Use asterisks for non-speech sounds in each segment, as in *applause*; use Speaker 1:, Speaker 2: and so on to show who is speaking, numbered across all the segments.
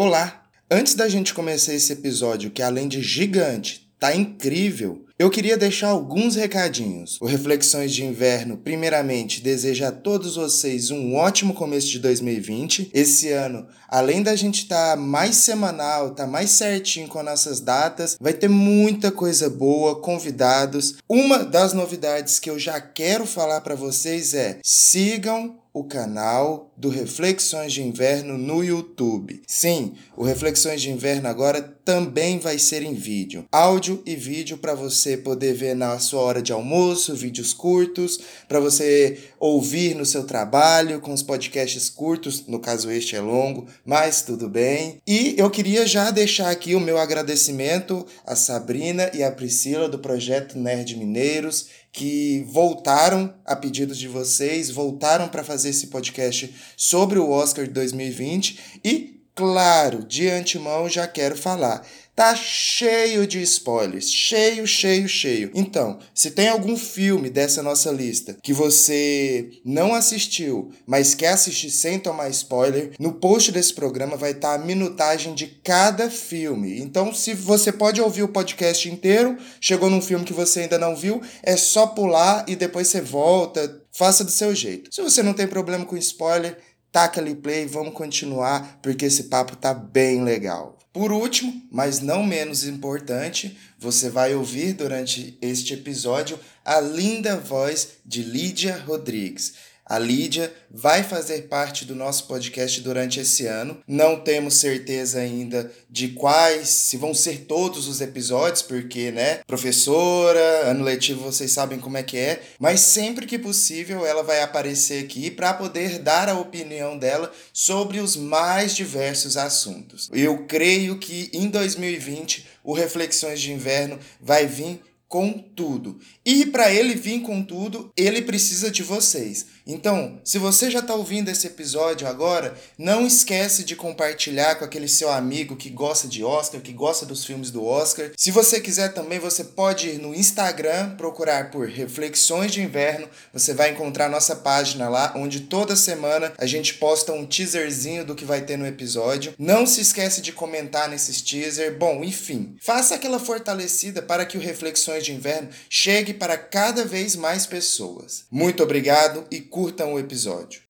Speaker 1: Olá! Antes da gente começar esse episódio, que além de gigante, tá incrível, eu queria deixar alguns recadinhos. O Reflexões de Inverno, primeiramente, deseja a todos vocês um ótimo começo de 2020. Esse ano, além da gente estar tá mais semanal, tá mais certinho com nossas datas, vai ter muita coisa boa, convidados. Uma das novidades que eu já quero falar para vocês é: sigam o canal do Reflexões de Inverno no YouTube. Sim, o Reflexões de Inverno agora também vai ser em vídeo. Áudio e vídeo para você poder ver na sua hora de almoço, vídeos curtos, para você ouvir no seu trabalho com os podcasts curtos, no caso este é longo, mas tudo bem. E eu queria já deixar aqui o meu agradecimento a Sabrina e a Priscila do projeto Nerd Mineiros que voltaram a pedidos de vocês, voltaram para fazer esse podcast sobre o Oscar de 2020 e, claro, de antemão já quero falar. Tá cheio de spoilers, cheio, cheio, cheio. Então, se tem algum filme dessa nossa lista que você não assistiu, mas quer assistir sem tomar spoiler, no post desse programa vai estar tá a minutagem de cada filme. Então, se você pode ouvir o podcast inteiro, chegou num filme que você ainda não viu, é só pular e depois você volta, faça do seu jeito. Se você não tem problema com spoiler, taca ali play, vamos continuar, porque esse papo tá bem legal. Por último, mas não menos importante, você vai ouvir durante este episódio a linda voz de Lídia Rodrigues. A Lídia vai fazer parte do nosso podcast durante esse ano. Não temos certeza ainda de quais, se vão ser todos os episódios, porque, né, professora, ano letivo vocês sabem como é que é, mas sempre que possível ela vai aparecer aqui para poder dar a opinião dela sobre os mais diversos assuntos. Eu creio que em 2020 o Reflexões de Inverno vai vir com tudo. E para ele vir com tudo, ele precisa de vocês. Então, se você já está ouvindo esse episódio agora, não esquece de compartilhar com aquele seu amigo que gosta de Oscar, que gosta dos filmes do Oscar. Se você quiser também, você pode ir no Instagram, procurar por Reflexões de Inverno. Você vai encontrar nossa página lá, onde toda semana a gente posta um teaserzinho do que vai ter no episódio. Não se esquece de comentar nesses teaser. Bom, enfim, faça aquela fortalecida para que o Reflexões de Inverno chegue para cada vez mais pessoas. Muito obrigado e curtam o episódio.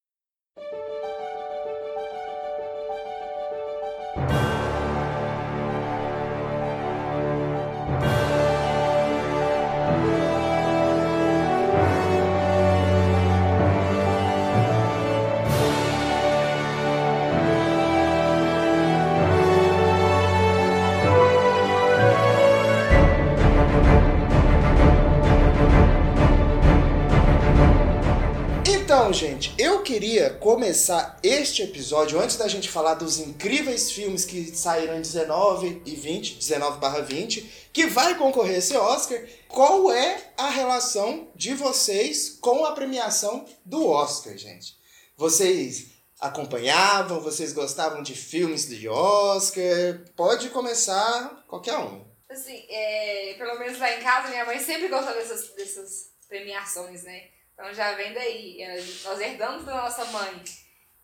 Speaker 1: Então, gente, eu queria começar este episódio, antes da gente falar dos incríveis filmes que saíram em 19 e 20, 19 barra 20, que vai concorrer esse Oscar, qual é a relação de vocês com a premiação do Oscar, gente? Vocês acompanhavam, vocês gostavam de filmes de Oscar? Pode começar qualquer um.
Speaker 2: Assim, é, pelo menos lá em casa, minha mãe sempre gostou dessas, dessas premiações, né? Então já vem daí. Nós herdamos da nossa mãe.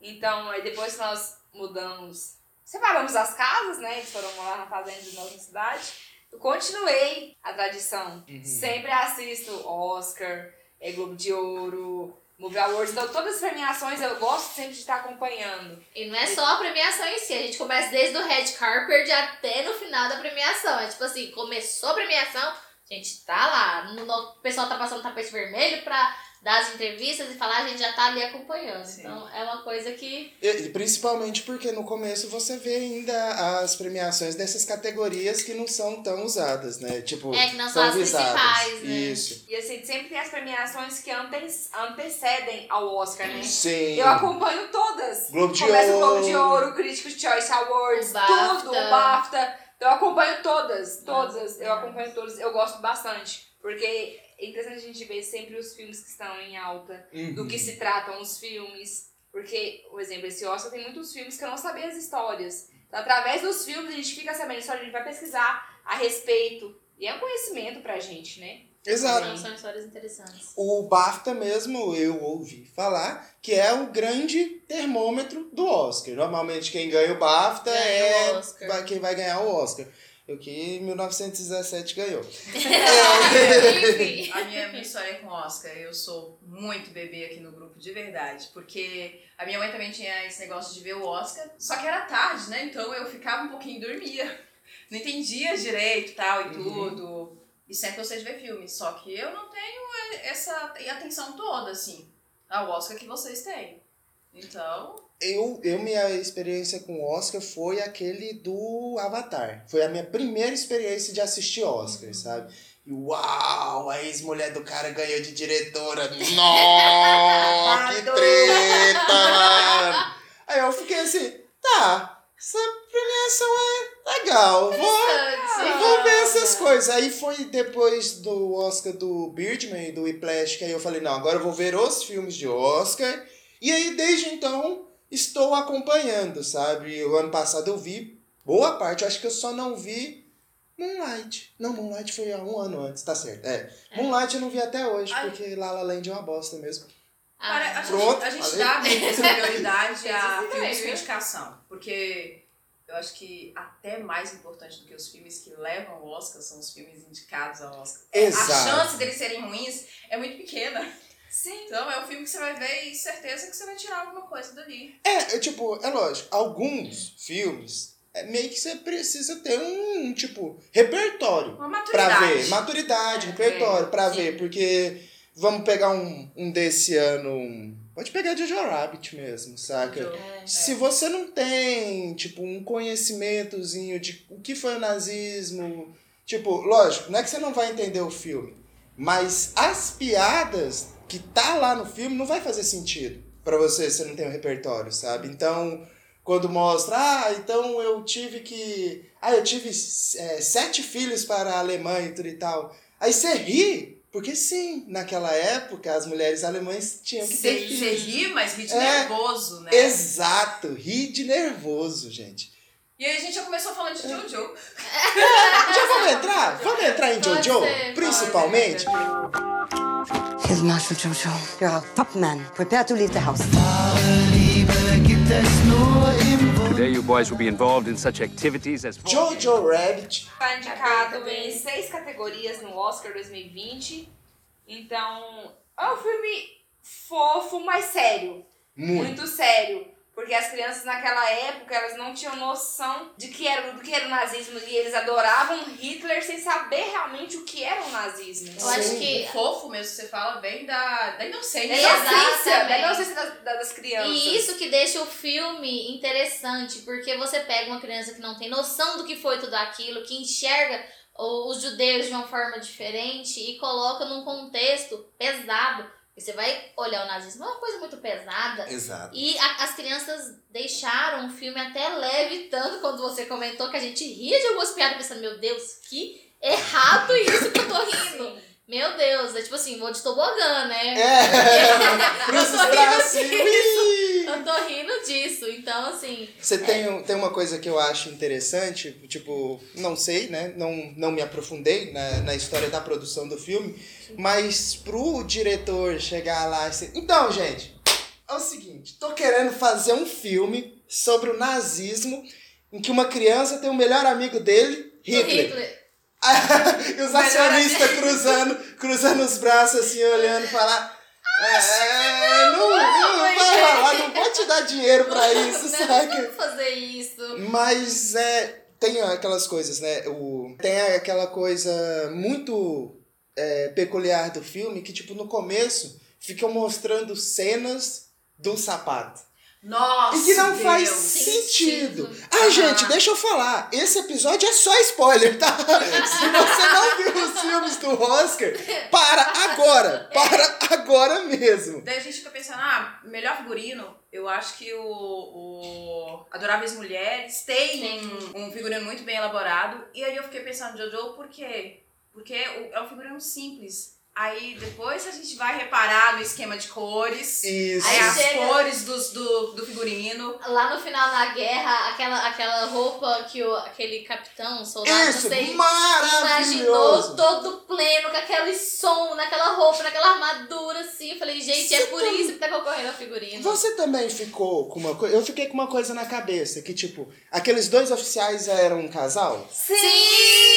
Speaker 2: Então, aí depois que nós mudamos, separamos as casas, né? Eles foram morar na fazenda de nossa cidade. Eu continuei a tradição. Uhum. Sempre assisto Oscar, é Globo de Ouro, Movie Awards. Então, todas as premiações eu gosto sempre de estar acompanhando.
Speaker 3: E não é só a premiação em si, a gente começa desde o Red Carpet até no final da premiação. É tipo assim, começou a premiação, a gente tá lá. O pessoal tá passando tapete vermelho pra das entrevistas e falar, a gente já tá ali acompanhando. Sim. Então é uma coisa que.
Speaker 1: E, principalmente porque no começo você vê ainda as premiações dessas categorias que não são tão usadas, né? Tipo,
Speaker 3: é, que não são as principais,
Speaker 1: né? Isso.
Speaker 2: E assim, sempre tem as premiações que ante antecedem ao Oscar, né?
Speaker 1: Sim.
Speaker 2: Eu acompanho todas.
Speaker 1: Globo de
Speaker 2: Começa
Speaker 1: Ouro.
Speaker 2: o Globo de Ouro, Critics' Choice Awards,
Speaker 3: o
Speaker 2: tudo, o BAFTA. Então eu acompanho todas, todas. Eu acompanho todas, eu gosto bastante. Porque é interessante a gente ver sempre os filmes que estão em alta,
Speaker 1: Uhum.
Speaker 2: do que se tratam os filmes. Porque, por exemplo, esse Oscar tem muitos filmes que eu não sabia as histórias. Então, através dos filmes, a gente fica sabendo a história, a gente vai pesquisar a respeito. E é um conhecimento pra gente, né?
Speaker 1: Exato.
Speaker 3: São, são histórias interessantes.
Speaker 1: O BAFTA mesmo, eu ouvi falar, que é o grande termômetro do Oscar. Normalmente quem ganha o BAFTA
Speaker 3: Ganha
Speaker 1: é
Speaker 3: o
Speaker 1: quem vai ganhar o Oscar. O que em 1917 ganhou. *laughs*
Speaker 3: Enfim.
Speaker 4: A minha, minha história com o Oscar, eu sou muito bebê aqui no grupo, de verdade. Porque a minha mãe também tinha esse negócio de ver o Oscar, só que era tarde, né? Então eu ficava um pouquinho e dormia. Não entendia direito e tal e tudo. E sempre gostei de ver filmes. Só que eu não tenho essa atenção toda, assim, ao Oscar que vocês têm. Então,
Speaker 1: Eu, eu, minha experiência com o Oscar foi aquele do Avatar. Foi a minha primeira experiência de assistir Oscar, sabe? E uau, a ex-mulher do cara ganhou de diretora. *laughs* Nossa, que treta, mano. Aí eu fiquei assim, tá, essa premiação é legal. Vou, vou ver essas coisas. Aí foi depois do Oscar do Birdman e do Whiplash que aí eu falei, não, agora eu vou ver os filmes de Oscar. E aí, desde então, estou acompanhando, sabe? O ano passado eu vi boa parte, acho que eu só não vi Moonlight. Não, Moonlight foi há um ano antes, tá certo. É. Moonlight eu não vi até hoje,
Speaker 4: Ai.
Speaker 1: porque La La Land é uma bosta mesmo.
Speaker 4: Cara, a
Speaker 3: Ah,
Speaker 4: gente,
Speaker 1: Pronto,
Speaker 4: a gente
Speaker 1: falei.
Speaker 4: dá prioridade a filmes com
Speaker 2: viu?
Speaker 4: indicação. Porque eu acho que até mais importante do que os filmes que levam ao Oscar são os filmes indicados ao Oscar.
Speaker 1: Exato.
Speaker 4: A chance deles serem ruins é muito pequena.
Speaker 2: Sim.
Speaker 4: Então é um filme que você vai ver e certeza que você vai tirar alguma coisa dali.
Speaker 1: É, é, tipo, é lógico, alguns filmes, é meio que você precisa ter um, tipo, repertório.
Speaker 4: Uma
Speaker 1: Pra
Speaker 4: maturidade.
Speaker 1: ver, maturidade,
Speaker 2: É,
Speaker 1: repertório, pra
Speaker 3: sim.
Speaker 1: ver, porque vamos pegar um, um desse ano, um- pode pegar Jojo Rabbit mesmo, saca?
Speaker 3: É.
Speaker 1: Se você não tem, tipo, um conhecimentozinho de o que foi o nazismo, tipo, lógico, não é que você não vai entender o filme, mas as piadas que tá lá no filme não vai fazer sentido pra você se você não tem um repertório, sabe? Então, quando mostra, ah, então eu tive que. Ah, eu tive é, sete filhos para a Alemanha e tudo e tal. Aí você ri, porque sim, naquela época as mulheres alemãs tinham que ter
Speaker 4: Você ri, mas ri de
Speaker 1: É.
Speaker 4: nervoso, né?
Speaker 1: Exato, ri de nervoso, gente.
Speaker 4: E aí a gente já começou falando
Speaker 1: É.
Speaker 4: de Jojo. *laughs*
Speaker 1: Já vamos entrar? *laughs* Vamos entrar em Jojo?
Speaker 3: ser,
Speaker 1: principalmente?
Speaker 5: Here's Marshal Jojo. You're our top man. Prepare to leave the house.
Speaker 6: Today, you boys will be involved in such activities as.
Speaker 1: Jojo Rabbit.
Speaker 2: Tá indicado em seis categorias no Oscar 2020. Então, é um filme fofo, mas sério.
Speaker 1: Muito.
Speaker 2: Muito sério. Porque as crianças naquela época, elas não tinham noção de que era, do que era o nazismo. E eles adoravam Hitler sem saber realmente o que era o nazismo.
Speaker 3: Eu acho que
Speaker 4: O fofo mesmo você fala vem da, da inocência.
Speaker 2: Da inocência, da inocência das, das- das crianças.
Speaker 3: E isso que deixa o filme interessante, porque você pega uma criança que não tem noção do que foi tudo aquilo, que enxerga os judeus de uma forma diferente e coloca num contexto pesado. E você vai olhar o nazismo, é uma coisa muito pesada.
Speaker 1: Exato.
Speaker 3: E a- as crianças deixaram o filme até leve, tanto quando você comentou que a gente ria de algumas piadas pensando, meu Deus, que errado *laughs* isso que eu tô rindo. Meu Deus, é tipo assim, vou de tobogã, né?
Speaker 1: É, *laughs*
Speaker 3: Eu tô rindo disso. Eu tô rindo disso, então assim.
Speaker 1: Você tem, um- tem uma coisa que eu acho interessante, tipo, não sei, né? Não, não me aprofundei na, na história da produção do filme, mas pro diretor chegar lá e ser. Então, gente, é o seguinte, tô querendo fazer um filme sobre o nazismo em que uma criança tem o melhor amigo dele, Hitler.
Speaker 3: Hitler. *laughs*
Speaker 1: e os acionistas cruzando, cruzando os braços assim, olhando e falar. É, não, não vai rolar, não vou te dar dinheiro pra *laughs* isso,
Speaker 3: Não,
Speaker 1: saca?
Speaker 3: Vamos fazer isso.
Speaker 1: Mas é, tem aquelas coisas, né? O, tem aquela coisa muito é, peculiar do filme que, tipo, no começo ficam mostrando cenas do sapato.
Speaker 4: Nossa,
Speaker 1: E que não
Speaker 4: Deus.
Speaker 1: faz
Speaker 3: sentido.
Speaker 1: sentido. Ah, gente, deixa eu falar. Esse episódio é só spoiler, tá? Se você não viu os filmes do Oscar, para agora. Para agora mesmo.
Speaker 4: Daí a gente fica pensando, ah, melhor figurino, eu acho que o, o Adoráveis Mulheres tem um, um figurino muito bem elaborado. E aí eu fiquei pensando, Jojo, por quê? Porque o- é um figurino simples. Aí depois a gente vai reparar no esquema de cores.
Speaker 1: Isso.
Speaker 4: Aí as
Speaker 3: chega-
Speaker 4: cores dos, do, do figurino.
Speaker 3: Lá no final da guerra, aquela, aquela roupa que o, aquele capitão, soldado,
Speaker 1: Isso,
Speaker 3: sei, imaginou todo pleno, com aquele som, naquela roupa, naquela armadura, assim. Eu falei, gente, é
Speaker 1: Você
Speaker 3: por
Speaker 1: tam-
Speaker 3: isso que tá concorrendo ao figurino.
Speaker 1: Você também ficou com uma coisa. Eu fiquei com uma coisa na cabeça, que tipo, aqueles dois oficiais eram um casal?
Speaker 2: Sim!
Speaker 3: Sim!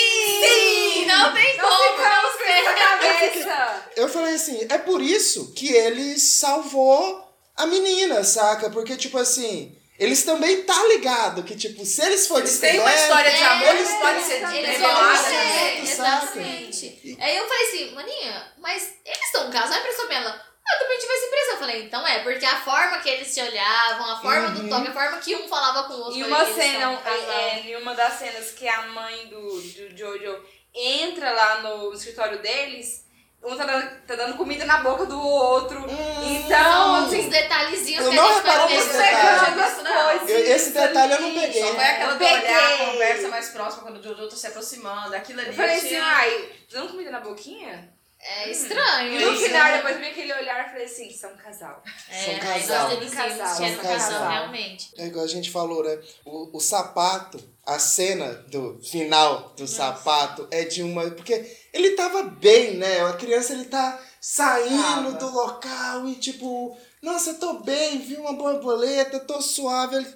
Speaker 3: Não tem
Speaker 2: Nós
Speaker 3: como
Speaker 2: ficamos
Speaker 3: não ser.
Speaker 2: cabeça.
Speaker 1: Eu falei assim, é por isso que ele salvou a menina, saca? Porque, tipo assim, eles também tá ligado que, tipo, se eles forem
Speaker 4: Eles têm uma história de
Speaker 3: É,
Speaker 4: amor
Speaker 1: eles
Speaker 4: ser
Speaker 3: Eles
Speaker 1: Exato,
Speaker 3: ser,
Speaker 1: saca?
Speaker 3: exatamente. Aí eu falei assim, maninha, mas eles estão um casal, a impressão dela. Eu também tive essa impressão. Eu falei, então é, porque a forma que eles se olhavam, a forma
Speaker 1: Uhum.
Speaker 3: do toque, a forma que um falava com o outro.
Speaker 2: E uma cena, é, é, em uma das cenas que a mãe do, do Jojo entra lá no escritório deles, um tá dando, tá dando comida na boca do outro. Então,
Speaker 3: São
Speaker 2: assim,
Speaker 3: uns detalhezinhos
Speaker 1: eu
Speaker 3: que
Speaker 1: não
Speaker 3: a gente vai
Speaker 2: pegando
Speaker 1: esse detalhe eu não peguei.
Speaker 4: Só foi aquela
Speaker 2: Eu
Speaker 4: do olhar, a
Speaker 2: peguei.
Speaker 4: conversa mais próxima quando o Jojo tá se aproximando. Aquilo ali.
Speaker 2: Eu falei assim, ai, dando comida na boquinha?
Speaker 3: É estranho.
Speaker 2: E no
Speaker 3: isso.
Speaker 2: final, depois eu vi aquele olhar e falei assim, são um casal.
Speaker 3: É,
Speaker 1: São
Speaker 3: aí
Speaker 1: casal.
Speaker 3: nós
Speaker 2: Casal.
Speaker 3: era um
Speaker 1: São
Speaker 3: casal,
Speaker 1: casal.
Speaker 3: realmente.
Speaker 1: É igual a gente falou, né? O, o sapato, a cena do final do sapato é de uma. Porque ele tava bem, né? A criança ele tá saindo
Speaker 2: Tava.
Speaker 1: do local e tipo, nossa, eu tô bem, vi uma borboleta, tô suave. Ele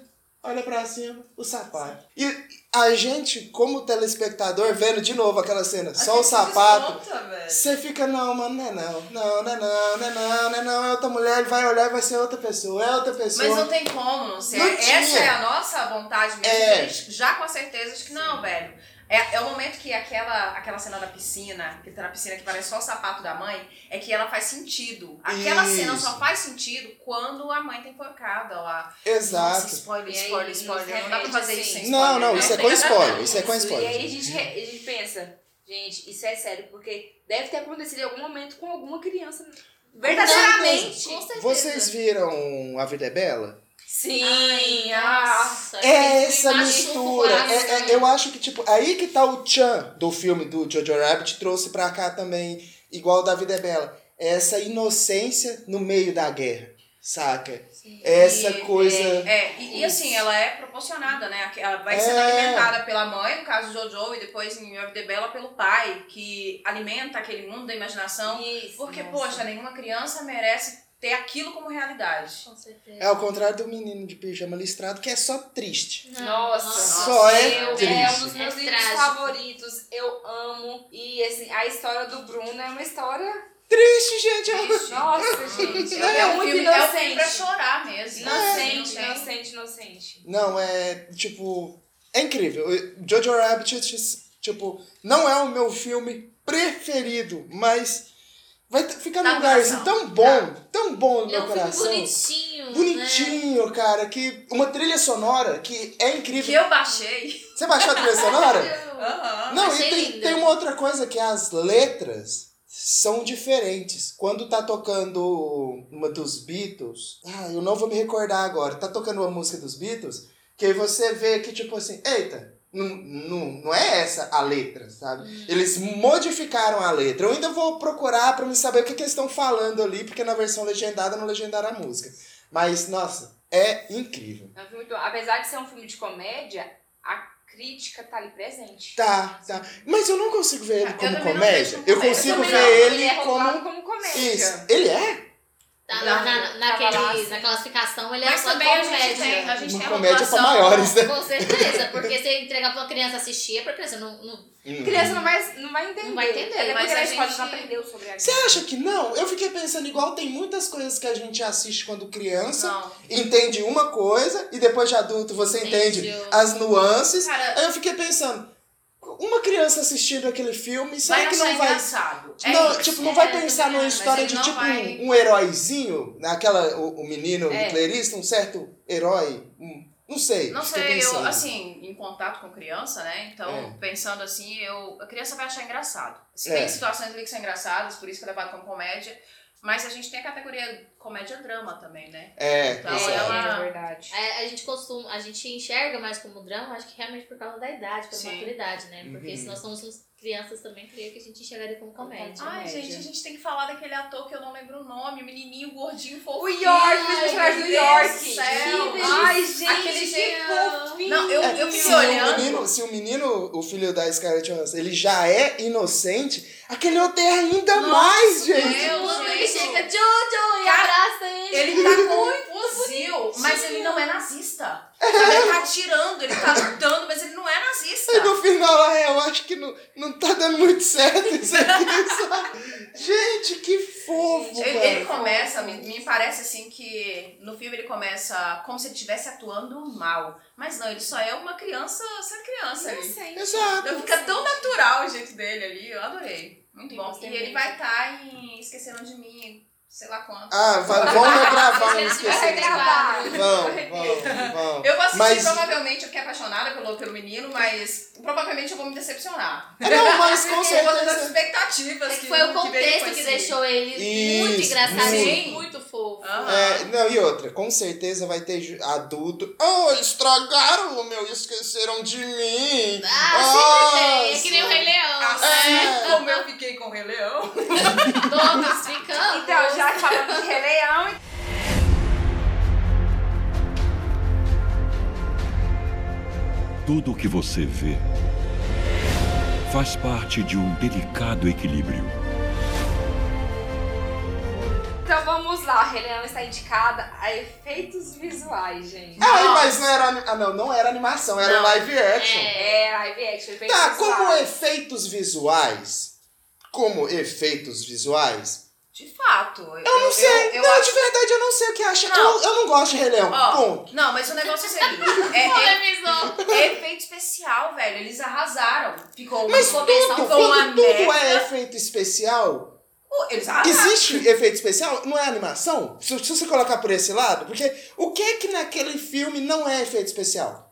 Speaker 1: olha pra cima, o sapato. E a gente, como telespectador, vendo de novo aquela cena,
Speaker 4: A
Speaker 1: só o sapato. Você fica, não, mano, não é não, não, não é não, não é não, não é não, é outra mulher, ele vai olhar e vai ser outra pessoa, é outra pessoa.
Speaker 4: Mas não tem como não ser.
Speaker 1: Não
Speaker 4: Essa
Speaker 1: tinha.
Speaker 4: é a nossa vontade mesmo.
Speaker 1: É.
Speaker 4: Já com certeza de que não, velho. É, é o momento que aquela, aquela cena da piscina, que tá na piscina que parece só o sapato da mãe, é que ela faz sentido. Aquela cena
Speaker 1: Isso.
Speaker 4: só faz sentido quando a mãe tem forcada lá.
Speaker 1: Exato.
Speaker 4: Nossa, spoiler,
Speaker 2: aí,
Speaker 4: spoiler, spoiler. Não dá pra fazer isso sem
Speaker 2: assim.
Speaker 4: spoiler.
Speaker 1: Não, não,
Speaker 4: né?
Speaker 1: isso é com spoiler, isso é com spoiler.
Speaker 2: E aí a gente, a gente pensa, gente, isso é sério, porque deve ter acontecido em algum momento com alguma criança. Verdadeiramente.
Speaker 3: Com certeza.
Speaker 1: Vocês viram A Vida é Bela?
Speaker 2: Sim,
Speaker 3: Ai,
Speaker 2: ah.
Speaker 3: nossa,
Speaker 1: É essa mistura. É- é- eu acho que, tipo, aí que tá o Chan do filme do Jojo Rabbit trouxe pra cá também, igual da Vida é Bela. É essa inocência no meio da guerra, saca? Essa
Speaker 4: E-
Speaker 1: coisa.
Speaker 4: É, e, e assim, ela é proporcionada, né? Ela vai sendo
Speaker 1: É.
Speaker 4: alimentada pela mãe, no caso do Jojo, e depois em Your the Bella pelo pai, que alimenta aquele mundo da imaginação.
Speaker 2: Isso,
Speaker 4: Porque,
Speaker 2: nossa.
Speaker 4: poxa, nenhuma criança merece ter aquilo como realidade.
Speaker 3: Com certeza.
Speaker 1: É ao contrário do menino de pijama listrado, que é só triste.
Speaker 2: Nossa,
Speaker 1: Só é
Speaker 2: eu,
Speaker 1: triste.
Speaker 2: é um dos meus
Speaker 3: É
Speaker 2: livros
Speaker 3: trágico.
Speaker 2: favoritos. Eu amo. E assim, a história do Bruno é uma história.
Speaker 1: Triste, gente. é- *laughs*
Speaker 2: Nossa, gente.
Speaker 4: É,
Speaker 2: É,
Speaker 4: um
Speaker 2: muito
Speaker 4: filme, é um filme
Speaker 2: inocente.
Speaker 4: pra chorar mesmo.
Speaker 2: Inocente,
Speaker 4: Não tem-
Speaker 2: inocente, inocente.
Speaker 1: Não, é tipo. É incrível. Jojo Rabbit, tipo, não é o meu filme preferido, mas vai ficar num
Speaker 4: no
Speaker 1: lugar assim, tão bom, tão bom no
Speaker 3: Ele é
Speaker 1: meu
Speaker 3: um filme
Speaker 1: coração.
Speaker 3: bonitinho, né?
Speaker 1: Bonitinho, cara, que uma trilha sonora que é
Speaker 4: Que
Speaker 1: incrível.
Speaker 4: eu baixei.
Speaker 1: Você baixou a trilha sonora? *laughs*
Speaker 4: Aham.
Speaker 1: Não, e tem, tem uma outra coisa que as letras são diferentes. Quando tá tocando uma dos Beatles, ah, eu não vou me recordar agora, tá tocando uma música dos Beatles, que aí você vê que tipo assim, eita, não, não, não é essa a letra, sabe?
Speaker 3: Hum.
Speaker 1: Eles modificaram a letra. Eu ainda vou procurar pra me saber o que, que eles estão falando ali, porque na versão legendada não legendaram a música. Mas, nossa, é incrível.
Speaker 2: É um filme muito. Apesar de ser um filme de comédia, a crítica tá ali presente.
Speaker 1: Tá, tá. Mas eu não consigo ver ele
Speaker 4: Eu
Speaker 1: como
Speaker 4: não
Speaker 1: comédia.
Speaker 4: como
Speaker 1: Eu
Speaker 4: comédia.
Speaker 1: consigo
Speaker 2: também
Speaker 1: ver
Speaker 2: não,
Speaker 1: ele
Speaker 2: é
Speaker 1: como.
Speaker 2: como comédia.
Speaker 1: Isso. Ele é?
Speaker 3: Tá na, na, naquele,
Speaker 2: lá,
Speaker 3: na classificação, ele é
Speaker 4: Mas
Speaker 3: uma
Speaker 4: também a gente
Speaker 3: comédia.
Speaker 4: tem, a gente
Speaker 1: Uma
Speaker 4: tem
Speaker 1: comédia pra
Speaker 4: população-
Speaker 1: maiores, né?
Speaker 3: Com certeza, porque se entregar pra uma criança assistir, é pra criança não... não
Speaker 2: A criança não vai, não vai entender.
Speaker 3: Não vai entender,
Speaker 2: Até
Speaker 4: mas a gente-
Speaker 2: não aprendeu sobre a
Speaker 1: Você acha que não? Eu fiquei pensando igual tem muitas coisas que a gente assiste quando criança,
Speaker 4: Não.
Speaker 1: entende uma coisa e depois de adulto você entende
Speaker 3: Entendeu.
Speaker 1: as nuances.
Speaker 4: Cara,
Speaker 1: Aí eu fiquei pensando, uma criança assistindo aquele filme, será
Speaker 4: vai
Speaker 1: que não vai
Speaker 4: engraçado. É
Speaker 1: não,
Speaker 4: isso.
Speaker 1: tipo, não vai
Speaker 3: É,
Speaker 1: pensar numa história de tipo
Speaker 4: vai-
Speaker 1: um, um heróizinho, aquela, o, o menino
Speaker 4: É.
Speaker 1: nuclearista, um certo herói, um- não sei.
Speaker 4: Não sei, eu,
Speaker 1: pensando.
Speaker 4: assim, em contato com criança, né? Então,
Speaker 1: É.
Speaker 4: pensando assim, eu, a criança vai achar engraçado. Se
Speaker 1: É.
Speaker 4: Tem situações ali que são engraçadas, por isso que é levado como comédia. Mas a gente tem a categoria comédia-drama também, né?
Speaker 1: É,
Speaker 4: Então,
Speaker 1: exato.
Speaker 4: ela-
Speaker 2: É verdade.
Speaker 3: A, a gente costuma, a gente enxerga mais como drama, acho que realmente por causa da idade, pela
Speaker 4: Sim.
Speaker 3: maturidade, né? Porque
Speaker 1: Uhum.
Speaker 3: se nós somos crianças também, creio que a gente enxergaria como comédia.
Speaker 4: Ai,
Speaker 2: Comédia.
Speaker 4: gente, a gente tem que falar daquele ator que eu não lembro o nome, o menininho gordinho
Speaker 2: O
Speaker 4: fofinho.
Speaker 2: York, os personagens do
Speaker 4: meu
Speaker 2: York. Ai, gente,
Speaker 4: Aquele
Speaker 2: que
Speaker 4: jeito-
Speaker 2: fofinho.
Speaker 4: Não, eu,
Speaker 1: É,
Speaker 4: eu
Speaker 1: se,
Speaker 4: fiquei
Speaker 1: o
Speaker 4: olhando.
Speaker 1: menino, se o menino, o filho da Scarlett Johansson, ele já é inocente, aquele outro é ainda
Speaker 4: Nossa,
Speaker 1: mais, gente.
Speaker 4: Deus,
Speaker 3: Quando ele chega, Jojo, e
Speaker 4: Cara,
Speaker 3: abraça ele.
Speaker 4: Ele tá com um fuzil, mas ele não é nazista. Sabe, Ele tá atirando, ele tá lutando, mas ele não é nazista.
Speaker 1: E no final, ah, eu acho que não, não tá dando muito certo isso aqui, *laughs* sabe? Gente, que fofo,
Speaker 4: Ele,
Speaker 1: cara.
Speaker 4: ele começa, me, me parece assim que no filme ele começa como se ele estivesse atuando mal. Mas não, ele só é uma criança sendo criança ali.
Speaker 2: Inocente.
Speaker 1: Exato.
Speaker 4: Então fica tão natural o jeito dele ali, eu adorei. Muito bom. E ele vai estar em Esqueceram de Mim, sei lá quanto.
Speaker 1: Ah, vai, vamos regravar um
Speaker 3: Vai
Speaker 2: regravar.
Speaker 1: Vamos, vamos, vamos.
Speaker 4: Eu vou assistir
Speaker 1: Mas-
Speaker 4: provavelmente, eu fiquei apaixonada pelo, pelo menino, mas provavelmente eu vou me decepcionar.
Speaker 1: Ah, Não, mas com
Speaker 4: Porque eu vou ter as
Speaker 1: certeza.
Speaker 4: expectativas
Speaker 3: É que foi o
Speaker 4: que
Speaker 3: contexto que
Speaker 4: esse-
Speaker 3: deixou ele muito
Speaker 1: Isso,
Speaker 3: engraçadinho,
Speaker 4: muito.
Speaker 3: Fofo.
Speaker 1: É, não, e outra, com certeza vai ter adulto. Oh, estragaram o meu, esqueceram de mim.
Speaker 3: Ah, tem. É que nem o. Rei Leão,
Speaker 4: Assim
Speaker 3: né?
Speaker 4: como eu fiquei com o Rei Leão. *laughs*
Speaker 3: Todos ficando.
Speaker 2: Então, já falamos de Rei Leão,
Speaker 7: Tudo o que você vê faz parte de um delicado equilíbrio.
Speaker 2: Então vamos lá. Rei Leão está indicada a efeitos visuais, gente.
Speaker 1: Ai, mas não era. Ah, não, não era animação, era
Speaker 4: Não.
Speaker 1: live action.
Speaker 3: É.
Speaker 2: É, live action, efeitos
Speaker 1: Tá,
Speaker 2: visuais.
Speaker 1: como efeitos visuais. Como efeitos visuais.
Speaker 4: De fato. Eu,
Speaker 1: Eu não sei.
Speaker 4: Eu, eu
Speaker 1: não,
Speaker 4: acho...
Speaker 1: de verdade, eu não sei o que acha.
Speaker 4: Não.
Speaker 1: Eu, eu não gosto de Rei Leão.
Speaker 4: Ó,
Speaker 1: Ponto.
Speaker 4: não, mas o negócio é o seguinte. *laughs* É, é, é efeito especial, velho. Eles arrasaram. Ficou
Speaker 1: Mas
Speaker 4: ficou
Speaker 1: tudo,
Speaker 4: ficou uma
Speaker 1: quando tudo é efeito especial,
Speaker 4: Eles arrasaram.
Speaker 1: Existe efeito especial? Não é animação? Se, se você colocar por esse lado, porque o que é que naquele filme não é efeito especial?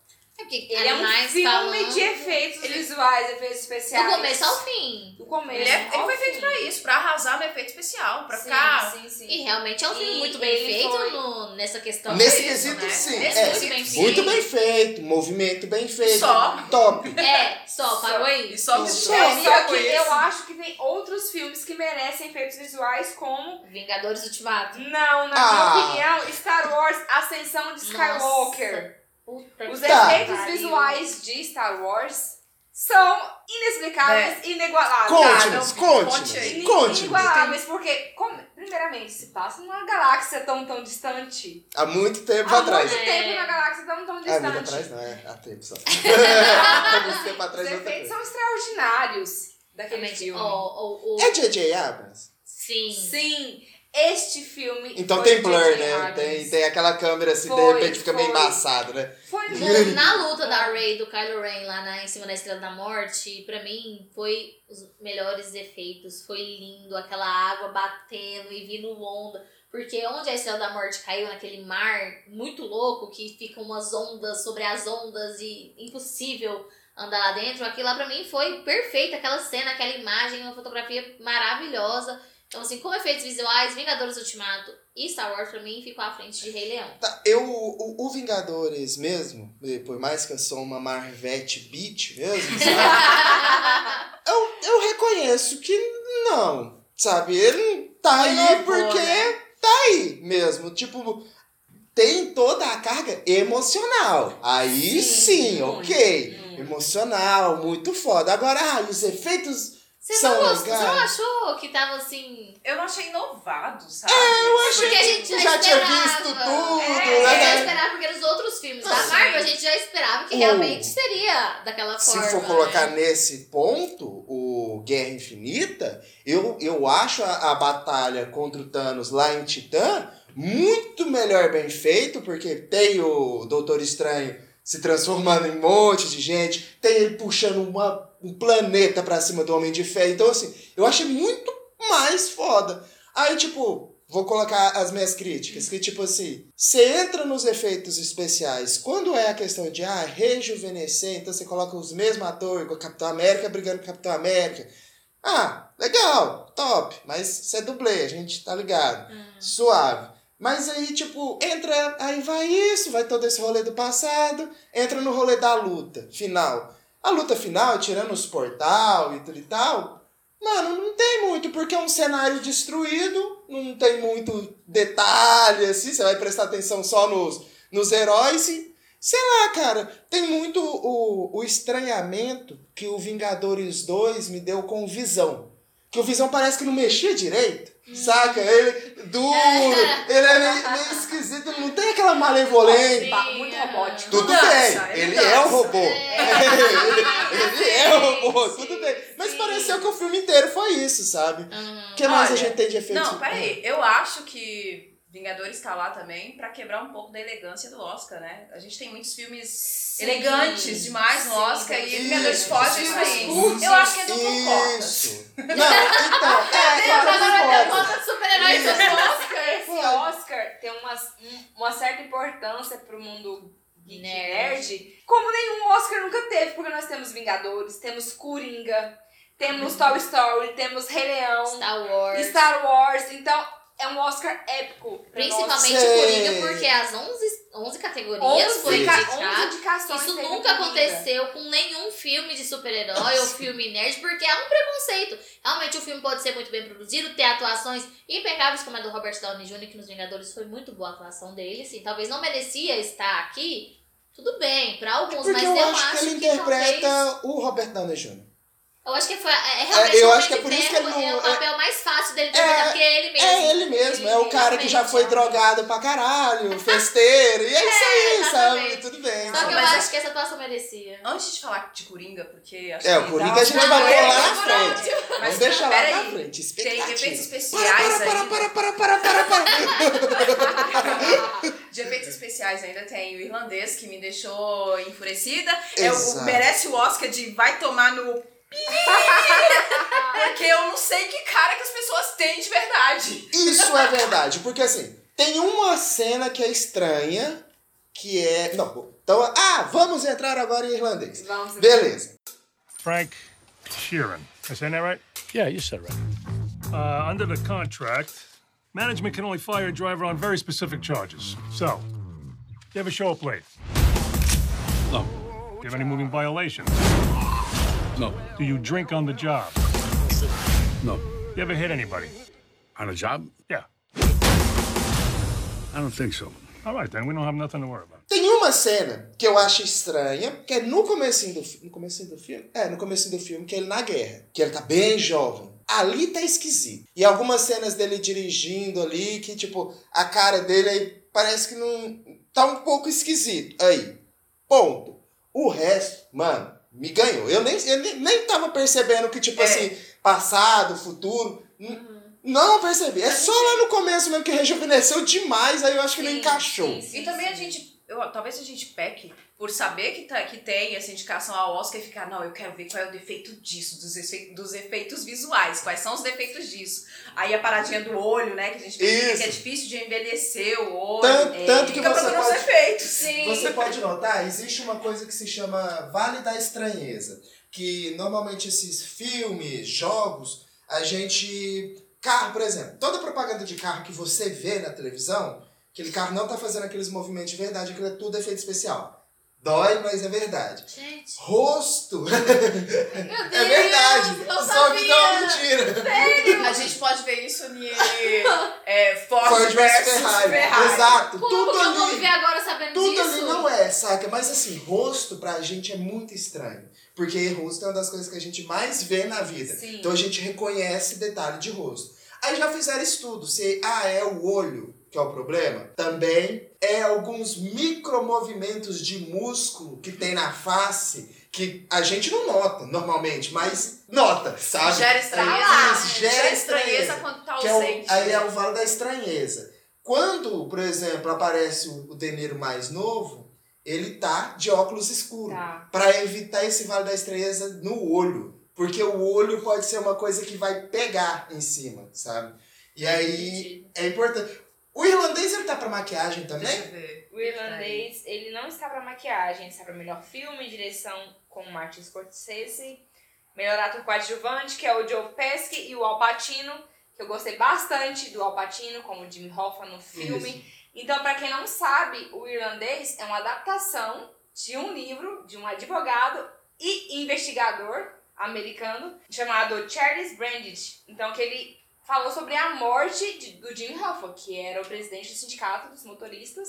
Speaker 3: Porque
Speaker 2: Ele é um filme
Speaker 3: falando
Speaker 2: de efeitos visuais, efeitos especiais.
Speaker 3: do começo ao fim.
Speaker 2: Do começo
Speaker 4: Ele, é- ele foi feito
Speaker 2: fim.
Speaker 4: pra isso, pra arrasar no efeito especial, pra
Speaker 2: Sim,
Speaker 4: ficar.
Speaker 2: sim, sim.
Speaker 3: E realmente é um filme
Speaker 2: E
Speaker 3: muito bem feito
Speaker 2: foi-
Speaker 3: no, nessa questão.
Speaker 1: Nesse quesito,
Speaker 3: né?
Speaker 1: sim.
Speaker 3: Nesse
Speaker 1: É,
Speaker 3: muito bem feito.
Speaker 1: Muito bem feito, movimento bem feito.
Speaker 4: Só.
Speaker 1: Top.
Speaker 3: É, só, parou aí.
Speaker 4: E só que
Speaker 1: Só.
Speaker 2: É,
Speaker 4: só
Speaker 2: que
Speaker 4: isso.
Speaker 2: eu acho que tem outros filmes que merecem efeitos visuais, como.
Speaker 3: Vingadores Ultimato.
Speaker 2: Não, na
Speaker 1: Ah.
Speaker 2: minha opinião, Star Wars Ascensão de Skywalker.
Speaker 3: Puta
Speaker 2: Os
Speaker 1: Tá.
Speaker 2: efeitos
Speaker 3: pariu.
Speaker 2: visuais de Star Wars são inexplicáveis e inigualáveis.
Speaker 1: Conte-nos,
Speaker 4: conte
Speaker 1: conte-nos, conte-nos.
Speaker 2: Inigualáveis, porque, como- primeiramente, se passa numa galáxia tão, tão distante.
Speaker 1: Há muito tempo
Speaker 2: Há
Speaker 1: atrás.
Speaker 2: muito
Speaker 3: É.
Speaker 2: tempo numa galáxia tão, tão
Speaker 1: Ah,
Speaker 2: distante.
Speaker 1: muito atrás não, é há tempo só. *laughs* Há muito tempo
Speaker 2: Os
Speaker 1: atrás é outra
Speaker 2: efeitos são extraordinários daquele filme.
Speaker 3: ó, ó, ó,
Speaker 1: É J.J. Abrams?
Speaker 3: Sim.
Speaker 2: Sim, este filme.
Speaker 1: Então tem
Speaker 2: de
Speaker 1: blur, né? Tem, tem aquela câmera assim, de
Speaker 2: Foi,
Speaker 1: repente fica meio
Speaker 2: foi.
Speaker 1: embaçado, né?
Speaker 2: Foi *laughs*
Speaker 3: Na luta da Rey e do Kylo Ren lá na, em cima da Estrela da Morte, pra mim foi os melhores efeitos. Foi lindo, aquela água batendo e vindo onda. Porque onde a Estrela da Morte caiu, naquele mar muito louco, que ficam umas ondas sobre as ondas e impossível andar lá dentro, aquilo lá pra mim foi perfeito. Aquela cena, aquela imagem, uma fotografia maravilhosa. Então, assim, como efeitos visuais, Vingadores Ultimato e Star Wars pra mim ficou à frente de Rei Leão.
Speaker 1: Tá, eu, o, o Vingadores mesmo, por mais que eu sou uma Marvete Beat mesmo, sabe? *laughs* eu, eu reconheço que não, sabe? Ele tá
Speaker 3: Ele
Speaker 1: aí
Speaker 3: não
Speaker 1: porque
Speaker 3: né?
Speaker 1: tá aí mesmo. Tipo, tem toda a carga emocional. Aí sim,
Speaker 2: Sim,
Speaker 1: ok.
Speaker 2: muito.
Speaker 1: Emocional, muito foda. Agora, ah, os efeitos
Speaker 3: Você
Speaker 1: são
Speaker 3: não, gostou, você não achou que tava assim.
Speaker 4: Eu não achei inovado, sabe?
Speaker 1: Eu achei
Speaker 3: Porque a gente já,
Speaker 1: já tinha
Speaker 3: esperava.
Speaker 1: visto tudo,
Speaker 3: É,
Speaker 1: né?
Speaker 3: a gente já esperava, porque nos outros filmes da
Speaker 1: Não,
Speaker 3: Marvel
Speaker 4: sim.
Speaker 3: a gente já esperava que
Speaker 1: O-
Speaker 3: realmente seria daquela
Speaker 1: Se
Speaker 3: forma.
Speaker 1: for colocar
Speaker 3: né?
Speaker 1: nesse ponto, o Guerra Infinita, eu, eu acho a, a batalha contra o Thanos lá em Titã muito melhor bem feito, porque tem o Doutor Estranho se transformando em um monte de gente, tem ele puxando uma, um planeta pra cima do Homem de Fé. Então, assim, eu achei muito mais foda. Aí, tipo, vou colocar as minhas críticas, que tipo assim, você entra nos efeitos especiais, quando é a questão de, ah, rejuvenescer, então você coloca os mesmos atores, igual Capitão América brigando com Capitão América. Ah, legal, top, mas você é dublê, a gente tá ligado. Suave. Mas aí, tipo, entra. Aí vai isso, vai todo esse rolê do passado, entra no rolê da luta final. A luta final, tirando os portal e tudo e tal, mano, não tem muito, porque é um cenário destruído, não tem muito detalhe, assim, você vai prestar atenção só nos, nos heróis e. Sei lá, cara, tem muito o, o estranhamento que o Vingadores 2 me deu com o Visão. Que o Visão parece que não mexia direito. Saca? Ele duro, ele é meio, meio esquisito, não tem aquela malevolência.
Speaker 2: Ba- Muito robótico.
Speaker 1: Tudo
Speaker 4: Dança,
Speaker 1: bem, *laughs*
Speaker 4: ele
Speaker 1: ele é um robô. ele, ele é um robô, tudo bem. Mas
Speaker 2: sim.
Speaker 1: pareceu que o filme inteiro foi isso, sabe?
Speaker 3: Uhum.
Speaker 1: O que mais a
Speaker 4: Olha,
Speaker 1: gente tem de efeito?
Speaker 4: Não, peraí. Eu acho que Vingadores tá lá também pra quebrar um pouco da elegância do Oscar, né? A gente tem muitos filmes elegantes demais no
Speaker 2: sim,
Speaker 4: Oscar e
Speaker 2: isso,
Speaker 4: Vingadores foge disso aí.
Speaker 2: isso,
Speaker 4: Eu acho que por cotas.
Speaker 1: Isso. Não, então, é, *laughs* por
Speaker 3: Agora conta de super-heróis
Speaker 2: Esse
Speaker 3: do
Speaker 2: Oscar, esse. Oscar tem uma, um- uma certa importância pro mundo geek
Speaker 3: Nerd.
Speaker 2: nerd, como nenhum Oscar nunca teve, porque nós temos Vingadores, temos Coringa, temos Toy Story, temos Rei Leão,
Speaker 3: Star Wars.
Speaker 2: Star Wars, então é um Oscar épico.
Speaker 3: Principalmente o. Coringa, porque as 11, 11 categorias
Speaker 2: 11
Speaker 3: foi
Speaker 2: indica-
Speaker 3: indicado.
Speaker 2: 11 indicações
Speaker 3: Isso nunca aconteceu com nenhum filme de super-herói ou filme nerd, porque é um preconceito. Realmente o filme pode ser muito bem produzido, ter atuações impecáveis, como a do Robert Downey Jr., que nos Vingadores foi muito boa a atuação dele. Sim, talvez não merecia estar aqui, tudo bem, pra alguns,
Speaker 1: Porque
Speaker 3: mas
Speaker 1: eu
Speaker 3: eu
Speaker 1: acho que ele interpreta
Speaker 3: talvez-
Speaker 1: o Robert Downey Jr.
Speaker 3: Eu acho que foi. É, é realmente
Speaker 1: eu
Speaker 3: o
Speaker 1: acho que é por isso que ele
Speaker 3: Ferro,
Speaker 1: não-
Speaker 3: é o
Speaker 1: é-
Speaker 3: papel mais fácil dele interpretar,
Speaker 1: É-
Speaker 3: porque é ele mesmo.
Speaker 1: É ele mesmo, é o cara que já foi drogado pra caralho, *laughs* festeiro, e é isso aí, sabe?
Speaker 3: exatamente.
Speaker 1: Tudo bem.
Speaker 3: Só que eu
Speaker 4: Mas
Speaker 3: acho que essa atuação merecia.
Speaker 4: Antes de falar de Coringa, porque acho
Speaker 1: É,
Speaker 4: que
Speaker 1: o Coringa
Speaker 4: dá-
Speaker 1: a gente vai pôr
Speaker 4: é,
Speaker 1: lá na frente. Vamos
Speaker 4: Mas
Speaker 1: deixar lá na frente.
Speaker 4: Tem efeitos especiais
Speaker 1: para, para, para, para, para, para, para. *laughs*
Speaker 4: De efeitos especiais ainda tem o irlandês que me deixou enfurecida. É o, merece o Oscar de vai tomar no. *laughs* Porque eu não sei que cara que as pessoas têm de verdade.
Speaker 1: Isso é verdade, porque assim, tem uma cena que é estranha, que é. Não, então. Ah, vamos entrar agora em irlandês.
Speaker 2: Vamos
Speaker 1: Beleza.
Speaker 8: Frank Sheeran. I saying that right?
Speaker 6: Yeah, you said right.
Speaker 8: Uh, under the contract, management can only fire a driver on very specific charges. So, you ever show up late?
Speaker 6: No.
Speaker 8: Do you have any moving violations?
Speaker 6: No.
Speaker 8: Do you drink on the job?
Speaker 6: No.
Speaker 8: You ever hit anybody?
Speaker 6: On a job?
Speaker 8: Yeah.
Speaker 6: I don't think so.
Speaker 8: All right, then. We don't have nothing to worry about.
Speaker 1: Tem uma cena que eu acho estranha, que é no comecinho do filme. No comecinho do filme? É, no comecinho do filme, que é ele na guerra. Que ele tá bem jovem. Ali tá esquisito. E algumas cenas dele dirigindo ali, que tipo, a cara dele aí parece que não. tá um pouco esquisito. Aí. Ponto. O resto, mano, me ganhou. Eu nem, eu nem, nem tava percebendo que, tipo
Speaker 4: É.
Speaker 1: assim, passado, futuro. n- Não percebi. É só lá no começo mesmo que rejuvenesceu demais, aí eu acho que não
Speaker 2: Sim,
Speaker 1: encaixou.
Speaker 2: sim, sim.
Speaker 4: E também a gente, eu, talvez a gente peque por saber que, tá, que tem essa indicação ao Oscar e ficar, não, eu quero ver qual é o defeito disso, dos, efe- dos efeitos visuais, quais são os defeitos disso. Aí a paradinha do olho, né, que a gente percebe que é difícil de envelhecer o olho.
Speaker 1: Tanto-
Speaker 4: é,
Speaker 1: tanto que você pode-
Speaker 4: efeitos.
Speaker 2: Sim.
Speaker 1: Você pode notar, existe uma coisa que se chama Vale da Estranheza. Que normalmente esses filmes, jogos, a gente. Carro, por exemplo. Toda propaganda de carro que você vê na televisão, aquele carro não tá fazendo aqueles movimentos de verdade, aquilo é tudo efeito especial. Dói, mas é verdade.
Speaker 3: Gente,
Speaker 1: Rosto
Speaker 3: meu *laughs* Deus,
Speaker 1: é verdade.
Speaker 3: eu
Speaker 1: Só que não é
Speaker 3: sabia.
Speaker 1: mentira.
Speaker 4: A gente pode ver isso em é, Ford,
Speaker 1: Ford
Speaker 4: versus
Speaker 1: Ferrari.
Speaker 4: Ferrari.
Speaker 1: Exato.
Speaker 3: Como
Speaker 1: tudo
Speaker 3: que eu vou
Speaker 1: ali.
Speaker 3: viver agora sabendo
Speaker 1: Tudo
Speaker 3: disso?
Speaker 1: ali não é, saca? Mas assim, rosto pra gente é muito estranho. Porque rosto é uma das coisas que a gente mais vê na vida.
Speaker 2: Sim.
Speaker 1: Então a gente reconhece detalhe de rosto. Aí já fizeram estudo se ah, é o olho que é o problema. Também é alguns micromovimentos de músculo que tem na face que a gente não nota normalmente, mas nota, sabe?
Speaker 4: Gera
Speaker 1: É
Speaker 4: estranheza.
Speaker 1: isso,
Speaker 4: gera
Speaker 1: gera
Speaker 4: estranheza
Speaker 1: estranheza.
Speaker 4: quando tá
Speaker 1: é
Speaker 4: ausente.
Speaker 1: o, aí é o vale da estranheza. Quando, por exemplo, aparece o, o De Niro mais novo, ele tá de óculos escuros.
Speaker 2: Tá.
Speaker 1: Pra evitar esse vale da estranheza no olho. Porque o olho pode ser uma coisa que vai pegar em cima, sabe? E aí é importante. O irlandês ele tá pra maquiagem também?
Speaker 4: Deixa eu ver.
Speaker 2: O irlandês, ele não está pra maquiagem, ele está pra melhor filme, direção com o Martin Scorsese, melhor ator coadjuvante, que é o Joe Pesci, e o Al Pacino, que eu gostei bastante do Al Pacino, como o Jimmy Hoffa no filme. Então, pra quem não sabe, o Irlandês é uma adaptação de um livro de um advogado e investigador americano chamado Charles Brandt. Então, que ele falou sobre a morte de- do Jimmy Hoffa, que era o presidente do sindicato dos motoristas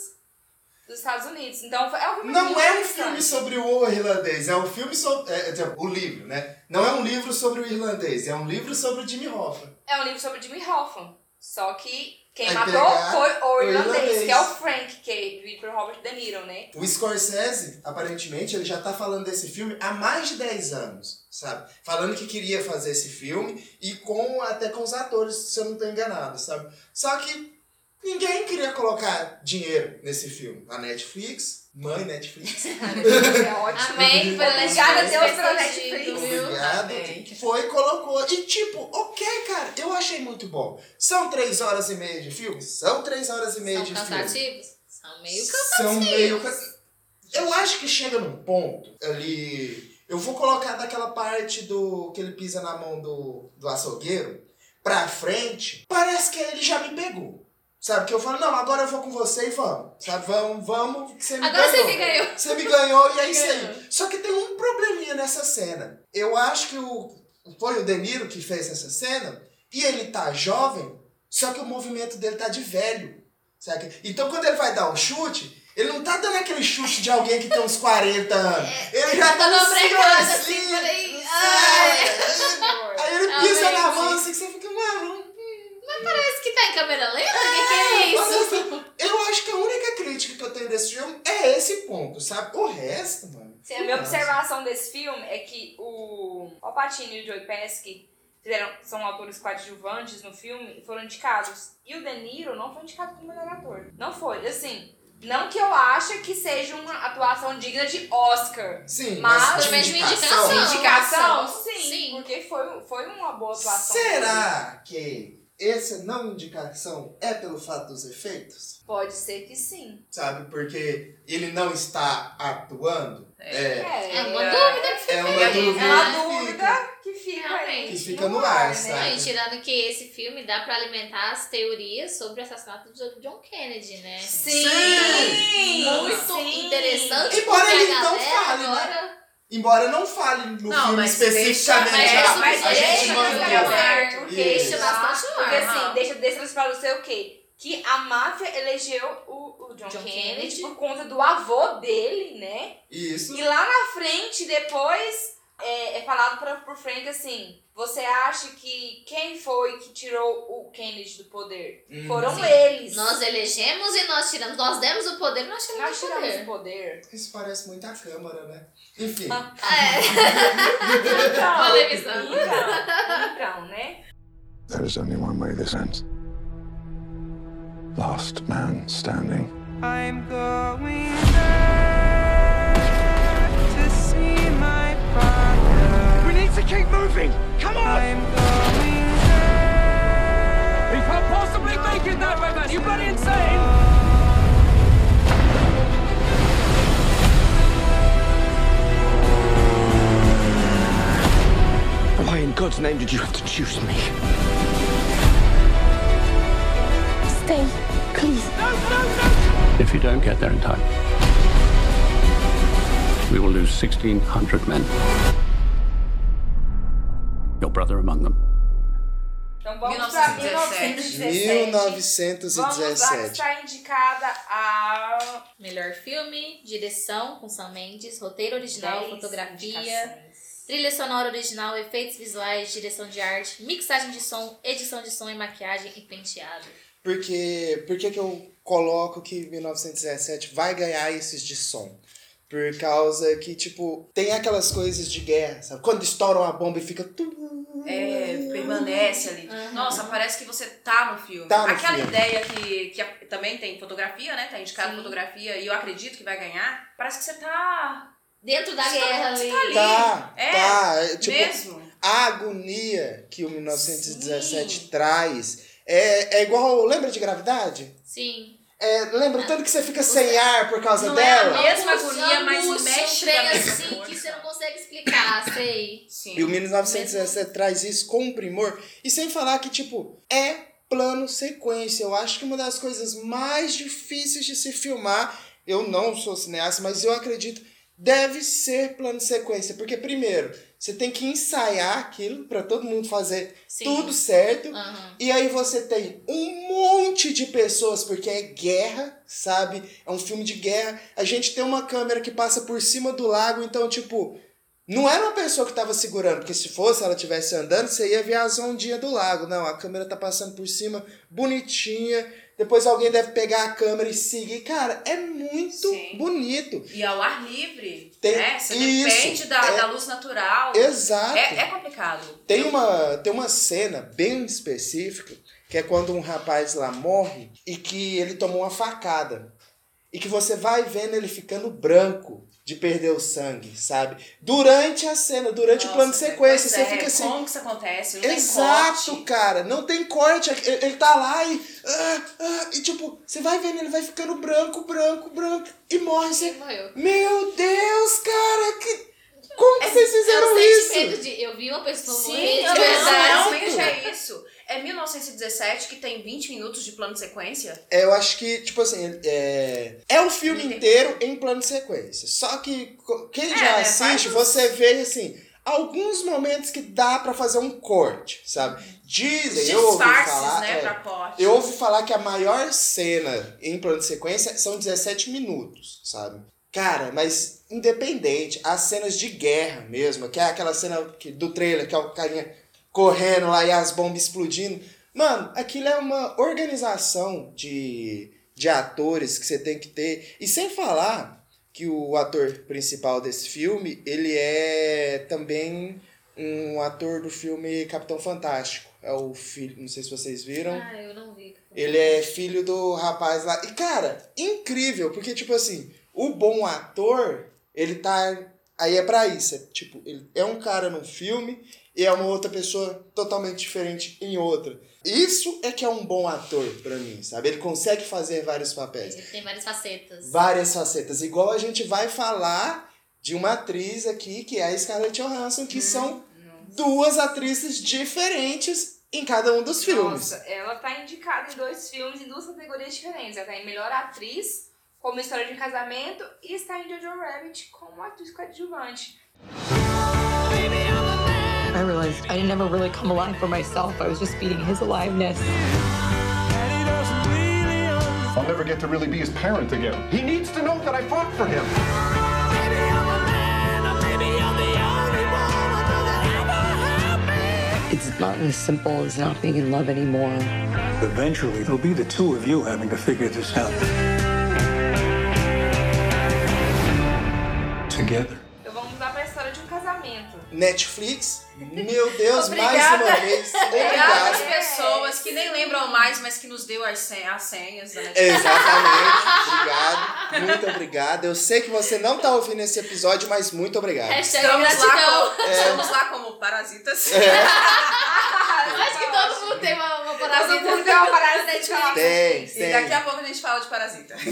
Speaker 2: dos Estados Unidos. Então, é um filme
Speaker 1: Não é um filme sobre o irlandês, é um filme sobre. É, é, o livro, né? Não é um livro sobre o irlandês, é um livro sobre o Jimmy Hoffa.
Speaker 2: É um livro sobre Jimmy Hoffa. Só que quem matou foi o irlandês,
Speaker 1: irlandês.
Speaker 2: que é o Frank, que é por Robert De Niro, né?
Speaker 1: O Scorsese, aparentemente, ele já tá falando desse filme há mais de 10 anos, sabe? Falando que queria fazer esse filme e com até com os atores, se eu não tô enganado, sabe? Só que ninguém queria colocar dinheiro nesse filme. A Netflix, mãe Netflix, *laughs*
Speaker 2: É ótimo.
Speaker 3: Amém. Foi
Speaker 2: Obrigada a Deus pela
Speaker 3: Netflix.
Speaker 2: Netflix.
Speaker 3: viu?
Speaker 1: obrigado, foi e colocou. E tipo, ok, cara, eu achei muito bom. São três horas e meia de filme? São três horas e meia
Speaker 3: São
Speaker 1: de filme.
Speaker 3: cansativos? São meio
Speaker 1: São meio. Eu acho que chega num ponto ali. Eu vou colocar daquela parte do que ele pisa na mão do, do açougueiro pra frente. Parece que ele já me pegou. Sabe? Que eu falo, não, agora eu vou com você e vamos. Sabe? Vamos, vamos, que você me
Speaker 3: Agora você
Speaker 1: ganhou.
Speaker 3: me ganhou.
Speaker 1: Você me ganhou e é isso aí. Só que tem um probleminha nessa cena. Eu acho que o, foi o De Niro que fez essa cena e ele tá jovem, só que o movimento dele tá de velho. Sabe? Então quando ele vai dar um chute, ele não tá dando aquele chute de alguém que tem uns 40 anos. Ele já tá
Speaker 3: Tá
Speaker 1: no
Speaker 3: dando brecada, assim,
Speaker 1: senhorzinho,
Speaker 3: falei,
Speaker 1: sabe? Aí ele *laughs* pisa na mão assim que você fica, mano.
Speaker 3: Parece que tá em câmera lenta? O que, que é
Speaker 1: mas
Speaker 3: isso?
Speaker 1: assim, eu acho que a única crítica que eu tenho desse filme é esse ponto, sabe? O resto, mano.
Speaker 2: Sim, a minha
Speaker 1: nossa.
Speaker 2: observação desse filme é que o Al Pacino e o Joey Pesci fizeram, são autores coadjuvantes no filme e foram indicados. E o De Niro não foi indicado como melhor ator. Não foi. Assim, não que eu ache que seja uma atuação digna de Oscar.
Speaker 1: Sim,
Speaker 2: Mas,
Speaker 1: mas,
Speaker 3: pelo
Speaker 1: de
Speaker 3: menos uma
Speaker 1: indicação.
Speaker 3: indicação.
Speaker 2: Indicação,
Speaker 3: Sim.
Speaker 2: sim,
Speaker 3: Sim.
Speaker 2: porque foi, foi uma boa atuação.
Speaker 1: Será que essa não indicação é pelo fato dos efeitos?
Speaker 2: Pode ser que sim.
Speaker 1: Sabe? Porque ele não está atuando? É.
Speaker 3: É uma dúvida que
Speaker 1: É uma
Speaker 4: É,
Speaker 1: dúvida.
Speaker 2: É uma
Speaker 1: fica.
Speaker 2: dúvida que fica
Speaker 3: Realmente.
Speaker 2: aí.
Speaker 1: Que fica no ar,
Speaker 2: né?
Speaker 1: sabe?
Speaker 3: Não, e tirando que esse filme dá pra alimentar as teorias sobre o assassinato de John Kennedy, né?
Speaker 2: Sim!
Speaker 3: Muito
Speaker 2: Sim!
Speaker 3: interessante.
Speaker 1: Embora ele não fale, né? Embora não fale no
Speaker 4: Não,
Speaker 1: filme
Speaker 4: mas
Speaker 1: especificamente.
Speaker 3: deixa-
Speaker 1: ah,
Speaker 3: mas
Speaker 1: a gente
Speaker 3: deixa
Speaker 1: mandou.
Speaker 2: porque.
Speaker 3: Deixa bastante no
Speaker 2: Porque
Speaker 3: ar.
Speaker 2: assim,
Speaker 4: Aham.
Speaker 2: deixa, deixa pra você o quê? Que a máfia elegeu o, o John,
Speaker 3: John
Speaker 2: Kennedy,
Speaker 3: Kennedy.
Speaker 2: por conta do avô dele, né?
Speaker 1: Isso.
Speaker 2: E lá na frente, depois, é, é falado pra, por Frank assim: você acha que quem foi que tirou o Kennedy do poder?
Speaker 1: Hum.
Speaker 2: Foram
Speaker 3: Sim.
Speaker 2: eles.
Speaker 3: Nós elegemos e nós tiramos. Nós demos o poder, nós tiramos
Speaker 2: Nós
Speaker 3: o
Speaker 2: tiramos
Speaker 3: poder.
Speaker 2: o poder.
Speaker 1: Isso parece muito a Câmara, né? Enfim. *laughs*
Speaker 3: É.
Speaker 2: Então, então, então, né?
Speaker 9: There is only one way this ends. Last man standing.
Speaker 10: I'm going there
Speaker 6: keep moving! Come on!
Speaker 10: I'm going there.
Speaker 6: We can't possibly make it that way, man! You bloody insane! Why in God's name did you have to choose me?
Speaker 5: Stay, please.
Speaker 6: If you don't get there in time, we will lose 1,600 men. Your brother among them.
Speaker 2: Então vamos pra
Speaker 4: 1917.
Speaker 2: 1917. Vamos lá
Speaker 1: 1917.
Speaker 2: está indicada a
Speaker 3: Melhor filme, direção com Sam Mendes, roteiro original,
Speaker 2: 10
Speaker 3: fotografia, trilha sonora original, efeitos visuais, direção de arte, mixagem de som, edição de som e maquiagem e penteado.
Speaker 1: Porque, por que eu coloco que 1917 vai ganhar esses de som? Por causa que, tipo, tem aquelas coisas de guerra, sabe? Quando estouram a bomba e fica...
Speaker 4: É, permanece ali.
Speaker 3: Uhum.
Speaker 4: Nossa, parece que você tá no filme.
Speaker 1: Tá no
Speaker 4: Aquela
Speaker 1: filme.
Speaker 4: ideia que, que também tem fotografia, né? Tá indicado
Speaker 3: Sim.
Speaker 4: fotografia e eu acredito que vai ganhar. Parece que você tá.
Speaker 3: Dentro da
Speaker 4: Você tá-
Speaker 3: guerra
Speaker 4: você
Speaker 3: ali.
Speaker 4: tá ali.
Speaker 1: Tá,
Speaker 4: É,
Speaker 1: tá. é, Tipo,
Speaker 4: mesmo.
Speaker 1: a agonia que o 1917 traz é, é igual... Lembra de Gravidade?
Speaker 3: Sim.
Speaker 1: É, lembra o tanto que você fica sem ar por causa
Speaker 4: Não é a
Speaker 1: dela?
Speaker 4: mesma
Speaker 3: Angústia,
Speaker 4: agonia, mas mexe
Speaker 3: um trem assim que você não consegue explicar. *coughs* Fei.
Speaker 4: Sim.
Speaker 1: E o 1917 traz isso com um primor. E sem falar que, tipo, é plano sequência. Eu acho que uma das coisas mais difíceis de se filmar, eu não sou cineasta, mas eu acredito, deve ser plano sequência. Porque, primeiro, você tem que ensaiar aquilo para todo mundo fazer
Speaker 3: Sim.
Speaker 1: tudo certo.
Speaker 3: Aham.
Speaker 1: E aí você tem um monte de pessoas, porque é guerra, sabe? É um filme de guerra. A gente tem uma câmera que passa por cima do lago, então, tipo, não era uma pessoa que tava segurando, porque se fosse ela estivesse andando, você ia ver as ondinhas do lago. Não, a câmera tá passando por cima, bonitinha. Depois alguém deve pegar a câmera e seguir. Cara, é muito
Speaker 4: Sim.
Speaker 1: bonito.
Speaker 4: E ao ar livre,
Speaker 1: Tem-
Speaker 4: né? Você
Speaker 1: isso,
Speaker 4: depende da,
Speaker 1: é-
Speaker 4: da luz natural.
Speaker 1: Exato.
Speaker 4: É, é complicado.
Speaker 1: Tem uma, tem uma cena bem específica, que é quando um rapaz lá morre e que ele tomou uma facada. E que você vai vendo ele ficando branco de perder o sangue, sabe? Durante a cena, durante o plano de
Speaker 4: Nossa,
Speaker 1: sequência, você
Speaker 4: é,
Speaker 1: fica assim.
Speaker 4: Como que isso acontece? Não
Speaker 1: Exato,
Speaker 4: tem corte.
Speaker 1: cara. Não tem corte. Ele, ele tá lá e. ah, ah, e tipo, você vai vendo, ele vai ficando branco, branco, branco. E morre. Você,
Speaker 3: morreu.
Speaker 1: Meu Deus, cara, que. Como que vocês
Speaker 3: É
Speaker 1: fizeram isso?
Speaker 3: de eu vi uma pessoa
Speaker 4: Sim,
Speaker 3: morrer de
Speaker 4: eu
Speaker 3: verdade.
Speaker 4: realmente é isso. É 1917 que tem 20 minutos de plano de sequência?
Speaker 1: É, eu acho que, tipo assim, é, é o filme inteiro em plano de sequência. Só que quem
Speaker 4: É,
Speaker 1: já
Speaker 4: né,
Speaker 1: assiste, você vê, assim, alguns momentos que dá pra fazer um corte, sabe? Dizem, eu ouvi falar...
Speaker 4: né,
Speaker 1: é, eu ouvi falar que a maior cena em plano de sequência são 17 minutos, sabe? Cara, mas independente, as cenas de guerra mesmo, que é aquela cena que, do trailer, que é o carinha correndo lá e as bombas explodindo. Mano, aquilo é uma organização de, de atores que você tem que ter. E sem falar que o ator principal desse filme, ele é também um ator do filme Capitão Fantástico. É o filho, não sei se vocês viram.
Speaker 3: Ah, eu não vi.
Speaker 1: Ele é filho do rapaz lá. E, cara, incrível, porque, tipo assim, o bom ator, ele tá. Aí é pra isso. É, tipo, ele é um cara num filme e é uma outra pessoa totalmente diferente em outra. Isso é que é um bom ator pra mim, sabe? Ele consegue fazer vários papéis.
Speaker 3: Ele tem várias facetas.
Speaker 1: Várias facetas. Igual a gente vai falar de uma atriz aqui, que é a Scarlett Johansson, que são duas atrizes diferentes em cada um dos filmes.
Speaker 2: Nossa, ela tá indicada em dois filmes em duas categorias diferentes. Ela tá em melhor atriz, como história de casamento, e está em Jojo Rabbit como atriz coadjuvante.
Speaker 11: I realized I didn't ever really come alive for myself. I was just feeding his aliveness.
Speaker 12: I'll never get to really be his parent again. He needs to know that I fought for him.
Speaker 11: It's not as simple as not being in love anymore.
Speaker 13: Eventually, it'll be the two of you having to figure this out. Together.
Speaker 1: Netflix, meu Deus, mais uma vez.
Speaker 4: Obrigada às pessoas que nem lembram mais, mas que nos deu as sen- as senhas da Netflix.
Speaker 1: Exatamente, obrigado. Muito obrigado. Eu sei que você não tá ouvindo esse episódio, mas muito obrigado.
Speaker 3: Hashtag
Speaker 4: Estamos lá, como, estamos lá como parasitas. *laughs*
Speaker 3: Acho que todo mundo tem uma, uma parasita.
Speaker 2: Todo mundo tem uma parasita.
Speaker 3: Netflix.
Speaker 1: Tem,
Speaker 4: E
Speaker 1: tem.
Speaker 4: daqui a pouco a gente fala de parasita. *laughs*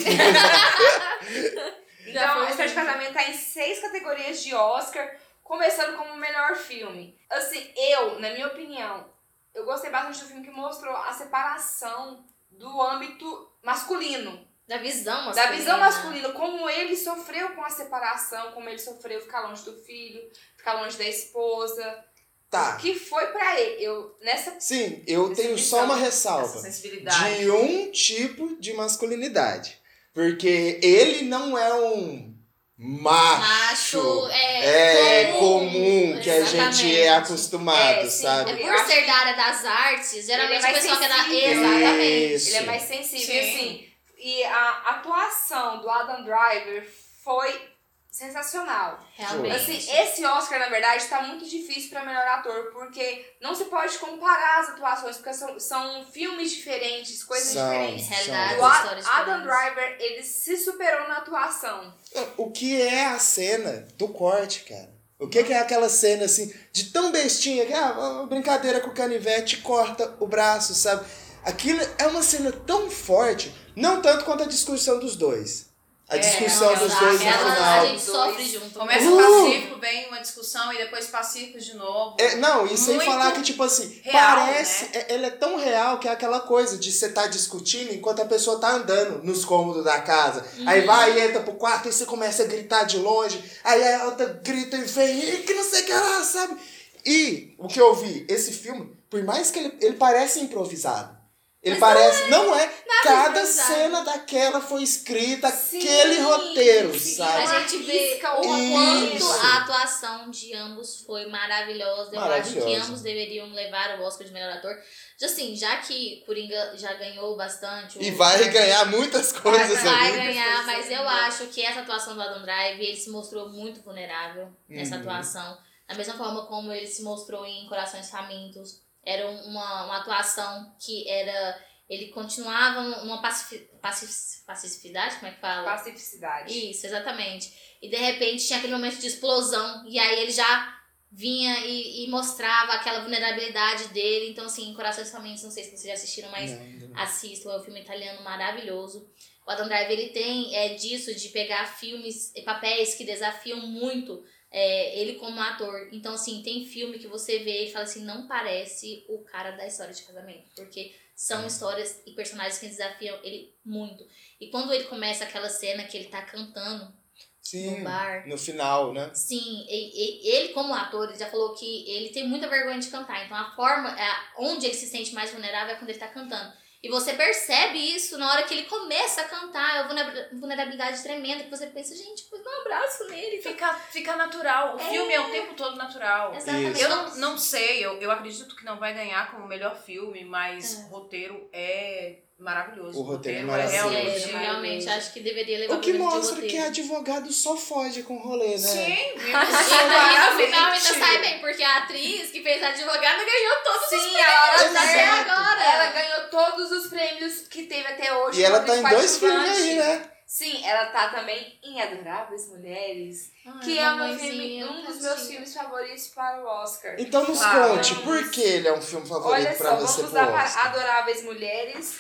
Speaker 2: Então, a história de casamento tá em seis categorias de Oscar, começando como o melhor filme. Assim, eu, na minha opinião, eu gostei bastante do filme que mostrou a separação do âmbito masculino.
Speaker 3: Da visão
Speaker 2: Da
Speaker 3: masculina.
Speaker 2: visão masculina, como ele sofreu com a separação, como ele sofreu ficar longe do filho, ficar longe da esposa.
Speaker 1: Tá.
Speaker 2: Que foi pra ele. Eu, nessa
Speaker 1: Sim, eu
Speaker 2: Essa
Speaker 1: tenho
Speaker 2: visão,
Speaker 1: só uma
Speaker 4: Essa
Speaker 1: ressalva. De um tipo de masculinidade. Porque ele não é um macho.
Speaker 3: Macho, é,
Speaker 1: é comum, que a gente é acostumado,
Speaker 2: É,
Speaker 1: sabe?
Speaker 3: É por ser da área das artes, geralmente
Speaker 2: Ele é
Speaker 3: o
Speaker 2: mais
Speaker 3: pessoal que é da... Exatamente.
Speaker 1: Isso.
Speaker 2: Ele é mais sensível,
Speaker 4: Sim.
Speaker 2: assim. E a atuação do Adam Driver foi sensacional.
Speaker 3: Realmente.
Speaker 2: Assim, esse Oscar, na verdade, tá muito difícil pra melhor ator, porque não se pode comparar as atuações, porque são, são filmes diferentes, coisas
Speaker 1: São,
Speaker 2: diferentes.
Speaker 3: Realidades,
Speaker 2: E o Adam
Speaker 3: diferentes.
Speaker 2: Driver, ele se superou na atuação.
Speaker 1: O que é a cena do corte, cara? O que, que é aquela cena assim, de tão bestinha que, ah, brincadeira com o canivete corta o braço, sabe? Aquilo é uma cena tão forte, não tanto quanto a discussão dos dois. A
Speaker 2: É,
Speaker 1: discussão dos
Speaker 3: Exato,
Speaker 1: dois no
Speaker 3: ela-
Speaker 1: final.
Speaker 3: A gente sofre junto.
Speaker 4: Começa
Speaker 1: Uh!
Speaker 4: pacífico, vem uma discussão e depois pacifica de novo.
Speaker 1: É, não, e sem
Speaker 4: Muito
Speaker 1: falar que, tipo assim,
Speaker 4: real,
Speaker 1: parece.
Speaker 4: né?
Speaker 1: é- Ele é tão real que é aquela coisa de você tá discutindo enquanto a pessoa tá andando nos cômodos da casa. Aí
Speaker 4: Uhum.
Speaker 1: vai e entra pro quarto e você começa a gritar de longe. Aí a outra grita e vem, "Ih, que não sei o que lá, sabe? E o que eu vi, esse filme, por mais que ele, ele parece improvisado. Ele
Speaker 3: Mas não
Speaker 1: parece.
Speaker 3: é.
Speaker 1: Não é. Cada
Speaker 3: improvisado.
Speaker 1: cena daquela foi escrita, aquele roteiro, sabe?
Speaker 3: A gente vê o quanto a atuação de ambos foi maravilhosa. Eu acho que ambos deveriam levar o Oscar de melhor ator. Assim, já que Coringa já ganhou bastante. o
Speaker 1: E vai
Speaker 3: Oscar-
Speaker 1: ganhar muitas coisas
Speaker 3: Vai
Speaker 1: ali.
Speaker 3: ganhar, mas eu acho que essa atuação do Adam Drive, ele se mostrou muito vulnerável nessa
Speaker 1: Uhum.
Speaker 3: atuação. Da mesma forma como ele se mostrou em Corações Famintos. Era um- uma, uma atuação que era... Ele continuava pacifi, pacif- pacificidade, como é que fala?
Speaker 2: Pacificidade.
Speaker 3: Isso, exatamente. E de repente tinha aquele momento de explosão. E aí ele já vinha e, e mostrava aquela vulnerabilidade dele. Então, assim, Corações Famintos, não sei se vocês já assistiram, mas
Speaker 1: Não, ainda não.
Speaker 3: assistam. É um filme italiano maravilhoso. O Adam Driver, ele tem é, disso, de pegar filmes e papéis que desafiam muito é, ele como ator. Então, assim, tem filme que você vê e fala assim, não parece o cara da história de casamento. Porque são histórias e personagens que desafiam ele muito. E quando ele começa aquela cena que ele tá cantando
Speaker 1: Sim,
Speaker 3: no bar.
Speaker 1: no final, né?
Speaker 3: Sim, e- e- ele como ator, ele já falou que ele tem muita vergonha de cantar. Então a forma, é, onde ele se sente mais vulnerável é quando ele tá cantando. E você percebe isso na hora que ele começa a cantar, é uma vulner- vulnerabilidade tremenda, que você pensa, gente, pô, dá um abraço nele.
Speaker 4: Fica, fica natural. O
Speaker 3: É.
Speaker 4: filme é o tempo todo natural.
Speaker 3: Exatamente.
Speaker 4: Eu não, não sei, eu, eu acredito que não vai ganhar como melhor filme, mas
Speaker 3: É.
Speaker 4: o roteiro é maravilhoso.
Speaker 1: O roteiro é
Speaker 3: Sim,
Speaker 1: maravilhoso.
Speaker 4: realmente
Speaker 3: eu realmente acho que deveria levar
Speaker 1: O que mostra que advogado só foge com rolê, né?
Speaker 4: Sim, *laughs*
Speaker 3: E aí, no final ainda sai bem, porque a atriz que fez a advogada ganhou todos os
Speaker 2: Sim,
Speaker 3: prêmios
Speaker 2: ela,
Speaker 3: até
Speaker 1: Exato.
Speaker 3: agora.
Speaker 2: ela ganhou todos os prêmios que teve até hoje.
Speaker 1: E ela tá em dois filmes aí, né?
Speaker 2: Sim, ela tá também em Adoráveis Mulheres,
Speaker 3: Ai,
Speaker 2: que é
Speaker 3: mamãezinha,
Speaker 2: filme, um dos meus filmes favoritos para o Oscar.
Speaker 1: Então nos
Speaker 4: Ah,
Speaker 1: conte,
Speaker 2: vamos.
Speaker 1: por que ele é um filme favorito
Speaker 2: Olha
Speaker 1: pra
Speaker 2: só,
Speaker 1: você
Speaker 2: vamos
Speaker 1: pro
Speaker 2: lá para
Speaker 1: Oscar?
Speaker 2: Adoráveis Mulheres.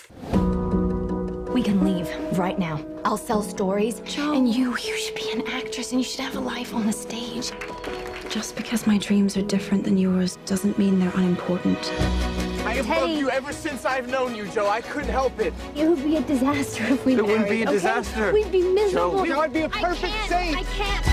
Speaker 14: We can leave right now. I'll sell stories. And you, you should be an actress and you should have a life on the stage.
Speaker 11: Just because my dreams are different than yours doesn't mean they're unimportant.
Speaker 15: Have loved you ever since I've known you, Joe. I couldn't help it.
Speaker 14: It would be a disaster if we
Speaker 15: It wouldn't be
Speaker 14: married,
Speaker 15: a
Speaker 14: okay?
Speaker 15: disaster.
Speaker 14: We'd be miserable.
Speaker 15: Joe, I'd be a perfect saint.
Speaker 14: I can't.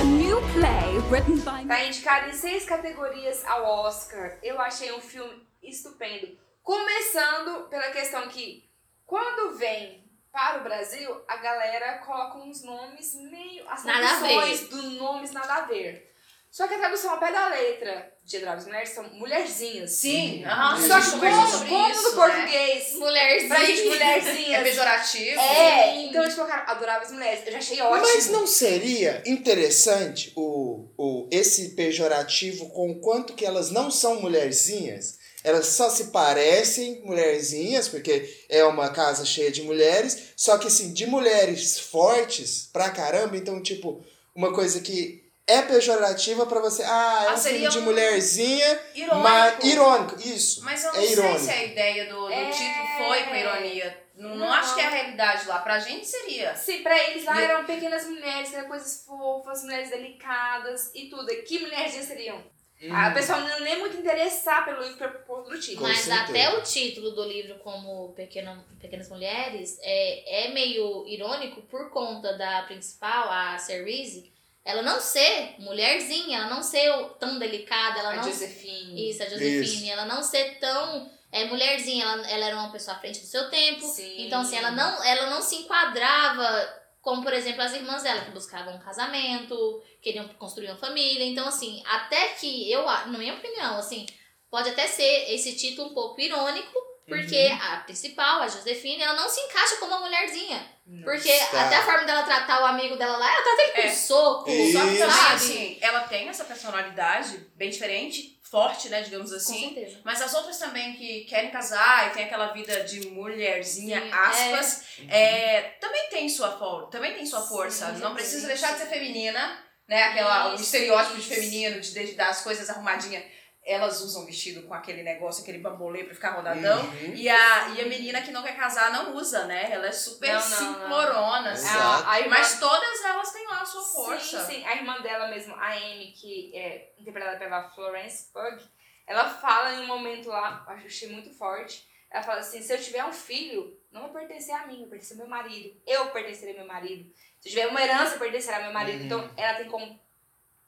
Speaker 14: A new play written by
Speaker 2: Tá indicado em seis categorias ao Oscar. Eu achei um filme estupendo. Começando pela questão que, quando vem para o Brasil, a galera coloca uns nomes meio. As
Speaker 3: Nada a ver.
Speaker 2: dos nomes nada a ver. Só que a tradução ao pé da letra de Adoráveis Mulheres são mulherzinhas.
Speaker 4: Sim, aham,
Speaker 2: Só que como, como
Speaker 4: isso,
Speaker 2: no
Speaker 4: né?
Speaker 2: português,
Speaker 3: Mulherzinha.
Speaker 2: pra gente mulherzinhas.
Speaker 4: É pejorativo.
Speaker 2: É, então eles colocaram Adoráveis Mulheres. Eu já achei ótimo.
Speaker 1: Mas não seria interessante o, o, esse pejorativo com o quanto que elas não são mulherzinhas? Elas só se parecem mulherzinhas, porque é uma casa cheia de mulheres, só que assim, de mulheres fortes pra caramba, então, tipo, uma coisa que é pejorativa pra você. Ah, é
Speaker 4: Ah,
Speaker 1: um filme de
Speaker 4: um
Speaker 1: mulherzinha.
Speaker 4: irônico.
Speaker 1: Mas, irônico, isso.
Speaker 4: Mas eu não
Speaker 1: é
Speaker 4: sei
Speaker 1: irônico.
Speaker 4: se a ideia do, do
Speaker 2: É.
Speaker 4: título foi com ironia. Não, não,
Speaker 2: Não.
Speaker 4: acho que é a realidade lá. Pra gente seria.
Speaker 2: Sim, pra eles lá
Speaker 4: E-
Speaker 2: eram pequenas mulheres, né, coisas fofas, mulheres delicadas e tudo. Que mulherzinhas seriam?
Speaker 1: Hum.
Speaker 2: A pessoa não nem muito interessar pelo livro por do título.
Speaker 3: Mas até o título do livro, como Pequena, Pequenas Mulheres, é, é meio irônico por conta da principal, a Cerise, ela não ser mulherzinha, ela não ser tão delicada, ela
Speaker 2: A
Speaker 3: não
Speaker 2: Josephine.
Speaker 3: Isso, a Josephine,
Speaker 1: Isso.
Speaker 3: ela não ser tão é, mulherzinha, ela, ela era uma pessoa à frente do seu tempo.
Speaker 2: Sim.
Speaker 3: Então, assim, ela não, ela não se enquadrava como, por exemplo, as irmãs dela, que buscavam um casamento, queriam construir uma família. Então, assim, até que eu, a- na minha opinião, assim, pode até ser esse título um pouco irônico, porque
Speaker 1: Uhum.
Speaker 3: a principal, a Josefine, ela não se encaixa como uma mulherzinha. Porque
Speaker 1: Tá.
Speaker 3: até a forma dela tratar o amigo dela lá, ela trata ele com
Speaker 4: É.
Speaker 3: soco,
Speaker 1: Isso.
Speaker 4: Só que
Speaker 3: sabe?
Speaker 4: assim, ela tem essa personalidade bem diferente, forte, né, digamos
Speaker 3: Com
Speaker 4: assim.
Speaker 3: certeza.
Speaker 4: Mas as outras também que querem casar e tem aquela vida de mulherzinha,
Speaker 3: Sim,
Speaker 4: aspas, é, também tem sua força, também tem sua
Speaker 2: Sim,
Speaker 4: força. Não
Speaker 2: exatamente.
Speaker 4: precisa deixar de ser feminina, né? Aquela, o
Speaker 3: Isso,
Speaker 4: estereótipo de feminino, de, de dar as coisas arrumadinhas. Elas usam vestido com aquele negócio, aquele bambolê pra ficar rodadão.
Speaker 1: Uhum.
Speaker 4: E, a, e a menina que não quer casar não usa, né? Ela é super
Speaker 2: Não, não,
Speaker 4: simplorona.
Speaker 2: não.
Speaker 4: assim.
Speaker 2: Exato. A- a irmã-
Speaker 4: Mas todas elas têm lá a sua força.
Speaker 2: Sim, sim. A irmã dela mesmo, a Amy, que é interpretada pela Florence Pugh, ela fala em um momento lá, acho que achei muito forte. Ela fala assim: se eu tiver um filho, não vai pertencer a mim, vai pertencer ao meu marido. Eu pertencerei ao meu marido. Se eu tiver uma herança, pertencerá ao meu marido.
Speaker 1: Uhum.
Speaker 2: Então ela tem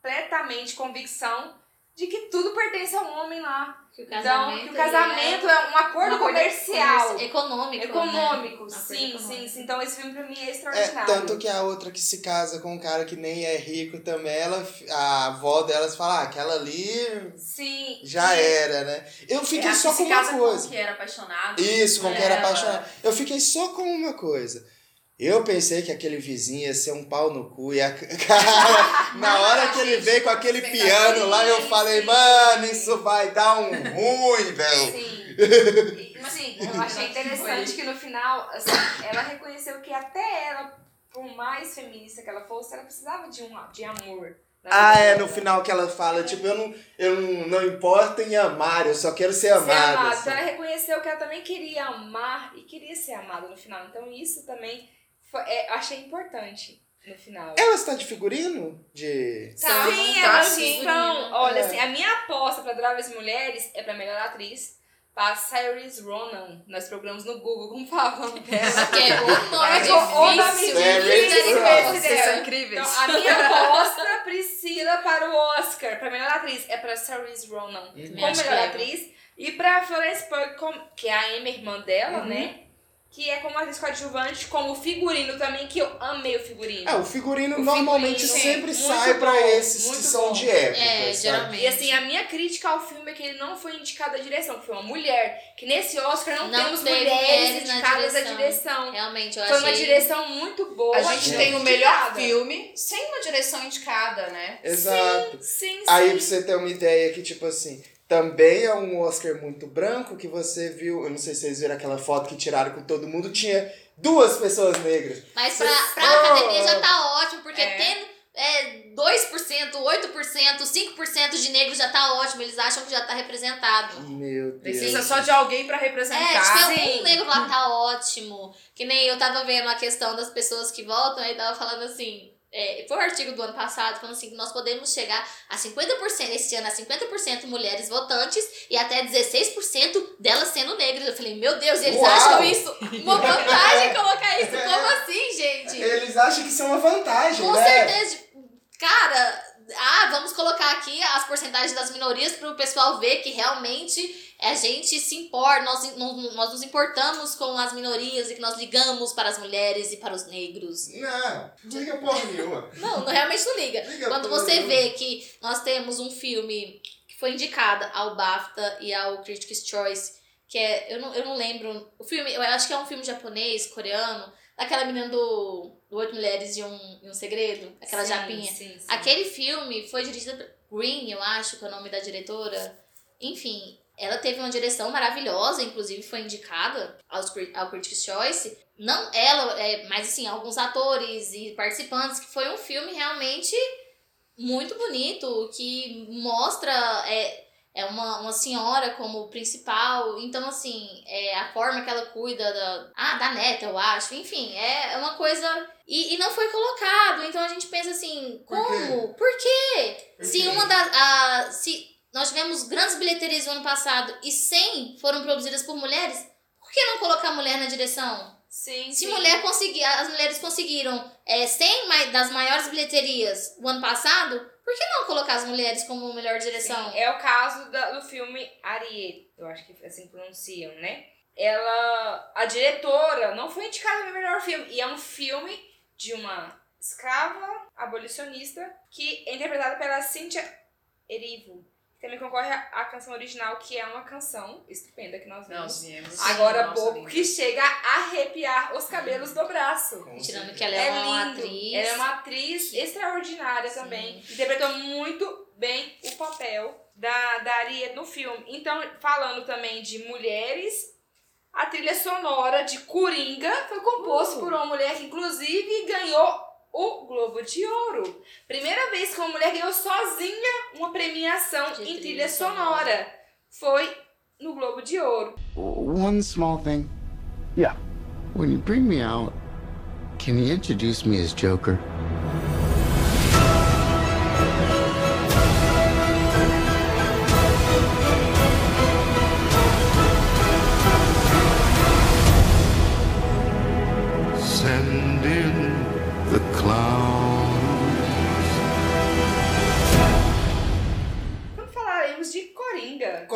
Speaker 2: completamente convicção de que tudo pertence ao homem lá.
Speaker 3: Que o
Speaker 2: Então,
Speaker 3: casamento,
Speaker 2: que o casamento
Speaker 3: ele
Speaker 2: é um acordo
Speaker 3: um
Speaker 2: comercial.
Speaker 3: comerci- econômico,
Speaker 2: Econômico,
Speaker 3: né?
Speaker 2: sim,
Speaker 3: Acordo
Speaker 2: sim, sim. Então esse filme pra mim é
Speaker 1: É,
Speaker 2: extraordinário.
Speaker 1: tanto que a outra que se casa com um cara que nem é rico também, ela, a avó delas fala, ah, aquela ali
Speaker 2: Sim.
Speaker 1: já
Speaker 2: e-
Speaker 1: era, né? Eu fiquei
Speaker 4: É, a
Speaker 1: só
Speaker 4: que
Speaker 1: com
Speaker 4: se
Speaker 1: uma
Speaker 4: casa com
Speaker 1: coisa.
Speaker 4: o que era apaixonado.
Speaker 1: Isso, com quem era
Speaker 4: ela.
Speaker 1: apaixonado. Eu fiquei só com uma coisa. Eu pensei que aquele vizinho ia ser um pau no cu. E a... *laughs* cara, na hora que ele veio com aquele piano lá, eu falei, mano, isso vai dar um *laughs* ruim, velho.
Speaker 2: Sim. Assim, eu *laughs* achei interessante que no final, assim, ela reconheceu que até ela, por mais feminista que ela fosse, ela precisava de, um, de amor. na
Speaker 1: Ah, é no final que ela fala, tipo, eu não, eu não, não importo em amar, eu só quero ser
Speaker 2: Ser
Speaker 1: amada.
Speaker 2: amada.
Speaker 1: assim.
Speaker 2: Então ela reconheceu que ela também queria amar e queria ser amada no final. Então isso também foi, é, achei importante no final.
Speaker 1: Ela está de figurino? De.
Speaker 2: Tá, sim,
Speaker 4: tá,
Speaker 2: elas
Speaker 4: sim.
Speaker 2: estão. Olha,
Speaker 1: É.
Speaker 2: assim, a minha aposta pra Adoráveis Mulheres é pra melhor atriz. Pra Cyrus Ronan. Nós procuramos no Google como falava dela. *laughs*
Speaker 3: Que é o nome
Speaker 2: É, o nome
Speaker 3: difícil.
Speaker 4: são incríveis.
Speaker 2: Então, a minha aposta precisa para o Oscar, pra melhor atriz, é pra Cyrus Ronan como
Speaker 3: acho que
Speaker 2: melhor
Speaker 3: leva.
Speaker 2: atriz. E pra Florence Pugh, como- que é a Emma, irmã dela,
Speaker 1: Uhum.
Speaker 2: né? Que é como atriz coadjuvante, como figurino também, que eu amei o figurino.
Speaker 1: É, o figurino
Speaker 2: O
Speaker 1: normalmente
Speaker 2: figurino,
Speaker 1: sempre
Speaker 2: sim,
Speaker 1: sai
Speaker 2: bom,
Speaker 1: esses que são de época.
Speaker 3: É,
Speaker 1: sabe?
Speaker 3: geralmente.
Speaker 2: E assim, a minha crítica ao filme é que ele não foi indicado à direção, que foi uma mulher. Que nesse Oscar não,
Speaker 3: Não
Speaker 2: temos mulheres indicadas à
Speaker 3: direção.
Speaker 2: direção.
Speaker 3: Realmente, eu
Speaker 2: Foi
Speaker 3: achei...
Speaker 2: uma direção muito boa.
Speaker 4: A gente tem o melhor
Speaker 2: indicada.
Speaker 4: filme sem uma direção indicada, né?
Speaker 1: Exato.
Speaker 2: Sim, sim.
Speaker 1: Aí pra você ter uma ideia que, tipo assim, também é um Oscar muito branco que você viu. Eu não sei se vocês viram aquela foto que tiraram com todo mundo, tinha duas pessoas negras.
Speaker 3: Mas pra,
Speaker 1: Vocês-
Speaker 3: pra academia já tá ótimo, porque
Speaker 4: É.
Speaker 3: tendo é, 2%, 8%, 5% de negros já tá ótimo. Eles acham que já tá representado.
Speaker 1: Meu Deus.
Speaker 4: Precisa só de alguém pra
Speaker 3: É,
Speaker 4: representar.
Speaker 3: se tem
Speaker 2: Sim.
Speaker 3: um negro lá, tá ótimo. Que nem eu tava vendo a questão das pessoas que votam, aí tava falando assim. É, foi um artigo do ano passado falando assim que nós podemos chegar a 50%, esse ano, a 50% mulheres votantes e até 16% delas sendo negras. Eu falei, meu Deus, eles
Speaker 1: Uau!
Speaker 3: acham isso uma *laughs* vantagem colocar isso. Como assim, gente?
Speaker 1: Eles acham que isso é uma vantagem,
Speaker 3: Com
Speaker 1: né?
Speaker 3: certeza. Cara, ah, vamos colocar aqui as porcentagens das minorias para o pessoal ver que realmente a gente se importa, nós, nós, nós nos importamos com as minorias e que nós ligamos para as mulheres e para os negros.
Speaker 1: Não, não liga porra nenhuma.
Speaker 3: Não, não realmente não liga.
Speaker 1: Liga
Speaker 3: Quando você
Speaker 1: nenhuma.
Speaker 3: vê que nós temos um filme que foi indicado ao BAFTA e ao Critics' Choice, que é, eu não, eu não lembro, o filme, eu acho que é um filme japonês, coreano, daquela menina do, do Oito Mulheres e um, e um Segredo, aquela
Speaker 2: Sim,
Speaker 3: japinha.
Speaker 2: sim, sim.
Speaker 3: Aquele filme foi dirigido por Green, eu acho que é o nome da diretora. Enfim, ela teve uma direção maravilhosa, inclusive foi indicada aos, ao Critics' Choice. Não ela, é, mas assim, alguns atores e participantes, que foi um filme realmente muito bonito, que mostra é, é uma, uma senhora como principal. Então, assim, é a forma que ela cuida da, ah, da neta, eu acho. Enfim, é é uma coisa. E, e não foi colocado. Então a gente pensa assim,
Speaker 1: Por quê?
Speaker 3: como? Por quê?
Speaker 1: Por
Speaker 3: Se
Speaker 1: quê?
Speaker 3: uma das. a- se nós tivemos grandes bilheterias no ano passado e 100 foram produzidas por mulheres, por que não colocar a mulher na direção?
Speaker 2: Sim,
Speaker 3: Se
Speaker 2: sim.
Speaker 3: mulher conseguir, as mulheres conseguiram é, 100 mai- das maiores bilheterias o ano passado, por que não colocar as mulheres como melhor direção?
Speaker 2: Sim, é o caso da- do filme Ariete, eu acho que assim pronunciam, né? Ela, a diretora, não foi indicada no melhor filme. E é um filme de uma escrava abolicionista que é interpretada pela Cynthia Erivo. Que Também concorre à à canção original, que é uma canção estupenda que nós vimos.
Speaker 4: Nós viemos.
Speaker 2: Agora há
Speaker 4: Nossa,
Speaker 2: pouco,
Speaker 4: linda.
Speaker 2: que chega a arrepiar os cabelos do braço.
Speaker 3: Tirando que ela é, uma
Speaker 2: lindo.
Speaker 3: atriz.
Speaker 2: Ela é uma atriz extraordinária
Speaker 3: Sim.
Speaker 2: também. Interpretou muito bem o papel da, da no filme. Então, falando também de mulheres, a trilha sonora de Coringa foi composta por uma mulher que, inclusive, ganhou o Globo de Ouro. Primeira vez que uma mulher ganhou sozinha uma premiação
Speaker 3: De
Speaker 2: em
Speaker 3: trilha
Speaker 2: trilha
Speaker 3: sonora.
Speaker 2: sonora. Foi no Globo de Ouro.
Speaker 16: One small thing.
Speaker 9: Yeah.
Speaker 16: When you bring me out, can you introduce me as Joker?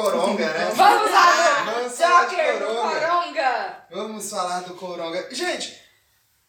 Speaker 1: Coronga, né?
Speaker 2: Vamos lá,
Speaker 1: Vamos
Speaker 2: Joker do
Speaker 1: Coronga.
Speaker 2: Coronga.
Speaker 1: Vamos falar do Coronga. Gente,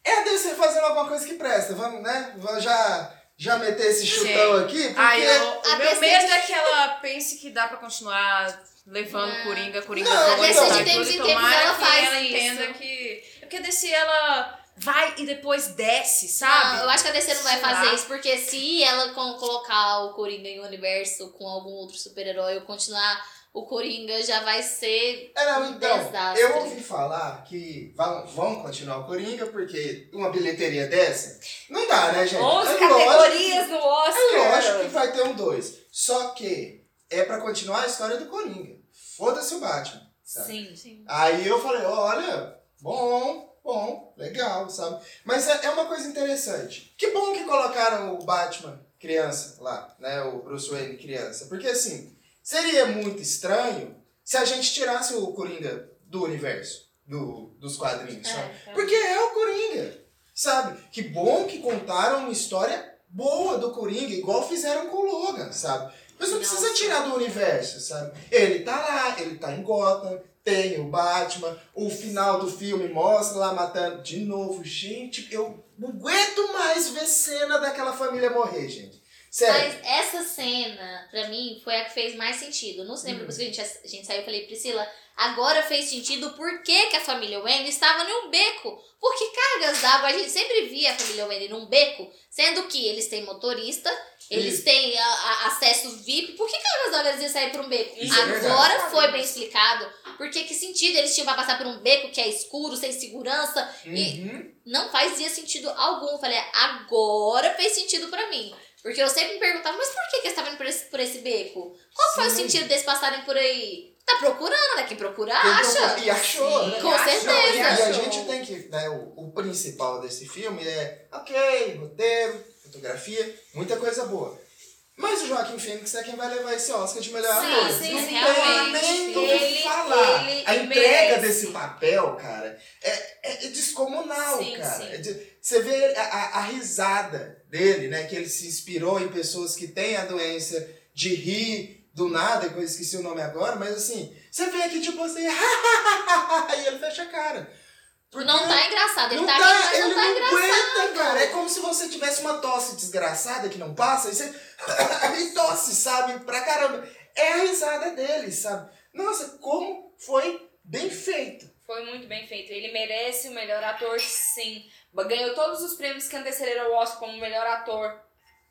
Speaker 1: é a DC fazendo alguma coisa que presta. Vamos, né? Vamos já, já meter esse chutão
Speaker 4: Sim.
Speaker 1: aqui, porque...
Speaker 4: Ai, eu- o meu
Speaker 3: DC
Speaker 4: medo
Speaker 3: de-
Speaker 4: é que ela pense que dá pra continuar levando
Speaker 3: Não.
Speaker 4: Coringa, Coringa
Speaker 1: Não, a DC de
Speaker 3: tempos em tempos ela
Speaker 4: que
Speaker 3: faz
Speaker 4: ela
Speaker 3: isso.
Speaker 4: entenda que... é Porque a DC, ela vai e depois desce, sabe?
Speaker 3: Não, eu acho que a DC não vai
Speaker 4: Sei lá.
Speaker 3: fazer isso, porque se ela co- colocar o Coringa em um universo com algum outro super-herói ou continuar, o Coringa já vai ser
Speaker 1: É, não,
Speaker 3: um
Speaker 1: então,
Speaker 3: desastre.
Speaker 1: eu ouvi falar que vão, vão continuar o Coringa, porque uma bilheteria dessa não dá, né, gente?
Speaker 2: 11
Speaker 1: É
Speaker 2: categorias
Speaker 1: lógico
Speaker 2: no
Speaker 1: que-
Speaker 2: Oscar.
Speaker 1: É lógico que vai ter um dois. Só que é pra continuar a história do Coringa. Foda-se o Batman, sabe?
Speaker 2: Sim, sim.
Speaker 1: Aí eu falei, olha, bom, bom, legal, sabe? Mas é, é uma coisa interessante. Que bom que colocaram o Batman criança lá, né? O Bruce Wayne criança. Porque assim, seria muito estranho se a gente tirasse o Coringa do universo, do, dos quadrinhos,
Speaker 3: É,
Speaker 1: sabe?
Speaker 3: tá.
Speaker 1: Porque é o Coringa, sabe? Que bom que contaram uma história boa do Coringa, igual fizeram com o Logan, sabe? Mas não precisa tirar do universo, sabe? Ele tá lá, ele tá em Gotham, tem o Batman, o final do filme mostra lá matando de novo. Gente, eu não aguento mais ver cena daquela família morrer, gente. Sério.
Speaker 3: Mas essa cena, pra mim, foi a que fez mais sentido. No
Speaker 1: Hum.
Speaker 3: cinema, depois que a gente, a gente saiu, eu falei, Priscila, agora fez sentido por que, que a família Wayne estava em um beco. Porque cargas d'água, a gente sempre via a família Wayne num beco, sendo que eles têm motorista, eles
Speaker 1: Isso.
Speaker 3: têm a- a- acesso VIP. Por que cargas d'água eles iam sair por um beco?
Speaker 1: Isso é
Speaker 3: agora
Speaker 1: verdade.
Speaker 3: foi bem explicado. Porque que sentido eles tinham pra passar por um beco que é escuro, sem segurança, e
Speaker 1: Uhum.
Speaker 3: não fazia sentido algum. Eu falei, agora fez sentido pra mim. Porque eu sempre me perguntava, mas por que, que eles estavam indo por esse, por esse beco? Qual foi o
Speaker 1: Sim.
Speaker 3: sentido deles passarem por aí? Tá procurando, né? Quem procura, acha.
Speaker 1: E achou,
Speaker 2: Sim,
Speaker 1: né?
Speaker 3: Com
Speaker 2: achou,
Speaker 3: certeza.
Speaker 1: Não, e a
Speaker 2: achou.
Speaker 1: gente tem que. Né, o, o principal desse filme é, ok, roteiro, fotografia, muita coisa boa. Mas o Joaquim Fênix é quem vai levar esse Oscar de melhor
Speaker 2: Sim,
Speaker 1: ator.
Speaker 2: sim,
Speaker 1: não
Speaker 2: sim,
Speaker 1: tem nem do que
Speaker 2: Ele-
Speaker 1: falar.
Speaker 2: ele
Speaker 1: a entrega
Speaker 2: merece.
Speaker 1: desse papel, cara, é, é- é descomunal,
Speaker 2: Sim,
Speaker 1: cara.
Speaker 2: sim.
Speaker 1: É de- você vê a, a- a risada dele, né? Que ele se inspirou em pessoas que têm a doença de rir do nada, que eu esqueci o nome agora, mas assim, você vê aqui, tipo assim, *laughs* e ele fecha a cara. Porque
Speaker 3: Não tá engraçado. Ele
Speaker 1: não
Speaker 3: tá,
Speaker 1: tá,
Speaker 3: rindo, mas
Speaker 1: ele
Speaker 3: não tá
Speaker 1: não
Speaker 3: engraçado.
Speaker 1: aguenta, cara. É como se você tivesse uma tosse desgraçada que não passa e você *laughs* e tosse, sabe? Pra caramba. É a risada dele, sabe? Nossa, como foi bem feito.
Speaker 2: Foi muito bem feito. Ele merece o melhor ator, sim. Ganhou todos os prêmios que antecederam o Oscar como melhor ator.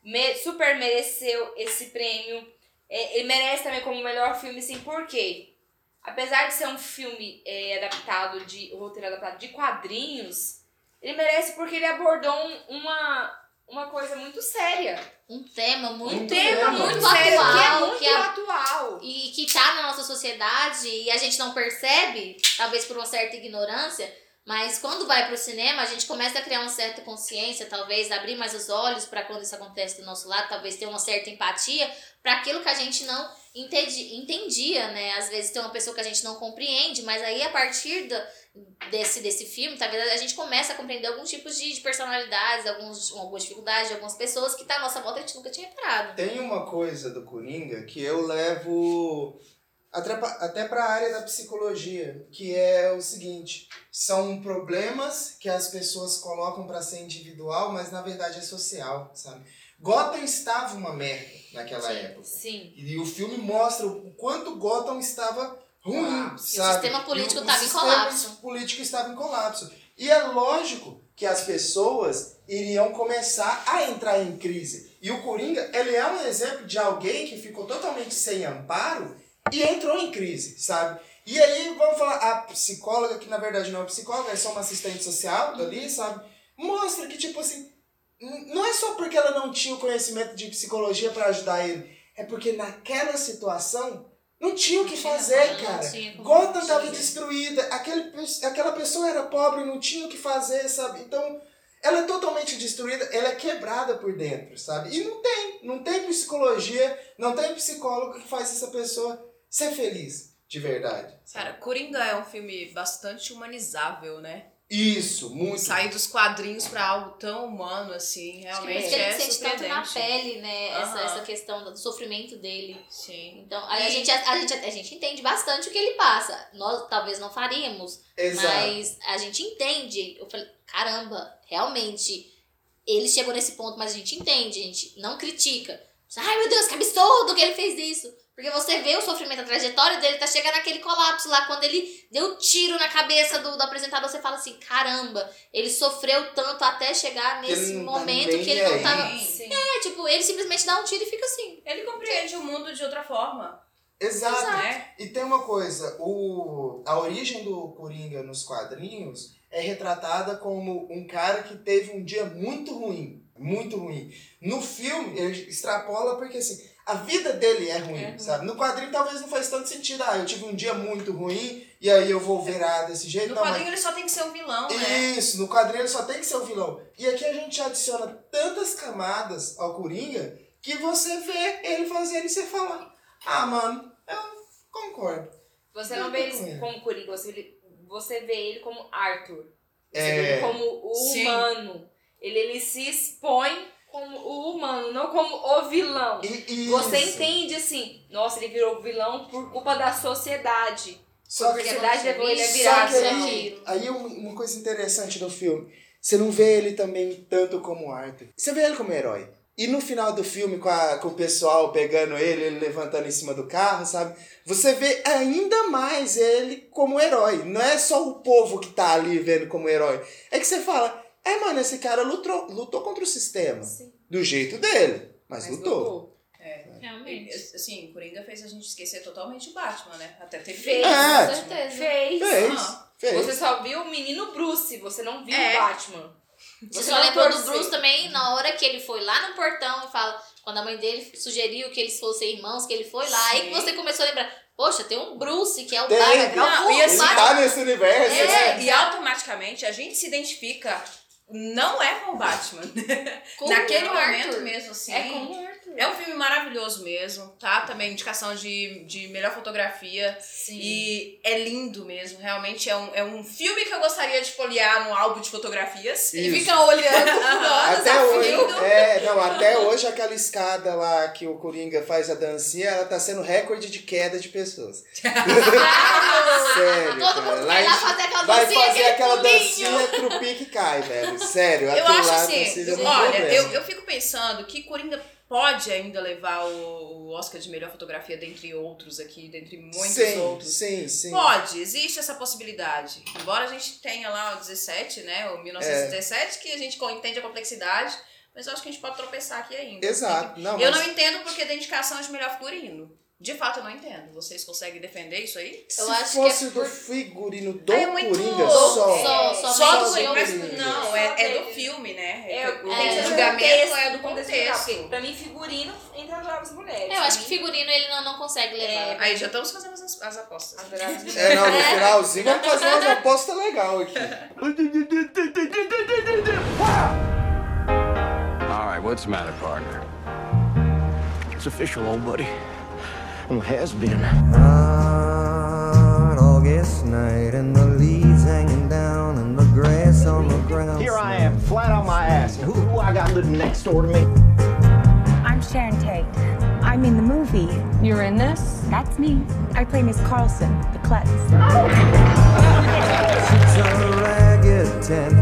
Speaker 2: Me- super mereceu esse prêmio. É, ele merece também como melhor filme, sim. Por quê? Apesar de ser um filme é, adaptado de. Roteiro adaptado de quadrinhos, ele merece porque ele abordou um- uma, uma coisa muito séria.
Speaker 3: Um tema muito,
Speaker 2: Um tema
Speaker 3: muito,
Speaker 2: muito sério,
Speaker 3: atual.
Speaker 2: que é muito
Speaker 3: que é-
Speaker 2: atual.
Speaker 3: e que tá na nossa sociedade e a gente não percebe, talvez por uma certa ignorância, mas quando vai pro cinema, a gente começa a criar uma certa consciência, talvez abrir mais os olhos para quando isso acontece do nosso lado, talvez ter uma certa empatia para aquilo que a gente não entendi, entendia, né? Às vezes tem uma pessoa que a gente não compreende, mas aí a partir da, desse, desse filme, talvez a gente começa a compreender alguns tipos de, de personalidades, alguns, algumas dificuldades de algumas pessoas que tá à nossa volta a gente nunca tinha reparado.
Speaker 1: Tem uma coisa do Coringa que eu levo até até pra área da psicologia, que é o seguinte: são problemas que as pessoas colocam pra ser individual, mas na verdade é social, sabe? Gotham estava uma merda naquela
Speaker 3: Sim,
Speaker 1: época.
Speaker 2: Sim.
Speaker 1: E o filme mostra o quanto Gotham estava ruim,
Speaker 3: Ah, e o
Speaker 1: sabe?
Speaker 3: sistema político
Speaker 1: o- o
Speaker 3: estava em
Speaker 1: sistema
Speaker 3: colapso.
Speaker 1: político estava em colapso. E é lógico que as pessoas iriam começar a entrar em crise. E o Coringa, ele é um exemplo de alguém que ficou totalmente sem amparo e entrou em crise, sabe? E aí, vamos falar, a psicóloga, que na verdade não é psicóloga, é só uma assistente social ali, sabe? Mostra que, tipo assim, Não é só porque ela não tinha o conhecimento de psicologia pra ajudar ele. É porque naquela situação não tinha o que fazer, cara. Gotham tava destruída. Aquele, aquela pessoa era pobre, não tinha o que fazer, sabe? Então, ela é totalmente destruída, ela é quebrada por dentro, sabe? E não tem. Não tem psicologia, não tem psicólogo que faz essa pessoa ser feliz, de verdade.
Speaker 4: Cara, Coringa é um filme bastante humanizável, né?
Speaker 1: Isso, muito.
Speaker 4: Sair dos quadrinhos pra algo tão humano assim,
Speaker 3: Acho
Speaker 4: realmente
Speaker 3: isso que ele
Speaker 4: é
Speaker 3: sente tanto na pele, né? Essa,
Speaker 4: Aham.
Speaker 3: essa questão do sofrimento dele.
Speaker 4: Sim.
Speaker 3: Então, aí a
Speaker 4: E-
Speaker 3: gente, a, gente, a gente entende bastante o que ele passa. Nós talvez não faríamos,
Speaker 1: Exato.
Speaker 3: mas a gente entende. Eu falei, caramba, realmente, ele chegou nesse ponto, mas a gente entende, a gente não critica. Ai meu Deus, que absurdo que ele fez isso. Porque você vê o sofrimento, a trajetória dele tá chegando naquele colapso lá, quando ele deu tiro na cabeça do, do apresentador, você fala assim, caramba, ele sofreu tanto até chegar nesse
Speaker 1: tá
Speaker 3: momento que ele não tava.
Speaker 4: Sim.
Speaker 3: É, tipo, ele simplesmente dá um tiro e fica assim.
Speaker 4: Ele compreende o mundo de outra forma.
Speaker 1: Exato.
Speaker 4: Né?
Speaker 1: E tem uma coisa, o, a origem do Coringa nos quadrinhos é retratada como um cara que teve um dia muito ruim. Muito ruim. No filme, ele extrapola porque assim, a vida dele é ruim, sabe? No quadrinho talvez não faz tanto sentido. Ah, eu tive um dia muito ruim e aí eu vou virar desse jeito.
Speaker 4: No
Speaker 1: Não, mas-
Speaker 4: quadrinho ele só tem que ser um vilão, né?
Speaker 1: Isso, no quadrinho ele só tem que ser o vilão. E aqui a gente adiciona tantas camadas ao Coringa que você vê ele fazendo e você fala, ah, mano, eu concordo.
Speaker 2: Você
Speaker 1: Não
Speaker 2: vê ele
Speaker 1: é.
Speaker 2: como Coringa, você, você vê ele como Arthur. Você
Speaker 1: É.
Speaker 2: vê ele como o humano. Ele, ele se expõe como o humano, não como o vilão.
Speaker 1: E-
Speaker 2: Você
Speaker 1: isso.
Speaker 2: entende assim, nossa, ele virou vilão por culpa da sociedade.
Speaker 1: Só
Speaker 2: a sociedade levou ele a virar vilão.
Speaker 1: aí, aí um- uma coisa interessante do filme, você não vê ele também tanto como Arthur. Você vê ele como herói. E no final do filme, com, a- com o pessoal pegando ele, ele levantando em cima do carro, sabe? Você vê ainda mais ele como herói. Não é só o povo que tá ali vendo como herói. É que você fala, é, mano, esse cara lutou, lutou contra o sistema. Do jeito dele. Mas,
Speaker 2: Mas
Speaker 1: lutou.
Speaker 2: lutou.
Speaker 4: É.
Speaker 3: Realmente.
Speaker 4: E, Assim, Coringa fez a gente esquecer totalmente o Batman, né? Até teve
Speaker 2: Fez,
Speaker 1: É.
Speaker 3: Com certeza.
Speaker 2: fez.
Speaker 1: Fez.
Speaker 4: Ah.
Speaker 1: Fez.
Speaker 2: Você só viu o menino Bruce, você não viu
Speaker 4: É.
Speaker 2: o Batman.
Speaker 3: Você
Speaker 2: Você
Speaker 3: só lembrou do. Bruce também na hora que ele foi lá no portão e fala. Quando a mãe dele sugeriu que eles fossem irmãos, que ele foi lá, aí que
Speaker 4: Sim.
Speaker 3: você começou a lembrar. Poxa, tem um Bruce que é o
Speaker 1: Tem.
Speaker 3: Batman. é
Speaker 4: Não, e assim,
Speaker 1: Ele tá nesse universo,
Speaker 4: É,
Speaker 1: né?
Speaker 4: e automaticamente a gente se identifica não é com o Batman. *laughs*
Speaker 3: Com
Speaker 4: Naquele
Speaker 3: o
Speaker 4: momento mesmo, assim.
Speaker 2: É como o.
Speaker 4: É um filme maravilhoso mesmo, tá? Também indicação de, de melhor fotografia.
Speaker 2: Sim.
Speaker 4: E é lindo mesmo. Realmente é um, é um filme que eu gostaria de folhear no álbum de fotografias. E
Speaker 1: Isso.
Speaker 4: ficar olhando por *laughs*
Speaker 1: Até
Speaker 4: a
Speaker 1: hoje, é, não, até hoje aquela escada lá que o Coringa faz a dancinha, ela tá sendo recorde de queda de pessoas. *laughs* *laughs* Sério,
Speaker 3: Todo
Speaker 1: cara.
Speaker 3: mundo
Speaker 1: Lá
Speaker 3: vai lá fazer aquela
Speaker 1: vai
Speaker 3: dancinha,
Speaker 1: fazer aquela
Speaker 3: pulinho.
Speaker 1: dancinha trupique cai, velho. Sério,
Speaker 4: Eu acho
Speaker 1: lá
Speaker 4: assim, olha, eu, eu fico pensando que Coringa pode ainda levar o, Oscar de melhor fotografia, dentre outros aqui, dentre muitos
Speaker 1: sim,
Speaker 4: outros.
Speaker 1: Sim, sim.
Speaker 4: Pode, existe essa possibilidade. Embora a gente tenha lá o 17, né? O 1917,
Speaker 1: É.
Speaker 4: que a gente entende a complexidade, mas eu acho que a gente pode tropeçar aqui ainda.
Speaker 1: Exato. Não,
Speaker 4: eu
Speaker 1: mas
Speaker 4: não entendo porque da indicação de melhor figurino. De fato, eu não entendo. Vocês conseguem defender isso aí?
Speaker 1: se
Speaker 3: eu acho que
Speaker 1: fosse
Speaker 3: é
Speaker 1: do
Speaker 3: por-
Speaker 1: figurino do
Speaker 4: É muito-
Speaker 1: Coringa
Speaker 4: Só-
Speaker 1: só.
Speaker 3: só-
Speaker 4: Só,
Speaker 3: Somente
Speaker 4: do Coringa, mas não,
Speaker 2: Só
Speaker 4: é, é do filme, né?
Speaker 2: É,
Speaker 4: o
Speaker 2: que ser
Speaker 4: julgamento é do
Speaker 2: contexto. Pra mim, figurino entra as Jovens Mulheres.
Speaker 3: Eu acho que figurino ele não, não consegue levar.
Speaker 4: Aí já estamos fazendo as, as apostas.
Speaker 2: as. *laughs*
Speaker 1: É, não, no finalzinho vamos fazer umas apostas legais aqui.
Speaker 6: All right, what's the matter, partner?
Speaker 15: It's official, old buddy. Well, has been.
Speaker 10: On August night and the leaves hanging down and the grass on the ground.
Speaker 15: Here I am, flat on my ass. Who, who I got living next door to me?
Speaker 17: I'm Sharon Tate. I'm in the movie. You're in this? That's me. I play Miss Carlson, the klutz.
Speaker 10: Sits on a ragged tent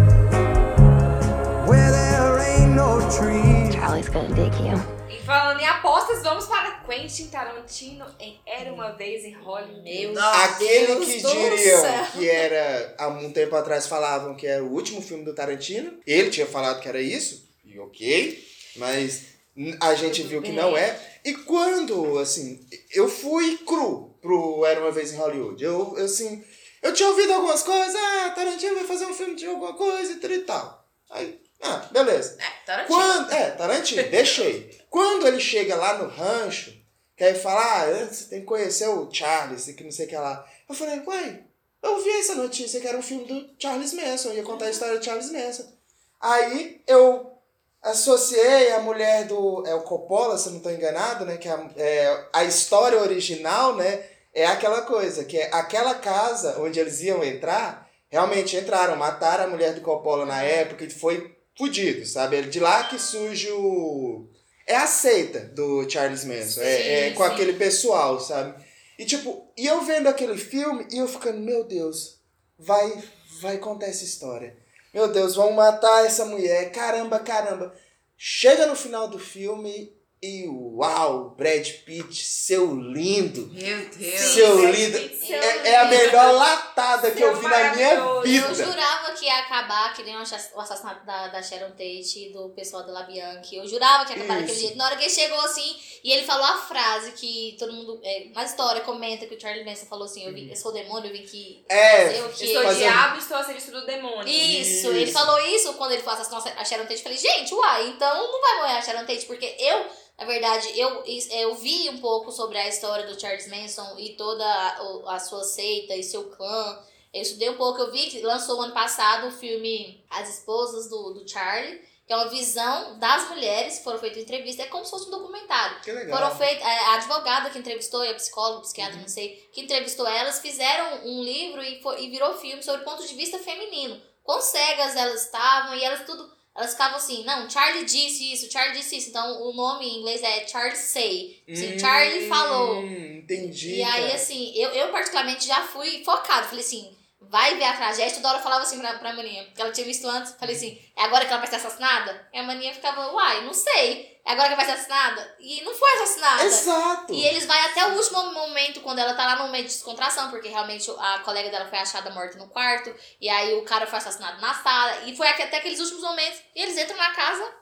Speaker 10: where there ain't no trees.
Speaker 14: Charlie's gonna dig you.
Speaker 2: Falando em apostas, vamos para Quentin Tarantino em Era Uma Vez em Hollywood.
Speaker 3: Meu
Speaker 1: Aquele
Speaker 3: Deus
Speaker 1: que
Speaker 3: do
Speaker 1: diriam
Speaker 3: céu.
Speaker 1: que era, há um tempo atrás falavam que era o último filme do Tarantino. Ele tinha falado que era isso, e ok, mas a gente viu que não é. E quando, assim, eu fui cru pro Era Uma Vez em Hollywood. Eu, assim, eu tinha ouvido algumas coisas, ah, Tarantino vai fazer um filme de alguma coisa e tal e tal. Aí Ah, beleza.
Speaker 4: É, Tarantino.
Speaker 1: Quando, é, Tarantino, *laughs* deixei. Quando ele chega lá no rancho, que aí fala, ah, você tem que conhecer o Charles, que não sei o que lá. Eu falei, uai, eu vi essa notícia que era um filme do Charles Manson, ia contar a história do Charles Manson. Aí eu associei a mulher do. É o Coppola, se eu não estou enganado, né? Que a, é, a história original, né? É aquela coisa, que é aquela casa onde eles iam entrar, realmente entraram, mataram a mulher do Coppola na época e foi fudido, sabe? É de lá que surge o. É a seita do Charles Manson. é, é com
Speaker 18: sim.
Speaker 1: aquele pessoal, sabe? E tipo, e eu vendo aquele filme e eu ficando, meu Deus, vai, vai contar essa história. Meu Deus, vão matar essa mulher, caramba, caramba. Chega no final do filme e uau, Brad Pitt, seu lindo.
Speaker 4: Meu Deus.
Speaker 1: Seu
Speaker 3: Brad
Speaker 1: lindo.
Speaker 3: Pitt, seu
Speaker 1: É, é a
Speaker 3: lindo.
Speaker 1: melhor latada que eu vi na minha
Speaker 3: Eu
Speaker 1: vida.
Speaker 3: jurava que ia acabar que nem o assa- o assassinato da, da Sharon Tate e do pessoal da Labianchi. Eu jurava que ia acabar daquele
Speaker 1: Isso.
Speaker 3: jeito. Na hora que ele chegou assim e ele falou a frase que todo mundo é, na história comenta que o Charlie Manson falou assim: Eu, vim, eu sou o demônio, eu vim aqui
Speaker 1: É,
Speaker 3: fazer o que.
Speaker 2: Eu sou o
Speaker 1: Fazer-
Speaker 2: diabo e estou a serviço do demônio.
Speaker 3: Isso, ele falou isso quando ele assassinou a Sharon Tate. Eu falei, gente, uai, então não vai morrer a Sharon Tate, porque eu, na verdade, eu, eu vi um pouco sobre a história do Charles Manson e toda a, a sua seita e seu clã. Eu estudei um pouco, eu vi que lançou ano passado o filme As Esposas do, do Charlie, que é uma visão das mulheres que foram feitas entrevistas, é como se fosse um documentário.
Speaker 1: Que legal.
Speaker 3: Foram feitas, a advogada que entrevistou, e a psicóloga, psiquiatra, não sei, que entrevistou elas, fizeram um livro e, foi, e virou filme sobre o ponto de vista feminino. Quão cegas elas estavam e elas tudo. Elas ficavam assim, não, Charlie disse isso, Charlie disse isso. Então o nome em inglês é Charlie Say. Assim, Charlie falou.
Speaker 1: Hum, Entendi.
Speaker 3: E aí, assim, eu, eu particularmente já fui focado. Falei assim, vai ver a tragédia. Toda hora eu falava assim pra, pra maninha, porque ela tinha visto antes. Falei assim, é agora que ela vai ser assassinada? E a maninha ficava, uai, não sei. É agora que ela vai ser assassinada? E não foi assassinada.
Speaker 1: Exato.
Speaker 3: E eles vai até o último momento, quando ela tá lá no momento de descontração, porque realmente a colega dela foi achada morta no quarto, e aí o cara foi assassinado na sala, e foi até aqueles últimos momentos, e eles entram na casa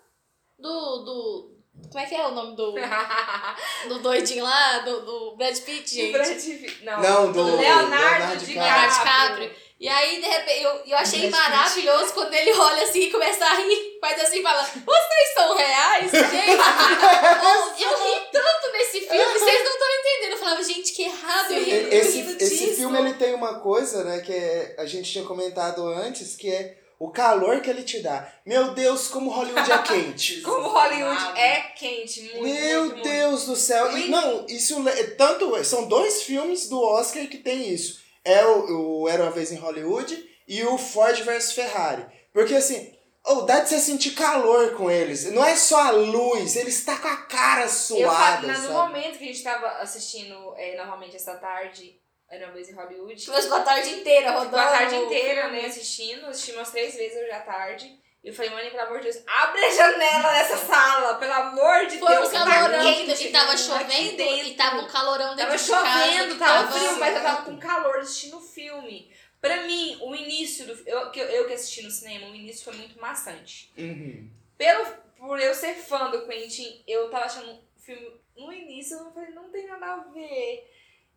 Speaker 3: do. do como é que é o nome do. *laughs* do doidinho lá, do, do Brad Pitt, gente?
Speaker 2: Brad Pitt. Não,
Speaker 1: Não, do
Speaker 2: Leonardo,
Speaker 1: Leonardo
Speaker 2: DiCaprio.
Speaker 3: Leonardo DiCaprio. E aí, de repente, eu, eu achei maravilhoso quando ele olha assim e começa a rir, faz assim e fala: Vocês são reais, *laughs* gente? eu, eu ri tanto nesse filme, vocês não estão entendendo. Eu falava, gente, que errado, eu ri
Speaker 1: Esse, esse
Speaker 3: disso.
Speaker 1: filme ele tem uma coisa, né, que é- a gente tinha comentado antes, que é o calor que ele te dá. Meu Deus, como Hollywood é quente. *laughs*
Speaker 2: Como Hollywood é quente, muito,
Speaker 1: Meu
Speaker 2: muito, muito.
Speaker 1: Deus do céu. E,
Speaker 2: Muito.
Speaker 1: não, isso tanto são dois filmes do Oscar que tem isso. É o, o Era uma vez em Hollywood e o Ford vs Ferrari. Porque assim, oh, dá de você sentir calor com eles. Não é só a luz, ele está com a cara
Speaker 2: Eu
Speaker 1: suada,
Speaker 2: na- no
Speaker 1: sabe?
Speaker 2: momento que a gente tava assistindo é, novamente essa tarde, era uma vez em Hollywood.
Speaker 3: Ficou a tarde inteira rodando.
Speaker 2: Ficou a tarde inteira, né, assistindo. Assisti umas três vezes hoje à tarde. E eu falei, mãe, pelo amor de Deus, abre a janela dessa sala, pelo amor de
Speaker 3: Foi
Speaker 2: Deus.
Speaker 3: um
Speaker 2: tá
Speaker 3: calorão
Speaker 2: quente,
Speaker 3: e tava chovendo
Speaker 2: dentro.
Speaker 3: e tava um calorão dentro
Speaker 2: Tava
Speaker 3: de casa.
Speaker 2: chovendo,
Speaker 3: que
Speaker 2: tava
Speaker 3: tava-
Speaker 2: frio, mas eu tava com calor assistindo o filme. Pra mim, o início do eu, que eu, eu que assisti no cinema, o início foi muito maçante.
Speaker 1: Uhum.
Speaker 2: Pelo, por eu ser fã do Quentin, eu tava achando o filme. No início, eu falei, não tem nada a ver.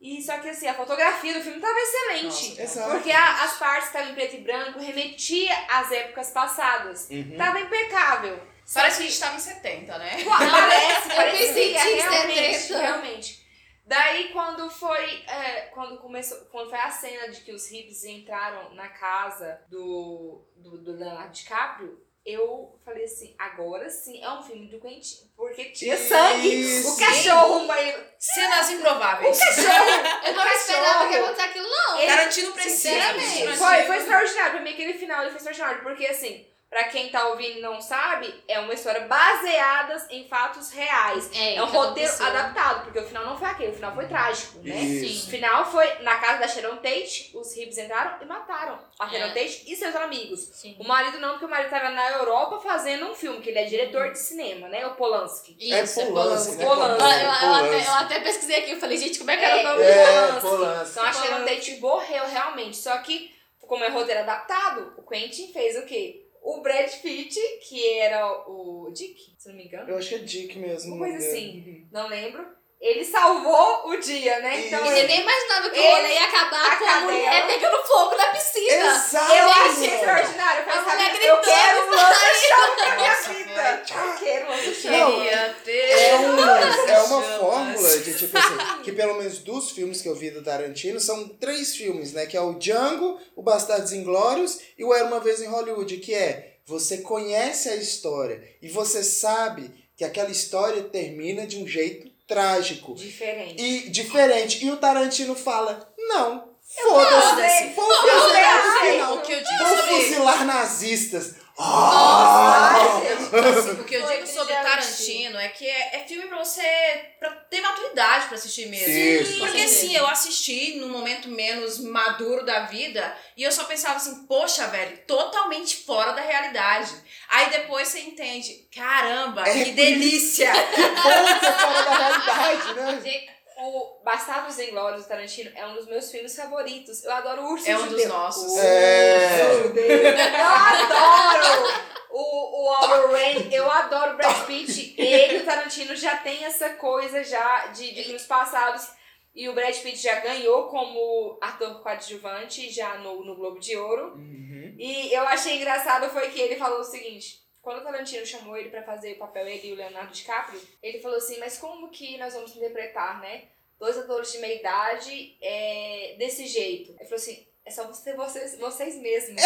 Speaker 2: E só que assim, a fotografia do filme tava excelente.
Speaker 1: Nossa,
Speaker 2: porque a- as partes estavam em preto e branco, remetia às épocas passadas.
Speaker 1: Uhum.
Speaker 2: Tava impecável. Só
Speaker 4: Parece que a gente tava em 70, né?
Speaker 2: Parece, *laughs* parece que é
Speaker 3: que tinha
Speaker 2: realmente,
Speaker 3: 70.
Speaker 2: realmente. Daí quando foi, é, quando começou, quando foi a cena de que os hippies entraram na casa do, do, do Leonardo DiCaprio, eu falei assim, agora sim é um filme do Quentin, porque tinha sangue, o cachorro, mas
Speaker 4: Cenas *laughs*
Speaker 2: o
Speaker 4: improváveis.
Speaker 2: cachorro, *laughs*
Speaker 3: Eu
Speaker 2: o
Speaker 3: não esperava que
Speaker 2: cachorro.
Speaker 3: acontecesse aquilo, não.
Speaker 2: Ele-
Speaker 4: Tarantino precisa.
Speaker 2: Foi, foi extraordinário. Pra mim, aquele final ele foi extraordinário. Porque, assim, pra quem tá ouvindo e não sabe, é uma história baseada em fatos reais.
Speaker 3: É,
Speaker 2: É um
Speaker 3: que
Speaker 2: roteiro
Speaker 3: aconteceu.
Speaker 2: adaptado, porque o final não foi aquele, o final foi trágico, né?
Speaker 1: Isso.
Speaker 2: O final foi na casa da Sharon Tate, os hippies entraram e mataram a Sharon
Speaker 3: É.
Speaker 2: Tate e seus amigos.
Speaker 3: Sim.
Speaker 2: O marido não, porque o marido tava na Europa fazendo um filme, que ele é diretor de cinema, né? O Polanski.
Speaker 3: Isso,
Speaker 1: é Polanski, né?
Speaker 2: Polanski.
Speaker 3: Eu, eu- eu até,
Speaker 1: Polanski.
Speaker 3: eu até pesquisei aqui, eu falei, gente, como é que era
Speaker 2: É,
Speaker 3: o nome
Speaker 1: É,
Speaker 3: dela?
Speaker 1: Polanski.
Speaker 2: Então a Sharon Tate morreu realmente. Só que, como é roteiro adaptado, o Quentin fez o quê? O Brad Pitt, que era o Dick, se não me engano.
Speaker 1: Eu acho que é Dick mesmo.
Speaker 2: Uma coisa assim. Não lembro. Ele salvou o dia, né? Então,
Speaker 3: E você nem imaginava que o
Speaker 2: ele-
Speaker 3: rolê ia acabar
Speaker 2: a
Speaker 3: com a mulher pegando fogo na piscina.
Speaker 1: Exato.
Speaker 2: Eu achei extraordinário. Eu falei, sabe, eu
Speaker 3: gritando,
Speaker 2: quero um lança-chama na minha *laughs* vida. Eu quero um
Speaker 4: ter
Speaker 1: É uma, é uma fórmula de tipo assim, que pelo menos dos filmes que eu vi do Tarantino são três filmes, né? Que é o Django, o Bastardos Inglórios e o Era Uma Vez em Hollywood, que é você conhece a história e você sabe que aquela história termina de um jeito trágico
Speaker 2: Diferente.
Speaker 1: e diferente. E o Tarantino fala, não,
Speaker 2: Foda-se.
Speaker 1: foda-se, vou
Speaker 2: Não,
Speaker 1: fazer final.
Speaker 4: O que eu
Speaker 1: Vou fuzilar nazistas.
Speaker 4: Nossa,
Speaker 1: Ah!
Speaker 4: assim, o que eu digo sobre. Tarantino é que é, é filme pra você pra ter maturidade pra assistir mesmo.
Speaker 1: Isso.
Speaker 4: Porque sim, eu assisti num momento menos maduro da vida e eu só pensava assim, poxa, velho, totalmente fora da realidade. Aí depois você entende, caramba,
Speaker 1: É
Speaker 4: que delícia!
Speaker 1: Volta *laughs* fora da realidade, né?
Speaker 2: O Bastardos Inglórios do Tarantino é um dos meus filmes favoritos. Eu adoro o Urso
Speaker 4: É um dos nossos.
Speaker 2: O
Speaker 1: É.
Speaker 2: Urso Judeu. Eu adoro o, o Albert Rain. Eu adoro o Brad Pitt. Ele e o Tarantino já tem essa coisa já de, de filmes passados. E o Brad Pitt já ganhou como ator coadjuvante já no, no Globo de Ouro. E eu achei engraçado foi que ele falou o seguinte. Quando o Tarantino chamou ele pra fazer o papel, ele e o Leonardo DiCaprio, ele falou assim, mas como que nós vamos interpretar, né? Dois atores de meia idade é, desse jeito. Ele falou assim, é só você, vocês, vocês mesmos. *laughs*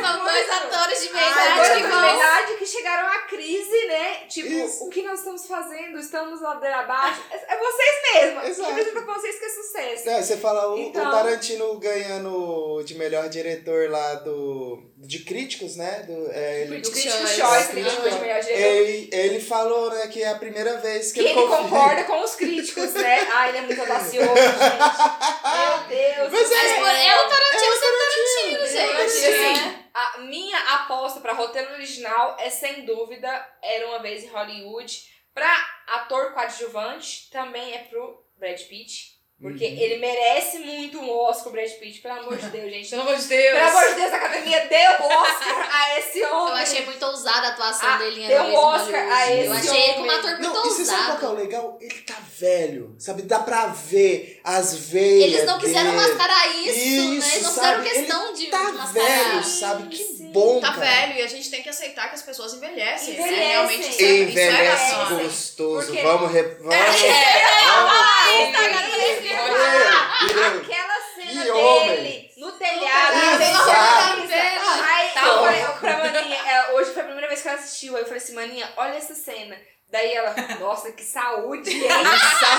Speaker 3: São dois atores de meia
Speaker 2: Ah,
Speaker 3: idade
Speaker 2: dois
Speaker 3: que
Speaker 2: atores de
Speaker 3: vão.
Speaker 2: meia idade que chegaram à crise, né? Tipo,
Speaker 1: Isso.
Speaker 2: o que nós estamos fazendo? Estamos ladeira abaixo. É, é vocês mesmos.
Speaker 1: Exato.
Speaker 2: Representa pra vocês que é sucesso.
Speaker 1: Não, você fala o,
Speaker 2: Então-
Speaker 1: o Tarantino ganhando de melhor diretor lá do. De críticos, né? Do, é, ele,
Speaker 2: Do
Speaker 3: Critics'
Speaker 2: Crítico
Speaker 3: Choice.
Speaker 2: Choice,
Speaker 1: É,
Speaker 2: ele
Speaker 1: ele, ele falou, né, que é a primeira vez que,
Speaker 2: Que ele
Speaker 1: confia-
Speaker 2: concorda com os críticos, né? *laughs* Ah, ele é muito audacioso, gente. Meu Deus.
Speaker 1: Mas é-
Speaker 2: céu.
Speaker 3: por- é o Tarantino sendo Tarantino,
Speaker 2: Eu
Speaker 3: gente.
Speaker 2: acho
Speaker 3: né?
Speaker 2: assim, a minha aposta pra roteiro original é sem dúvida Era uma vez em Hollywood. Pra ator coadjuvante também é pro Brad Pitt. Porque
Speaker 1: Uhum.
Speaker 2: ele merece muito um Oscar, o Brad Pitt, pelo amor de Deus, gente.
Speaker 4: Pelo amor de Deus!
Speaker 2: Pelo amor de Deus, a academia deu Oscar a esse
Speaker 3: Eu
Speaker 2: homem.
Speaker 3: achei muito ousada a atuação
Speaker 2: Ah,
Speaker 3: dele em
Speaker 2: deu Oscar a
Speaker 3: Hollywood. Eu
Speaker 2: esse
Speaker 3: achei ele como ator muito
Speaker 1: Não, e você sabe qual que é o
Speaker 3: ousado.
Speaker 1: legal? Ele tá velho, sabe? Dá pra ver as veias.
Speaker 3: Eles não quiseram
Speaker 1: dele.
Speaker 3: mascarar isso, né? Eles não
Speaker 1: Isso,
Speaker 3: fizeram questão
Speaker 1: Ele
Speaker 3: de
Speaker 1: tá
Speaker 3: mascarar.
Speaker 1: velho, sabe? Que bom,
Speaker 4: Tá
Speaker 1: cara.
Speaker 4: velho e a gente tem que aceitar que as pessoas envelhecem. né?
Speaker 2: Envelhecem.
Speaker 4: Realmente isso é, isso é
Speaker 1: Envelhece gostoso.
Speaker 2: Porque-
Speaker 1: Vamos, re... vamos, vamos,
Speaker 2: agora eu esqueci.
Speaker 1: Ei,
Speaker 2: Aquela cena
Speaker 1: Que homem.
Speaker 2: dele no telhado,
Speaker 1: Exato.
Speaker 2: Aí
Speaker 3: Tá
Speaker 2: eu falei pra Maninha, é, hoje foi a primeira vez que ela assistiu, aí eu falei assim, Maninha, olha essa cena. Daí ela, nossa, que saúde, hein? *laughs*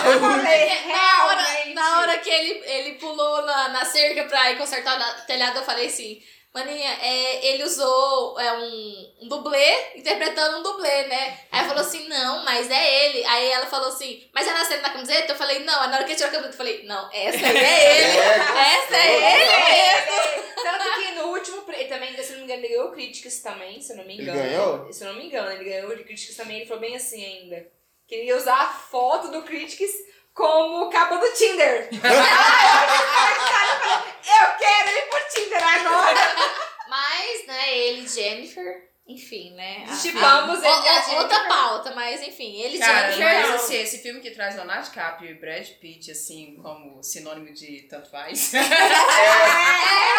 Speaker 2: Eu falei,
Speaker 3: Na hora, na hora que ele, ele pulou na, na cerca pra ir consertar o telhado, eu falei assim. Maninha, é, ele usou é, um, um dublê, interpretando um dublê, né? Aí falou assim, não, mas é ele. Aí ela falou assim, mas é na cena da camiseta? Eu falei, não. Aí na hora que ele tirou a camiseta, eu falei, não, essa aí é ele. *laughs* essa é ele mesmo.
Speaker 2: Tanto que no último, ele também, se eu não me engano, ele ganhou Critics também, se eu não me
Speaker 1: Ele
Speaker 2: engano.
Speaker 1: ganhou?
Speaker 2: Se eu não me engano, ele ganhou de Critics também, ele falou bem assim ainda. Queria usar a foto do Critics como capa do Tinder. *laughs* Ah, eu quero ir pro Tinder agora.
Speaker 3: Mas, né, ele e Jennifer, enfim, né?
Speaker 2: Chipamos
Speaker 3: a-
Speaker 2: ele.
Speaker 3: Outra pauta, mas enfim, ele e
Speaker 4: Cara,
Speaker 3: Jennifer.
Speaker 4: mas assim, esse filme que traz Leonardo DiCaprio e Brad Pitt, assim, como sinônimo de tanto faz. *laughs*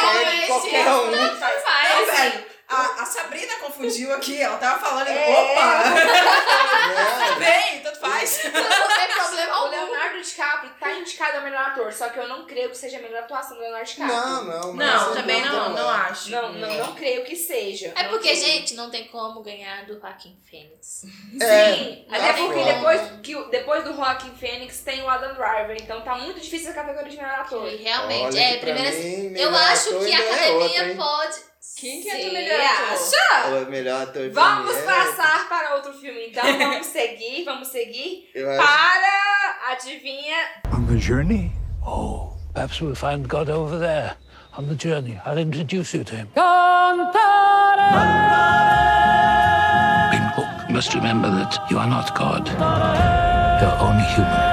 Speaker 3: É,
Speaker 1: Ele, qualquer um.
Speaker 3: tanto faz.
Speaker 4: Não, velho, a, a Sabrina confundiu aqui, ela tava falando,
Speaker 2: É.
Speaker 4: opa! *laughs*
Speaker 1: Né?
Speaker 4: Bem, tanto faz.
Speaker 3: Não tem problema
Speaker 2: O. Leonardo DiCaprio tá indicado ao melhor ator, só que eu não creio que seja a melhor atuação do Leonardo DiCaprio.
Speaker 1: Não, não,
Speaker 4: Não,
Speaker 1: sem
Speaker 4: também não, não acho.
Speaker 2: Não, não, não creio que seja.
Speaker 3: É
Speaker 2: Não
Speaker 3: porque,
Speaker 2: creio.
Speaker 3: gente, não tem como ganhar do Joaquim Fênix.
Speaker 1: É,
Speaker 2: Sim,
Speaker 3: não
Speaker 2: até
Speaker 3: tem
Speaker 2: porque depois, que, depois do Joaquin Phoenix tem o Adam Driver, então tá muito difícil a categoria de melhor ator.
Speaker 3: E realmente,
Speaker 1: Olha
Speaker 3: é,
Speaker 1: que pra
Speaker 3: primeira.
Speaker 1: mim,
Speaker 3: eu acho que a
Speaker 1: é
Speaker 3: academia
Speaker 1: hein?
Speaker 3: pode.
Speaker 4: Quem que é o melhor ator?
Speaker 3: Acha?
Speaker 1: O melhor ator
Speaker 2: Vamos
Speaker 1: é-
Speaker 2: passar para outro filme, então. *laughs* Vamos seguir, vamos seguir
Speaker 1: Eu acho-
Speaker 2: para, adivinha,
Speaker 13: On the journey?
Speaker 6: Oh, perhaps we'll find God over there on the journey. I'll introduce you to him. People must remember that you are not God. You're only human.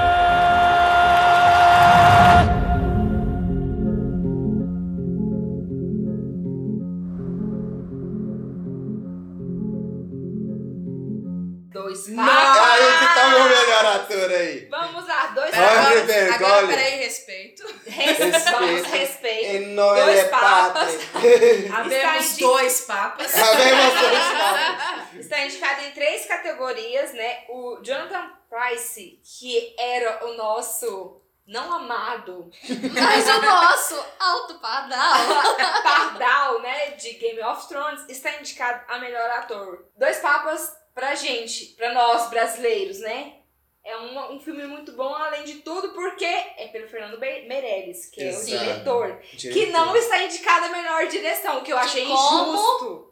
Speaker 6: *laughs*
Speaker 4: Havemos
Speaker 2: indi-
Speaker 4: dois papas.
Speaker 1: Havemos dois *laughs* papas.
Speaker 2: Está indicado em três categorias, né? O Jonathan Price, que era o nosso não amado
Speaker 3: Mas o nosso alto padal. *laughs*
Speaker 2: Pardal, né, de Game of Thrones, está indicado a melhor ator. Dois papas pra gente, pra nós brasileiros, né? É um, um filme muito bom, além de tudo, porque é pelo Fernando Be- Meirelles, que é o
Speaker 1: Exato.
Speaker 2: diretor, que
Speaker 1: Diretor.
Speaker 2: não está indicado a melhor direção, o que eu achei
Speaker 3: como?
Speaker 2: injusto.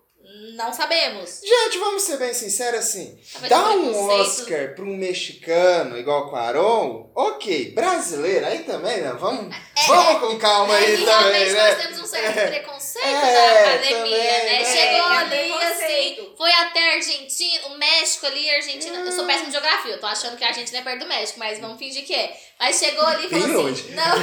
Speaker 3: Não sabemos.
Speaker 1: Gente, vamos ser bem sinceros assim. Dá
Speaker 3: um
Speaker 1: um. Oscar pra um mexicano igual o Quaron, ok. Brasileiro, aí também, né? Vamos, vamos com calma
Speaker 3: É,
Speaker 1: aí também, né?
Speaker 3: nós temos um certo preconceito
Speaker 1: É,
Speaker 3: da academia,
Speaker 1: também,
Speaker 3: né?
Speaker 1: né?
Speaker 3: Chegou
Speaker 2: É,
Speaker 3: ali,
Speaker 2: preconceito.
Speaker 3: assim, foi até a Argentina, o México ali, a Argentina. Eu sou péssima de geografia, eu tô achando que a Argentina é perto do México, mas vamos fingir que é. Mas chegou ali e falou
Speaker 1: longe.
Speaker 3: assim: não. *laughs*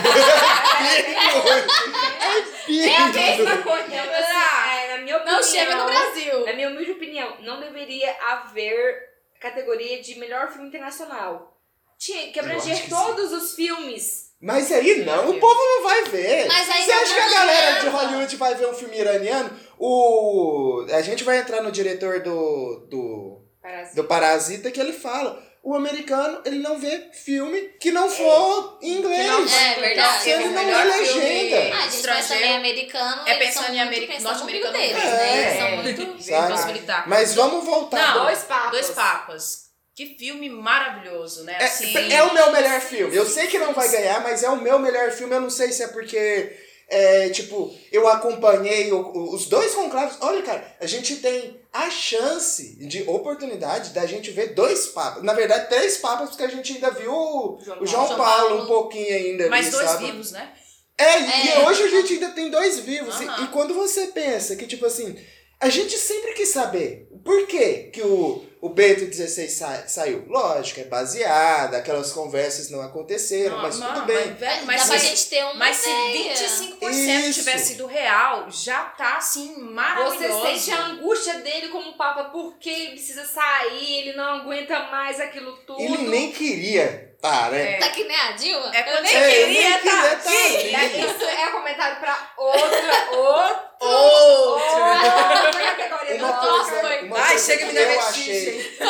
Speaker 2: É a mesma coisa. Então, assim, é, na minha opinião,
Speaker 3: Não chega no Brasil.
Speaker 2: Na minha humilde opinião, não deveria haver categoria de melhor filme internacional. Tinha que abranger todos os filmes.
Speaker 1: Mas aí não, o povo não vai ver.
Speaker 3: Mas aí
Speaker 1: Você acha que a galera de. Hollywood vai ver um filme iraniano? O... A gente vai entrar no diretor do, do,
Speaker 2: Parasita.
Speaker 1: do Parasita que ele fala. O americano, ele não vê filme que não for em inglês.
Speaker 4: não-
Speaker 3: É verdade.
Speaker 1: Se ele
Speaker 4: o
Speaker 1: não
Speaker 4: filme
Speaker 1: legenda.
Speaker 3: Ah, gente, mas também americano.
Speaker 4: É pensando em
Speaker 3: muito
Speaker 4: ameri-
Speaker 3: pensando no
Speaker 4: norte-americano
Speaker 3: umbigo deles,
Speaker 1: mesmo.
Speaker 3: né? Eles
Speaker 1: É.
Speaker 3: são muito.
Speaker 1: Sabe? Mas vamos voltar.
Speaker 4: Não,
Speaker 2: Dois papas.
Speaker 4: Dois papas. Que filme maravilhoso, né?
Speaker 1: É,
Speaker 4: Assim,
Speaker 1: é o meu melhor filme. Eu sei que não vai ganhar, mas é o meu melhor filme. Eu não sei se é porque, é, tipo, eu acompanhei o- o- os dois conclaves. Olha, cara, a gente tem a chance de oportunidade da gente ver dois papas. Na verdade, três papas, porque a gente ainda viu o
Speaker 2: João
Speaker 1: o João, Paulo,
Speaker 3: Paulo.
Speaker 1: um pouquinho ainda.
Speaker 4: Mas
Speaker 1: ali,
Speaker 4: dois
Speaker 1: sabe?
Speaker 4: vivos, né?
Speaker 1: É, e
Speaker 3: É.
Speaker 1: hoje a gente ainda tem dois vivos. E-. E, quando você pensa que, tipo assim, a gente sempre quis saber por que, que o, o Bento 16 sa- saiu. Lógico, é baseado, aquelas conversas não aconteceram,
Speaker 4: Não,
Speaker 1: mas
Speaker 4: não,
Speaker 1: tudo bem.
Speaker 4: Mas, velho, mas se-
Speaker 3: gente ter uma
Speaker 4: Mas se
Speaker 3: ideia.
Speaker 4: 25%
Speaker 1: Isso.
Speaker 4: tivesse sido real, já tá assim
Speaker 2: Você
Speaker 4: maravilhoso.
Speaker 2: sente a angústia dele como papa, porque ele precisa sair, ele não aguenta mais aquilo tudo.
Speaker 1: Ele nem queria tá, né?
Speaker 3: Tá que nem a Dilma?
Speaker 4: É
Speaker 3: Eu
Speaker 4: quando
Speaker 3: nem
Speaker 1: É, eu
Speaker 4: queria
Speaker 1: nem
Speaker 4: tá
Speaker 1: tá
Speaker 4: aqui.
Speaker 2: É, Isso é comentário pra outra, outro,
Speaker 4: Outro.
Speaker 2: outra categoria
Speaker 1: Uma
Speaker 2: do
Speaker 1: coisa,
Speaker 2: Oscar.
Speaker 1: uma
Speaker 4: Ai,
Speaker 1: coisa
Speaker 4: chega me
Speaker 1: achei. *laughs*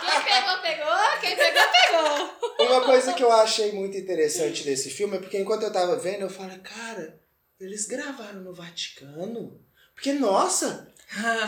Speaker 3: Quem pegou, pegou. Quem pegou, pegou.
Speaker 1: Uma coisa que eu achei muito interessante desse filme é porque enquanto eu tava vendo, eu falei, cara, eles gravaram no Vaticano? Porque, nossa,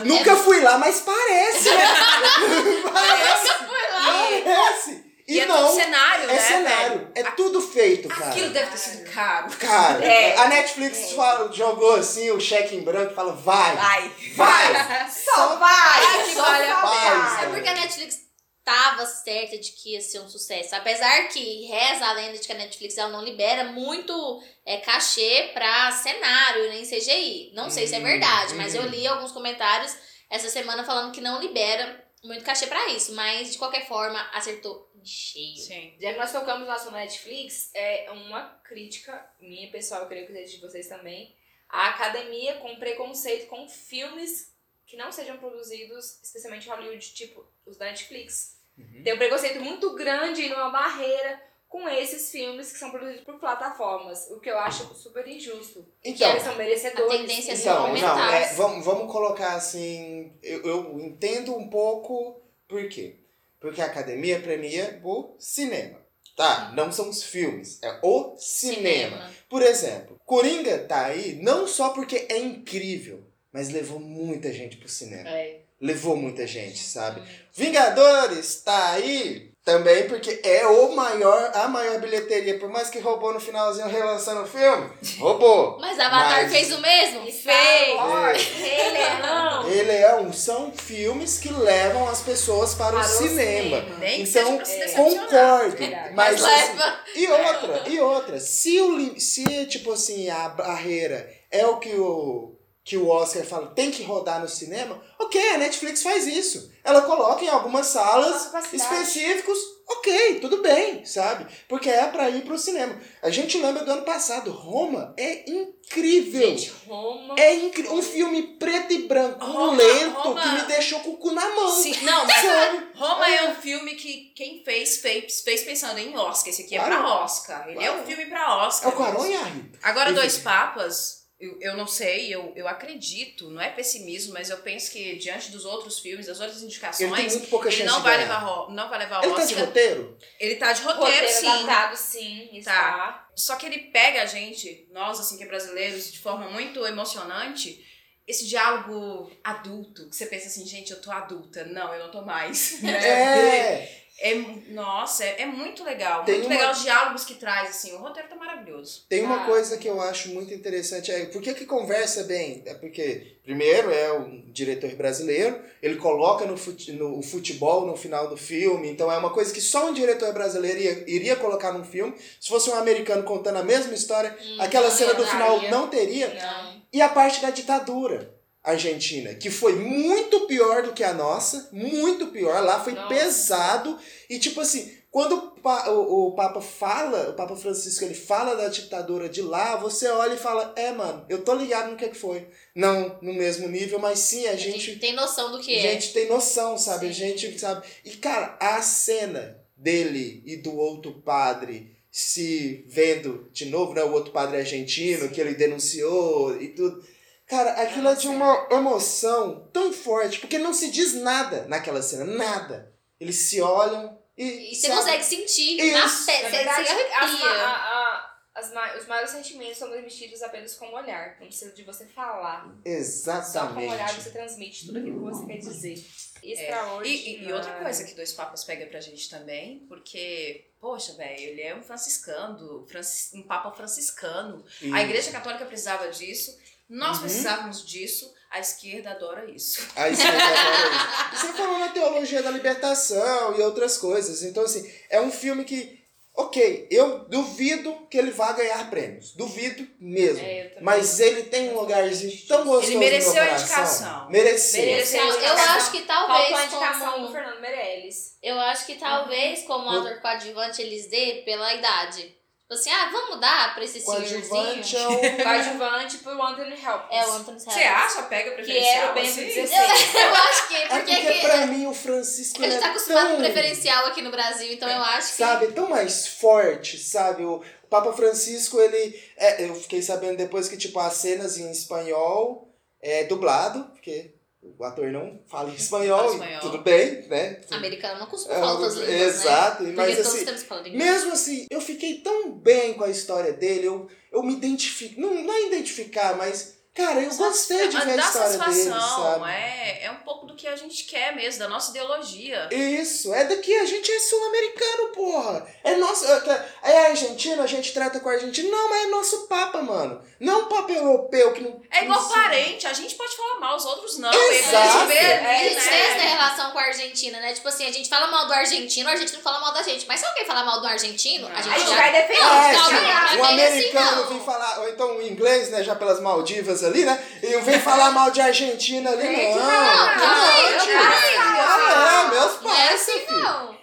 Speaker 1: nunca fui lá, mas parece, né? *laughs* parece.
Speaker 3: Nunca fui lá.
Speaker 1: Parece. E,
Speaker 4: E é
Speaker 1: não,
Speaker 4: tudo cenário,
Speaker 1: é
Speaker 4: né,
Speaker 1: cenário. É tudo feito, cara.
Speaker 4: Aquilo deve ter sido caro.
Speaker 1: Cara,
Speaker 2: É.
Speaker 1: a Netflix fala- jogou assim o cheque em branco e fala, vai,
Speaker 4: Vai.
Speaker 1: vai. *laughs*
Speaker 2: Só vai,
Speaker 4: que
Speaker 2: só
Speaker 4: vale a
Speaker 1: pena.
Speaker 3: É porque a Netflix tava certa de que ia ser um sucesso. Apesar que reza a lenda de que a Netflix ela não libera muito é, cachê pra cenário, nem CGI. Não sei se é
Speaker 1: Hum,
Speaker 3: verdade, mas
Speaker 1: uhum.
Speaker 3: eu li alguns comentários essa semana falando que não libera muito cachê pra isso. Mas, de qualquer forma, acertou cheio.
Speaker 4: Sim.
Speaker 2: Já que nós tocamos no assunto Netflix, é uma crítica minha, pessoal, eu creio que seja de vocês também. A academia com preconceito com filmes que não sejam produzidos, especialmente Hollywood, tipo os da Netflix. Tem um preconceito muito grande e uma barreira com esses filmes que são produzidos por plataformas, o que eu acho super injusto. que
Speaker 1: Então,
Speaker 2: eles são merecedores.
Speaker 3: a tendência é
Speaker 1: Então, não, é, vamos, vamos colocar assim. Eu, eu entendo um pouco por quê. Porque a academia premia o cinema. Tá? Não são os filmes, é o cinema. Por exemplo, Coringa tá aí não só porque é incrível, mas levou muita gente pro cinema.
Speaker 2: É.
Speaker 1: Levou muita gente, sabe? Vingadores tá aí também porque é o maior, a maior bilheteria. Por mais que roubou no finalzinho relançando o filme, roubou.
Speaker 3: Mas Avatar
Speaker 1: Mas-
Speaker 3: fez o mesmo? Fez!
Speaker 2: Rei Leão.
Speaker 1: Rei Leão são filmes que levam as pessoas para,
Speaker 2: Para
Speaker 1: o
Speaker 2: o
Speaker 1: cinema.
Speaker 2: cinema.
Speaker 4: Nem
Speaker 1: Então,
Speaker 4: decepcionar.
Speaker 1: concordo.
Speaker 2: Verdade.
Speaker 1: Mas,
Speaker 3: Mas
Speaker 1: assim,
Speaker 3: leva.
Speaker 1: e outra, e outra. Se, o, se tipo assim, a barreira é o que o, que o Oscar fala, tem que rodar no cinema, ok, a Netflix faz isso. Ela coloca em algumas salas específicos, ok. tudo bem, sabe? Porque é pra ir pro cinema. A gente lembra do ano passado, Roma é incrível.
Speaker 2: Gente, Roma.
Speaker 1: É incrível. Um filme preto e branco,
Speaker 4: Roma-
Speaker 1: lento,
Speaker 4: Roma-
Speaker 1: que me deixou com o cu na mão.
Speaker 4: Sim, não, mas
Speaker 1: Sabe?
Speaker 4: Roma é um filme que quem fez, fez, fez pensando em Oscar. Esse aqui é
Speaker 1: Claro.
Speaker 4: pra Oscar. Ele é
Speaker 1: Claro.
Speaker 4: um filme pra Oscar.
Speaker 1: É o Quaron e a Rita.
Speaker 4: Agora. Dois Papas, eu, eu não sei, eu, eu acredito, não é pessimismo, mas eu penso que diante dos outros filmes, das outras indicações,
Speaker 1: Ele tem muito pouca
Speaker 4: ele não
Speaker 1: de
Speaker 4: vai, levar, não vai levar
Speaker 1: Ele tá
Speaker 4: Oscar.
Speaker 1: de roteiro?
Speaker 4: Ele tá de roteiro,
Speaker 2: Roteiro
Speaker 4: sim.
Speaker 2: adaptado, sim, está.
Speaker 4: Tá. Só que ele pega a gente, nós, assim, que é brasileiros, de forma muito emocionante, esse diálogo adulto, que você pensa assim, gente, eu tô adulta. Não, eu não tô mais. né?
Speaker 1: É. *laughs*
Speaker 4: É, nossa, é, é muito legal.
Speaker 1: Tem
Speaker 4: muito
Speaker 1: uma-
Speaker 4: legal os diálogos que traz, assim. O roteiro tá maravilhoso.
Speaker 1: Tem uma
Speaker 4: Ah.
Speaker 1: coisa que eu acho muito interessante. É, por que, que conversa bem? É porque, primeiro, é um diretor brasileiro, ele coloca no, fute, no o futebol no final do filme, então é uma coisa que só um diretor brasileiro ia- iria colocar num filme. Se fosse um americano contando a mesma história, aquela
Speaker 2: não
Speaker 1: cena do final não teria.
Speaker 2: Não.
Speaker 1: E a parte da ditadura argentina, que foi muito pior do que a nossa, muito pior, lá foi
Speaker 2: Nossa.
Speaker 1: pesado, e tipo assim, quando o, o- Papa fala, o Papa Francisco, ele fala da ditadura de lá, você olha e fala, é mano, eu tô ligado no que que foi. Não no mesmo nível, mas sim, a
Speaker 3: A
Speaker 1: gente
Speaker 3: gente tem noção do que
Speaker 1: a
Speaker 3: é.
Speaker 1: gente tem noção, sabe? A gente sabe. E, cara, a cena dele e do outro padre se vendo de novo, né? O outro padre argentino que ele denunciou e tudo. Cara, aquilo é de uma emoção tão forte, porque não se diz nada naquela cena, nada. Eles se olham e.
Speaker 3: E você consegue sentir na
Speaker 1: Isso.
Speaker 3: pele,
Speaker 2: Na
Speaker 3: você,
Speaker 2: verdade,
Speaker 3: você
Speaker 2: as,
Speaker 3: arrepia.
Speaker 2: ma- a- a- as ma- os maiores sentimentos são transmitidos apenas com o olhar. Não precisa de você falar. Só com o
Speaker 1: Exatamente.
Speaker 2: olhar você transmite tudo aquilo que você quer dizer.
Speaker 4: É.
Speaker 2: Extraordinário.
Speaker 4: E, e- e outra coisa que Dois Papas pega pra gente também, porque, poxa, velho, ele é um franciscano, francis- um papa franciscano.
Speaker 1: E-
Speaker 4: A Igreja Católica precisava disso, nós
Speaker 1: Uhum.
Speaker 4: precisávamos disso, a esquerda adora isso.
Speaker 1: A esquerda adora *laughs* isso. Você falou na teologia da libertação e outras coisas. Então, assim, é um filme que, ok, eu duvido que ele vá ganhar prêmios. Duvido mesmo.
Speaker 2: É.
Speaker 1: Mas ele tem um lugarzinho tão gostoso
Speaker 4: Ele mereceu
Speaker 1: no meu
Speaker 4: a indicação.
Speaker 1: Mereceu.
Speaker 2: Mereceu
Speaker 3: Eu acho que talvez
Speaker 2: Faltou a indicação
Speaker 3: como-
Speaker 2: do Fernando Meirelles.
Speaker 3: Eu acho que talvez, como ator coadjuvante, eles dê pela idade. Assim, ah, vamos dar pra esse
Speaker 1: Coadjuvante
Speaker 3: senhorzinho.
Speaker 1: é o... *laughs*
Speaker 2: Coadjuvante pro Anthony Hopkins.
Speaker 3: É o Anthony
Speaker 4: Você
Speaker 3: Hopkins.
Speaker 4: acha? Pega
Speaker 2: Que era
Speaker 4: preferencial
Speaker 2: o Bento
Speaker 4: assim?
Speaker 2: 16. *laughs*
Speaker 3: Eu, eu acho que,
Speaker 1: É
Speaker 3: porque,
Speaker 1: porque
Speaker 3: que-
Speaker 1: pra mim o Francisco
Speaker 3: ele
Speaker 1: é
Speaker 3: tá acostumado
Speaker 1: tão...
Speaker 3: com preferencial aqui no Brasil, então eu acho que.
Speaker 1: Sabe, tão mais forte, sabe? O Papa Francisco, ele. É, eu fiquei sabendo depois que, tipo, as cenas em espanhol é dublado, porque o ator não fala em *laughs* espanhol,
Speaker 4: Fala espanhol.
Speaker 1: tudo bem, né?
Speaker 3: Americano não costuma
Speaker 1: É,
Speaker 3: falar outras línguas,
Speaker 1: exato,
Speaker 3: né?
Speaker 1: mas assim. Mesmo assim, eu fiquei tão bem com a história dele, eu, eu me identifico. Não, não é identificar, mas. Cara, eu gostei de ver a
Speaker 4: dá
Speaker 1: história dele,
Speaker 4: satisfação,
Speaker 1: sabe?
Speaker 4: é, é um pouco do que a gente quer mesmo, da nossa ideologia.
Speaker 1: Isso, é daqui, a gente é sul-americano, porra. É nosso. É é argentino, a gente trata com a Argentina. Não, mas é nosso Papa, mano. Não um Papa europeu que não.
Speaker 4: É igual
Speaker 1: não
Speaker 4: parente, a gente pode falar mal, os outros não.
Speaker 1: Exato.
Speaker 4: A gente vê
Speaker 3: A gente tem essa
Speaker 4: né?
Speaker 3: relação com a Argentina, né? Tipo assim, a gente fala mal do argentino, o argentino fala mal da gente. Mas se alguém falar mal do argentino, a gente
Speaker 2: A gente
Speaker 3: já...
Speaker 2: vai defender.
Speaker 3: Não,
Speaker 1: É,
Speaker 3: não é bem assim,
Speaker 1: americano
Speaker 3: não.
Speaker 1: vem falar, ou então um inglês, né, já pelas Maldivas não. não, é,
Speaker 3: Não é assim, não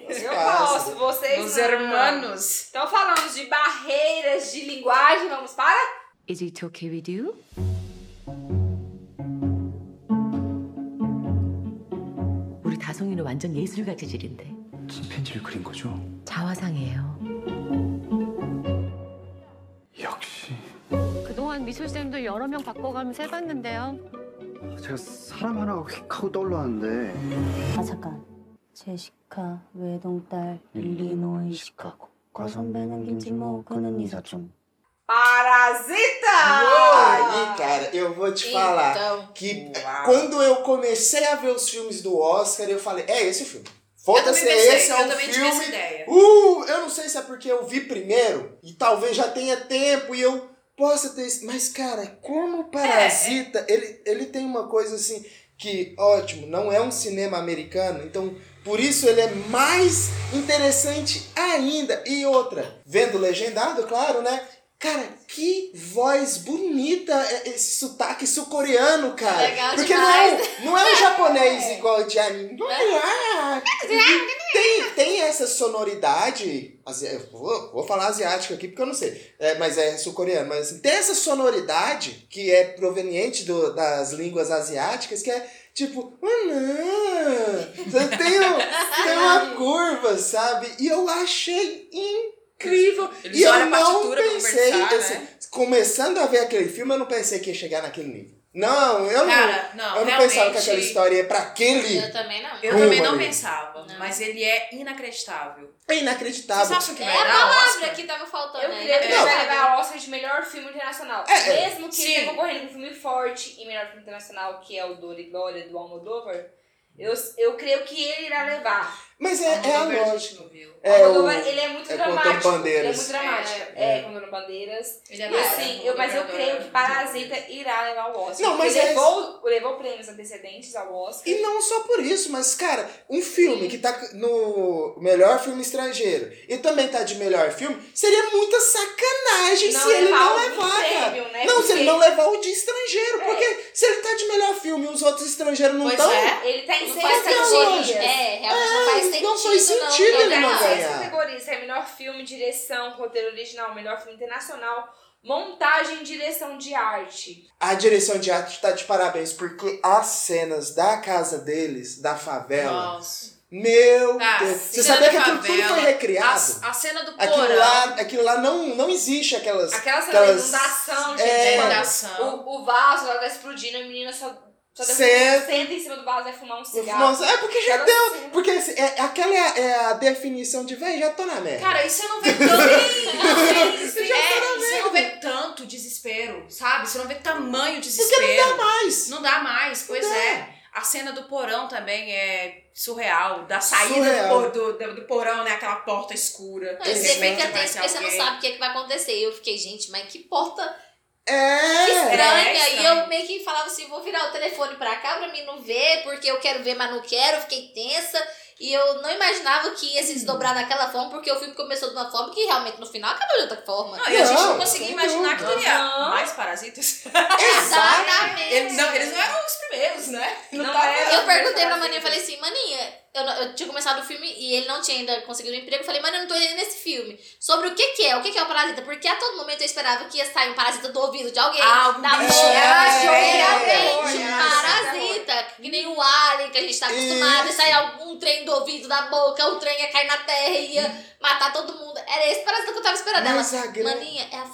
Speaker 1: Meus
Speaker 2: Eu
Speaker 1: pais.
Speaker 2: posso, vocês
Speaker 4: Os
Speaker 2: não.
Speaker 4: hermanos.
Speaker 2: Então falamos de barreiras de linguagem, vamos para?
Speaker 18: Is it okay with you? 우리 다송이는 완전 예술가 재질인데
Speaker 13: 침팬지를 그린 거죠?
Speaker 18: 자화상이에요.
Speaker 13: 역시
Speaker 19: 그동안 미술쌤도 여러 명 바꿔가면서 해봤는데요.
Speaker 9: 제가 사람 하나가 휙 하고 떠올랐는데
Speaker 20: 아 잠깐 제시카 외동딸 일리노이 시카고 과선배는 김치모 그는 이사촌
Speaker 2: Parasita!
Speaker 1: Aí, cara, eu vou te falar
Speaker 3: Então,
Speaker 1: que
Speaker 2: Uau.
Speaker 1: quando eu comecei a ver os filmes do Oscar, eu falei, é esse o filme. Foda-se,
Speaker 4: também pensei,
Speaker 1: esse é
Speaker 4: eu
Speaker 1: o
Speaker 4: também tive essa
Speaker 1: filme.
Speaker 4: ideia.
Speaker 1: Uh, eu não sei se é porque eu vi primeiro e talvez já tenha tempo e eu possa ter. Mas, cara, como Parasita, ele, ele tem uma coisa assim que, ótimo, não é um cinema americano, então por isso ele é mais interessante ainda. E outra, vendo legendado, claro, né? Cara, que voz bonita é esse sotaque sul-coreano, cara.
Speaker 3: Legal
Speaker 1: Porque
Speaker 3: demais.
Speaker 1: não, não é um *laughs* japonês igual de anime. Tem, tem essa sonoridade. Vou, vou falar asiática aqui porque eu não sei. É, mas é sul-coreano. Mas assim, tem essa sonoridade que é proveniente do- das línguas asiáticas que é tipo. "Anã". Tem, um- tem uma curva, sabe? E eu achei incrível.
Speaker 4: Eles
Speaker 1: e eu não pensei. assim,
Speaker 4: né?
Speaker 1: Começando a ver aquele filme, eu não pensei que ia chegar naquele nível. Não, eu
Speaker 4: Cara,
Speaker 1: não.
Speaker 4: não,
Speaker 1: eu não pensava que aquela história ia pra aquele.
Speaker 3: Eu também não.
Speaker 4: Eu também não
Speaker 1: ali.
Speaker 4: pensava, mas ele é inacreditável.
Speaker 1: É inacreditável.
Speaker 4: Vocês acham que
Speaker 3: É
Speaker 4: vai
Speaker 3: a
Speaker 4: dar
Speaker 3: palavra
Speaker 4: Oscar?
Speaker 3: que tava faltando.
Speaker 2: Eu
Speaker 3: né?
Speaker 2: creio que ele
Speaker 1: Não.
Speaker 2: vai levar o Oscar de melhor filme internacional.
Speaker 1: É, é.
Speaker 2: Mesmo que
Speaker 4: Sim.
Speaker 2: ele tenha concorrendo com um filme forte em melhor filme internacional, que é o Dor e Glória, do Almodóvar, eu, eu creio que ele irá levar.
Speaker 1: Mas é, é a lógica.
Speaker 4: gente não viu.
Speaker 1: É, o,
Speaker 2: ele é muito
Speaker 1: é
Speaker 2: dramático. Ele é muito dramático.
Speaker 1: É,
Speaker 2: É,
Speaker 1: é.
Speaker 2: com Antônio Bandeiras.
Speaker 4: Ele é
Speaker 2: E assim, eu, mas eu creio que Parasita irá levar o Oscar.
Speaker 1: Não, mas
Speaker 2: ele
Speaker 1: é-
Speaker 2: levou, levou prêmios antecedentes ao Oscar.
Speaker 1: E não só por isso, mas, cara, um filme que tá no melhor filme estrangeiro e também tá de melhor filme, seria muita sacanagem
Speaker 2: Não
Speaker 1: se ele não levar, cara.
Speaker 2: prêmio, né?
Speaker 1: Não, se
Speaker 2: Porque-
Speaker 1: ele não levar o de estrangeiro.
Speaker 2: É.
Speaker 1: Porque se ele tá de melhor filme e os outros estrangeiros não estão.
Speaker 4: é.
Speaker 2: Ele tá em
Speaker 3: Não
Speaker 2: seis
Speaker 3: faz
Speaker 2: categorias.
Speaker 3: sentido. É, realmente não faz sentido.
Speaker 1: não faz sentido
Speaker 3: não,
Speaker 1: ele não
Speaker 2: seis
Speaker 1: ganhar.
Speaker 2: categorias. É melhor filme, direção, roteiro original, melhor filme internacional, montagem e direção de arte.
Speaker 1: A direção de arte tá de parabéns, porque as cenas da casa deles, da favela.
Speaker 4: Nossa.
Speaker 1: Meu
Speaker 4: Tá,
Speaker 1: Deus. Você sabia que aquilo tudo foi recriado?
Speaker 4: A, a cena do
Speaker 1: Aquilo
Speaker 4: porão.
Speaker 1: lá, aquilo lá não, não existe aquelas.
Speaker 2: Aquela cena
Speaker 1: aquelas,
Speaker 2: da inundação, gente.
Speaker 1: É.
Speaker 4: Inundação.
Speaker 2: O, o vaso lá tá explodindo, a menina só, só
Speaker 1: Senta.
Speaker 2: em cima do vaso e vai fumar um cigarro.
Speaker 1: Nossa, é porque já deu.
Speaker 2: cena.
Speaker 1: Porque assim, é, aquela é a, é a definição de velho, já tô na merda.
Speaker 4: Cara, e você não vê tanto. *laughs*
Speaker 1: Você já tá na
Speaker 4: é, e você não vê tanto desespero, sabe? Você não vê tamanho
Speaker 1: porque
Speaker 4: desespero.
Speaker 1: não dá mais.
Speaker 4: Não dá mais, pois
Speaker 1: Não
Speaker 4: é. A cena do porão também é surreal. Da saída
Speaker 1: Surreal.
Speaker 4: do, do, do porão, né? Aquela porta escura.
Speaker 3: Não, você fica tenso porque você não sabe o que, é que vai acontecer. E eu fiquei, gente, mas que porta
Speaker 1: É.
Speaker 3: que estranha.
Speaker 4: É,
Speaker 3: e
Speaker 4: estranho.
Speaker 3: eu meio que falava assim, vou virar o telefone pra cá pra mim não ver, porque eu quero ver, mas não quero. Eu fiquei tensa. E eu não imaginava que ia se desdobrar daquela forma, porque o filme começou de uma forma que realmente no final acabou de outra forma.
Speaker 4: Não, e a gente não
Speaker 1: Não,
Speaker 4: conseguia imaginar que teria
Speaker 2: Não.
Speaker 4: mais parasitas.
Speaker 3: Exatamente.
Speaker 4: Eles não, eles não eram os primeiros, né?
Speaker 2: Não
Speaker 4: tava-
Speaker 2: era.
Speaker 3: Eu perguntei pra Maninha, falei assim, Maninha, eu, eu tinha começado o filme e ele não tinha ainda conseguido um emprego. Eu falei, Maninha, eu não tô entendendo nesse filme. Sobre o que que é, o que que é o parasita? Porque a todo momento eu esperava que ia sair um parasita do ouvido de alguém,
Speaker 4: Ah,
Speaker 3: da boca,
Speaker 1: É,
Speaker 3: realmente,
Speaker 1: é,
Speaker 3: um parasita. Que nem o alien que a gente tá acostumado, sair algum trem do ouvido, da boca, o trem ia cair na terra e ia matar todo mundo. Era esse parasita que eu tava esperando.
Speaker 1: Mas
Speaker 3: Ela,
Speaker 1: a
Speaker 3: Maninha, é a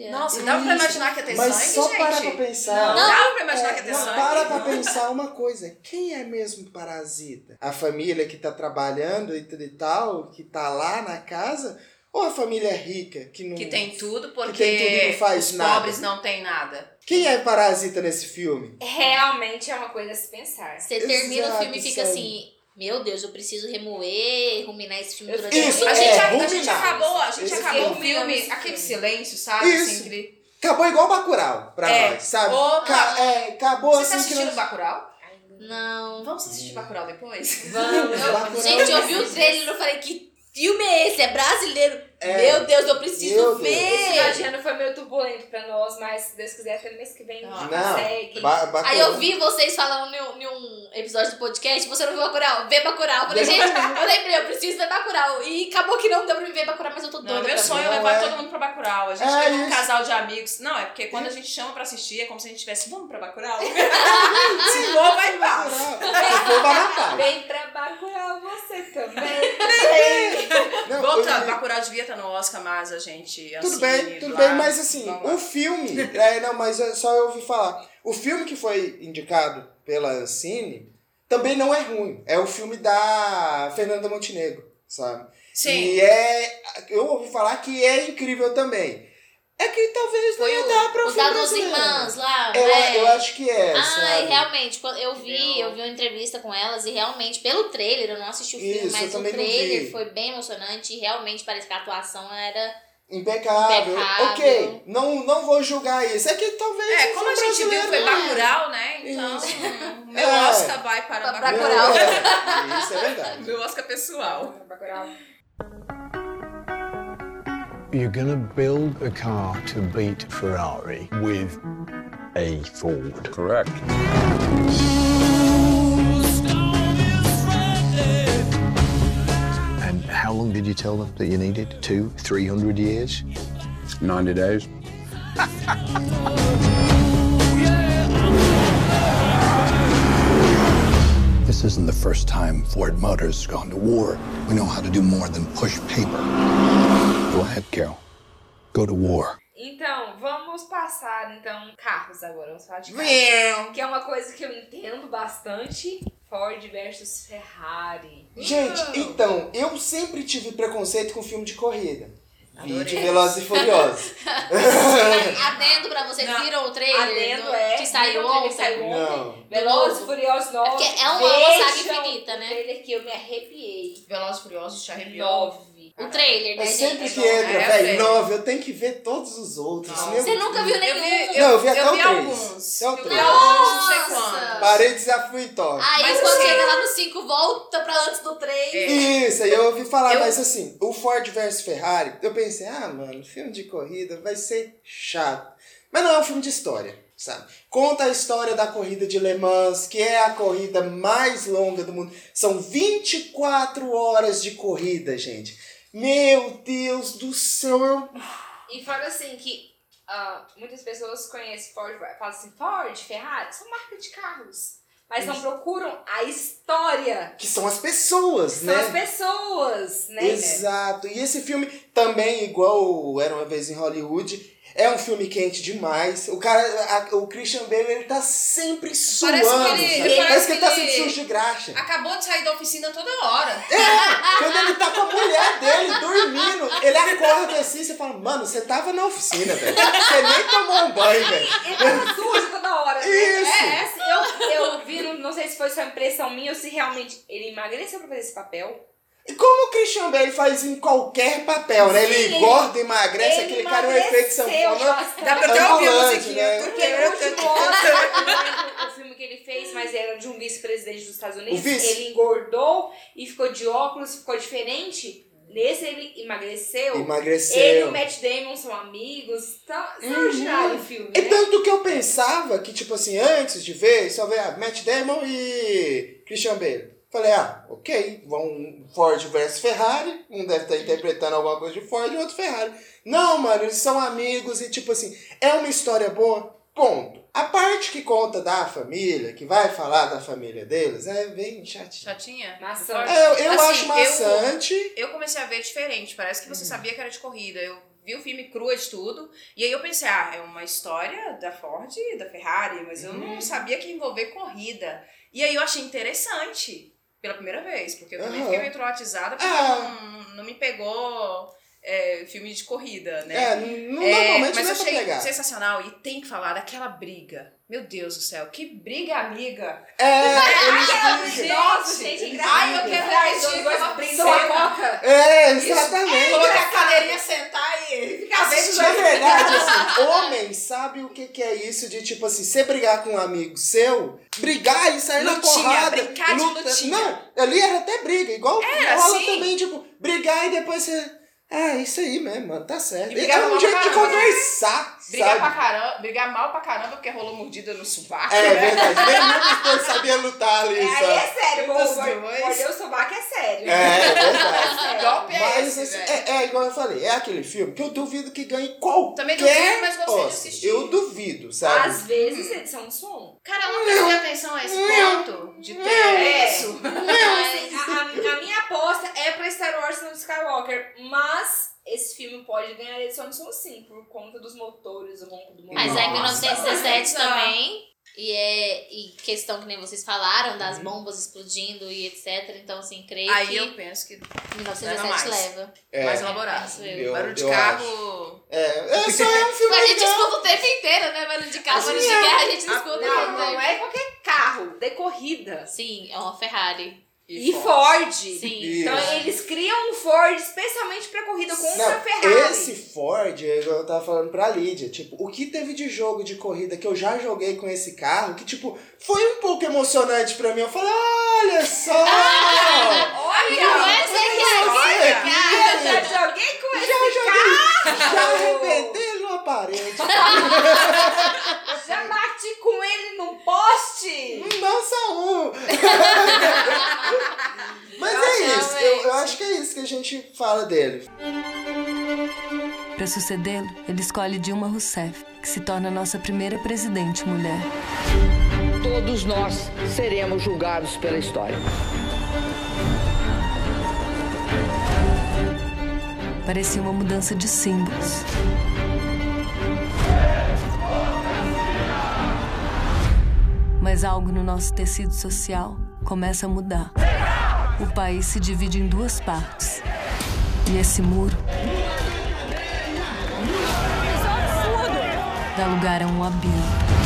Speaker 3: família.
Speaker 4: Nossa, dava pra imaginar que ia ter
Speaker 1: Mas
Speaker 4: sangue,
Speaker 1: só
Speaker 4: gente?
Speaker 1: para pra pensar.
Speaker 4: Não, dava pra imaginar
Speaker 1: É,
Speaker 4: que ia ter
Speaker 1: não,
Speaker 4: sangue.
Speaker 1: para pra pensar uma coisa. Quem é mesmo parasita? A família que tá trabalhando e tudo e tal, que tá lá na casa? Ou a família rica que não.
Speaker 4: Que tem tudo, porque
Speaker 1: tem tudo e não faz
Speaker 4: os
Speaker 1: nada.
Speaker 4: pobres não têm nada.
Speaker 1: Quem é parasita nesse filme?
Speaker 2: Realmente é uma coisa a se pensar.
Speaker 3: Você termina o
Speaker 1: Exato,
Speaker 3: filme e fica
Speaker 1: sabe?
Speaker 3: assim, meu Deus, eu preciso remoer, ruminar esse filme durante
Speaker 1: Isso,
Speaker 4: A
Speaker 3: a
Speaker 4: gente,
Speaker 1: é,
Speaker 4: a, a gente acabou, a gente
Speaker 1: Esse
Speaker 4: acabou o
Speaker 2: filme.
Speaker 4: aquele silêncio, sabe?
Speaker 1: Isso.
Speaker 4: Assim, aquele-
Speaker 1: Acabou igual Bacurau pra
Speaker 4: É.
Speaker 1: nós, sabe?
Speaker 4: Opa.
Speaker 1: Ca- é, acabou
Speaker 4: Vocês
Speaker 1: assim que
Speaker 4: assistiram
Speaker 1: nós...
Speaker 4: Bacurau?
Speaker 3: Não.
Speaker 4: Vamos assistir Bacurau depois?
Speaker 1: Bacurau
Speaker 3: Gente, eu vi o trailer e eu falei, que filme é esse? É brasileiro?
Speaker 1: É.
Speaker 3: Meu Deus, eu preciso
Speaker 1: Meu Deus.
Speaker 2: Esse final de
Speaker 3: ver.
Speaker 2: ano foi meio turbulento pra nós, mas se Deus quiser, até mês que vem a gente
Speaker 1: Não,
Speaker 2: consegue.
Speaker 1: Ba-.
Speaker 3: Aí eu vi vocês falando em um, episódio do podcast, você não viu Bacurau? Vê Bacurau. Eu falei, gente, eu lembrei, eu preciso ver Bacurau. E acabou que não deu pra me ver Bacurau, mas eu tô doida
Speaker 4: Não, meu sonho é levar
Speaker 1: é.
Speaker 4: todo mundo pra Bacurau. A gente
Speaker 1: É
Speaker 4: tem um
Speaker 1: isso.
Speaker 4: casal de amigos. Não, é porque quando a gente chama pra assistir, é como se a gente tivesse, vamos pra Bacurau? *laughs* *laughs* Se for, vai em paz.
Speaker 1: Bacurau. Se for, vai paz.
Speaker 2: Vem pra Bacurau você também. *laughs*
Speaker 4: Volta, Bacurau devia estar no Oscar, mas a gente
Speaker 1: Tudo
Speaker 4: assim,
Speaker 1: bem, tudo
Speaker 4: lá,
Speaker 1: bem, mas assim, o filme. *laughs* É, não, mas é só eu ouvi falar. O filme que foi indicado pela Cine também não é ruim. É o filme da Fernanda Montenegro, sabe?
Speaker 4: Sim.
Speaker 1: E é. Eu ouvi falar que é incrível também. É que talvez não ia
Speaker 3: o,
Speaker 1: dar pra
Speaker 3: o
Speaker 1: brasileiro.
Speaker 3: irmãs lá,
Speaker 1: Eu,
Speaker 3: né?
Speaker 1: eu acho que é,
Speaker 3: Ai,
Speaker 1: sabe?
Speaker 3: realmente, eu vi, eu vi uma entrevista com elas e realmente, pelo trailer, eu não assisti o filme,
Speaker 1: Isso, eu
Speaker 3: mas o
Speaker 1: também não
Speaker 3: trailer foi bem emocionante e realmente parece que a atuação era.
Speaker 1: Impecável.
Speaker 3: Impecável.
Speaker 1: Ok, não, não vou julgar isso. É que talvez.
Speaker 4: É,
Speaker 1: o
Speaker 4: como a gente viu, foi
Speaker 1: brasileiro-
Speaker 4: Bacurau, né? Então,
Speaker 1: Isso.
Speaker 4: meu
Speaker 1: É.
Speaker 4: Oscar vai para Bacurau.
Speaker 3: Bacurau.
Speaker 1: É, isso é verdade.
Speaker 4: Meu Oscar pessoal.
Speaker 2: Bacurau.
Speaker 13: You're going to build a car to beat Ferrari with a Ford.
Speaker 7: Correct.
Speaker 10: And how long
Speaker 13: did you tell them that you needed? Two, three hundred years?
Speaker 15: 90 days. *laughs*
Speaker 13: This isn't the first time Ford Motors has gone to war. We know how to do more than push paper. Go ahead, Carol. Go to war.
Speaker 2: Então, vamos passar, então, carros agora. Vamos falar de carros. Que é uma coisa que eu entendo bastante. Ford versus Ferrari.
Speaker 1: Gente, então, eu sempre tive preconceito com filme de corrida.
Speaker 2: Adorei.
Speaker 1: Vídeo Velozes e Furiosos. *laughs*
Speaker 3: Adendo pra vocês,
Speaker 2: Não,
Speaker 3: viram o trailer?
Speaker 2: Adendo
Speaker 3: do-
Speaker 2: é.
Speaker 3: Que saiu ontem?
Speaker 2: saiu ontem? Velozes e. Furiosos 9.
Speaker 3: porque é uma saga infinita, né?
Speaker 2: O trailer que eu me arrepiei.
Speaker 4: Velozes e Furiosos te arrepiou.
Speaker 2: 9.
Speaker 3: O trailer, né,
Speaker 1: É sempre
Speaker 3: gente?
Speaker 1: que entra,
Speaker 4: É,
Speaker 1: velho, nove, eu tenho que ver todos os outros. Meu
Speaker 3: Você nunca viu
Speaker 4: Eu
Speaker 3: nenhum?
Speaker 4: vi,
Speaker 1: Não, eu vi até
Speaker 4: eu
Speaker 1: o
Speaker 4: vi
Speaker 1: três.
Speaker 4: alguns.
Speaker 1: Até o
Speaker 4: Eu vi
Speaker 1: três.
Speaker 4: alguns, não sei.
Speaker 1: Parei desafio em top.
Speaker 3: Aí
Speaker 4: Mas
Speaker 3: quando chega lá no 5, volta pra antes do 3.
Speaker 1: Isso, aí eu ouvi falar,
Speaker 4: Eu-
Speaker 1: mas assim, o Ford versus Ferrari, eu pensei, ah, mano, filme de corrida vai ser chato. Mas não é um filme de história, sabe? Conta a história da corrida de Le Mans, que é a corrida mais longa do mundo. São 24 horas de corrida, gente. Meu Deus do céu, eu...
Speaker 2: E fala assim que ah, muitas pessoas conhecem Ford, falam assim, Ford, Ferrari, são marcas de carros. Mas não procuram a história.
Speaker 1: Que são as pessoas,
Speaker 2: São
Speaker 1: né?
Speaker 2: as pessoas, né?
Speaker 1: Exato. E esse filme também, igual Era Uma Vez em Hollywood, é um filme quente demais. O cara, a- o Christian Bale, ele tá sempre suando.
Speaker 4: Parece que ele- parece
Speaker 1: Parece que ele tá sempre sujo de graxa.
Speaker 4: Acabou de sair da oficina toda hora.
Speaker 1: É, quando ele tá com a mulher dele dormindo, ele acorda assim, você fala, mano, você tava na oficina, velho. Você nem tomou um banho, velho.
Speaker 2: Ele tava sujo toda hora, né?
Speaker 1: Isso.
Speaker 2: É, assim, eu, eu vi, não, não sei se foi só impressão minha ou se realmente ele emagreceu pra fazer esse papel.
Speaker 1: E como o Christian Bale faz em qualquer papel, né? Ele
Speaker 2: Sim,
Speaker 1: engorda, emagrece,
Speaker 2: ele
Speaker 1: aquele cara é um efeito sanfona.
Speaker 4: Dá pra até ouvir a musiquinha.
Speaker 1: né?
Speaker 2: Porque Oscar, eu não lembro o filme que ele fez, mas era de um vice-presidente dos Estados Unidos.
Speaker 1: O vice?
Speaker 2: Ele engordou e ficou de óculos, ficou diferente. Nesse ele emagreceu.
Speaker 1: Emagreceu.
Speaker 2: Ele e o Matt Damon são amigos. Tá extraordinário o filme,
Speaker 1: E
Speaker 2: né?
Speaker 1: tanto que eu pensava que, tipo assim, antes de ver, só ver ah, Matt Damon e Christian Bale. Falei, ah, ok, vão Ford versus Ferrari, um deve estar interpretando alguma coisa de Ford e o outro Ferrari. Não, mano, eles são amigos e, tipo assim, é uma história boa, ponto. A parte que conta da família, que vai falar da família deles, é bem chatinho.
Speaker 4: Chatinha?
Speaker 2: Maçante.
Speaker 1: É, eu, eu
Speaker 4: Assim,
Speaker 1: acho maçante.
Speaker 4: Eu, eu comecei a ver diferente. Parece que você sabia que era de corrida. Eu vi o filme crua de tudo. E aí eu pensei, ah, é uma história da Ford e da Ferrari, mas eu
Speaker 1: Uhum.
Speaker 4: não sabia que ia envolver corrida. E aí eu achei interessante pela primeira vez, porque eu também
Speaker 1: Aham.
Speaker 4: fiquei meio traumatizada porque
Speaker 1: Ah.
Speaker 4: não, não me pegou é, filme de corrida, né?
Speaker 1: É, n-
Speaker 4: É,
Speaker 1: normalmente
Speaker 4: mas
Speaker 1: não é
Speaker 4: eu
Speaker 1: pra
Speaker 4: achei
Speaker 1: pegar.
Speaker 4: sensacional. E tem que falar daquela briga. Meu Deus do céu, que briga amiga.
Speaker 1: É, eles brigam.
Speaker 2: briga. Nossa, gente, engraçado.
Speaker 4: Ai, eu quero
Speaker 2: Ai,
Speaker 4: repetir
Speaker 2: os dois
Speaker 4: aquela
Speaker 2: brindam a
Speaker 4: cena.
Speaker 2: coca.
Speaker 1: É, exatamente.
Speaker 4: Colocar a cadeirinha, sentar e ficar assistindo.
Speaker 1: Na verdade, assim, homem sabe o que, que é isso de, tipo assim, você brigar com um amigo seu, brigar e sair na
Speaker 4: Lutinha,
Speaker 1: porrada.
Speaker 4: brincar de lutinha.
Speaker 1: Não, ali era até briga, igual
Speaker 4: Era,
Speaker 1: rola
Speaker 4: sim.
Speaker 1: também, tipo, brigar e depois você... Ah, isso aí mesmo, mano, tá certo.
Speaker 4: E
Speaker 1: É um
Speaker 4: mal
Speaker 1: jeito de
Speaker 4: né?
Speaker 1: conversar,
Speaker 4: Brigar,
Speaker 1: sabe?
Speaker 4: pra caramba, brigar mal pra caramba porque rolou mordida no sovaco.
Speaker 1: É
Speaker 4: né?
Speaker 1: verdade, dos dois sabia lutar ali,
Speaker 2: É, aí
Speaker 1: sabe?
Speaker 2: é sério, mordeu o sovaco é sério.
Speaker 1: É, é verdade. *laughs*
Speaker 4: Golpe é esse,
Speaker 1: assim, é, é igual eu falei, é aquele filme que eu duvido que ganhe qualquer
Speaker 4: Também duvido, mas gostei de assistir.
Speaker 1: Eu duvido, sabe?
Speaker 2: Às vezes edição de som.
Speaker 4: Cara, eu não prestei atenção a esse ponto de ter
Speaker 2: É.
Speaker 4: isso.
Speaker 2: Mas a, a- a minha aposta é pra Star Wars no Skywalker, mas esse filme pode ganhar edição de som sim, por conta dos motores, o ronco do motor.
Speaker 3: Mas é
Speaker 4: Nossa,
Speaker 3: 1917
Speaker 4: nossa.
Speaker 3: também. E é e questão que nem vocês falaram, das bombas explodindo e etc. Então, assim, creio
Speaker 4: Aí
Speaker 3: que
Speaker 4: eu penso que
Speaker 3: 1917
Speaker 4: mais.
Speaker 3: leva.
Speaker 1: É.
Speaker 4: mais elaborado.
Speaker 3: Penso eu.
Speaker 4: Barulho de
Speaker 1: eu
Speaker 4: carro.
Speaker 1: É, é só é um filme
Speaker 3: A gente escuta o tempo inteiro, né? Barulho de carro,
Speaker 1: Assim,
Speaker 3: barulho de
Speaker 1: é.
Speaker 3: guerra, a gente não escuta o
Speaker 2: Não, não
Speaker 3: inteiro.
Speaker 2: é qualquer carro, de corrida.
Speaker 3: Sim, é uma Ferrari.
Speaker 2: E Ford.
Speaker 3: Sim.
Speaker 2: Então eles criam um Ford especialmente pra corrida contra
Speaker 1: Não,
Speaker 2: a Ferrari.
Speaker 1: esse Ford, é eu tava falando pra Lídia, tipo, o que teve de jogo de corrida que eu já joguei com esse carro, que, tipo, foi um pouco emocionante pra mim. Eu falei, olha só! *laughs*
Speaker 2: Olha,
Speaker 3: Não é essa
Speaker 1: Olha,
Speaker 3: é aqui,
Speaker 2: eu já joguei com esse
Speaker 1: já joguei, já
Speaker 2: carro.
Speaker 1: arrebentei ele numa parede. *laughs*
Speaker 2: Já bati com ele num poste.
Speaker 1: Não só um. Mas
Speaker 3: Nossa,
Speaker 1: é
Speaker 3: é
Speaker 1: isso. Mas eu, eu acho que é isso que a gente fala dele.
Speaker 21: Para sucedê-lo, ele escolhe Dilma Rousseff, que se torna a nossa primeira presidente mulher.
Speaker 22: Todos nós seremos julgados pela história.
Speaker 21: Parecia uma mudança de símbolos. Mas algo no nosso tecido social começa a mudar. O país se divide em duas partes. E esse muro dá lugar a um abismo.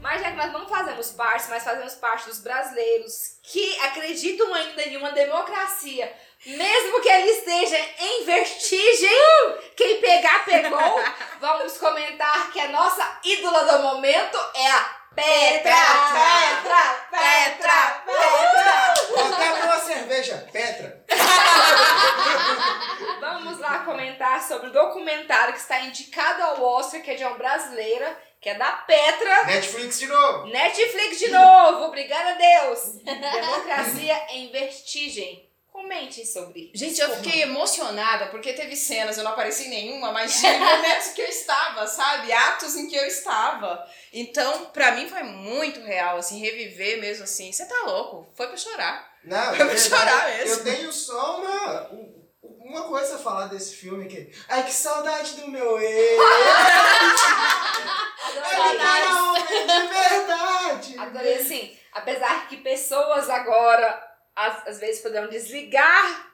Speaker 2: Mas já que nós não fazemos parte, mas fazemos parte dos brasileiros que acreditam ainda em uma democracia, mesmo que ele esteja em vertigem, quem pegar, pegou, *laughs* vamos comentar que a nossa ídola do momento é a Petra! Petra! Petra! Petra!
Speaker 1: Até abrir uma cerveja, Petra. *laughs*
Speaker 2: Vamos lá comentar sobre o documentário que está indicado ao Oscar, que é de uma brasileira, que é da Petra.
Speaker 1: Netflix de novo.
Speaker 2: Netflix de novo, obrigada a Deus. Democracia em Vertigem. Comente sobre isso.
Speaker 4: Gente, eu fiquei emocionada porque teve cenas, eu não apareci em nenhuma, mas tinha *laughs* momentos que eu estava, sabe? Atos em que eu estava. Então, pra mim foi muito real, assim, reviver mesmo assim. Você tá louco? Foi pra chorar.
Speaker 1: Não,
Speaker 4: Foi
Speaker 1: é
Speaker 4: pra
Speaker 1: verdade.
Speaker 4: chorar mesmo.
Speaker 1: Eu tenho só uma, uma coisa a falar desse filme que. Ai, que saudade do meu ex! *laughs* Não, de verdade!
Speaker 2: Adorei assim, apesar que pessoas agora às, às vezes poderão desligar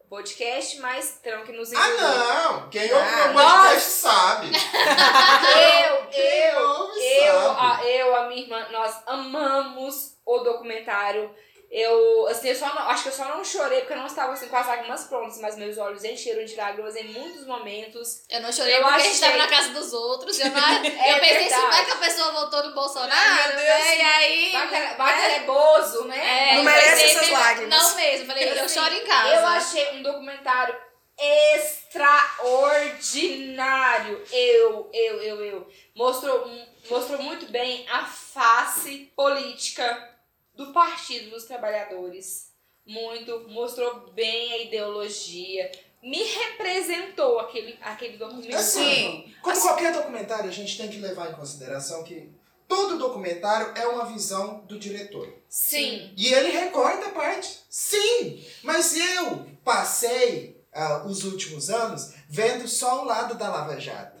Speaker 2: o podcast, mas terão que nos
Speaker 1: Ah,
Speaker 2: engolir.
Speaker 1: não! Quem ouve meu
Speaker 2: nós-
Speaker 1: podcast sabe!
Speaker 2: eu, *laughs*
Speaker 1: Quem
Speaker 2: eu,
Speaker 1: ouve
Speaker 2: eu,
Speaker 1: sabe.
Speaker 2: a, eu, a minha irmã, nós amamos o documentário. Eu, assim, eu só não, acho que eu só não chorei porque eu não estava assim com as lágrimas prontas, mas meus olhos encheram de lágrimas em muitos momentos.
Speaker 3: Eu não chorei
Speaker 2: Eu
Speaker 3: porque a
Speaker 2: achei-
Speaker 3: gente tava na casa dos outros. Eu, *laughs* não, eu
Speaker 2: É
Speaker 3: pensei assim, vai que a pessoa voltou no Bolsonaro,
Speaker 2: Ai, meu Deus.
Speaker 3: né? E aí.
Speaker 2: Que ela é bozo, né?
Speaker 3: É,
Speaker 2: Não
Speaker 3: eu
Speaker 2: merece
Speaker 3: pensei
Speaker 2: essas
Speaker 3: mesmo-
Speaker 2: lágrimas.
Speaker 3: Não mesmo, falei, eu
Speaker 2: Assim,
Speaker 3: choro em casa.
Speaker 2: Eu achei um documentário extraordinário. Eu, eu, eu, eu. Mostrou, mostrou muito bem a face política do Partido dos Trabalhadores. Muito. Mostrou bem a ideologia. Me representou aquele, aquele documentário.
Speaker 1: Assim, como qualquer documentário, a gente tem que levar em consideração que todo documentário é uma visão do diretor.
Speaker 2: Sim.
Speaker 1: E ele recorta a parte. Sim! Mas eu passei ah, os últimos anos vendo só o lado da Lava Jato.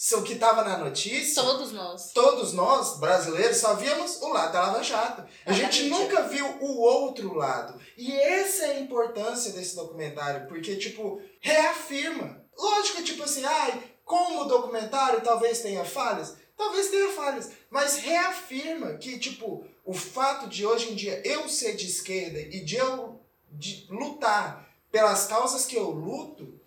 Speaker 1: Se O que estava na notícia.
Speaker 3: Todos nós.
Speaker 1: Todos nós, brasileiros, só víamos o lado da Lava Jato. A gente
Speaker 3: Exatamente.
Speaker 1: nunca viu o outro lado. E essa é a importância desse documentário, porque, tipo, reafirma. Lógico, tipo assim, ai, como o documentário talvez tenha falhas, talvez tenha falhas, mas reafirma que, tipo, o fato de hoje em dia eu ser de esquerda e de eu de lutar pelas causas que eu luto,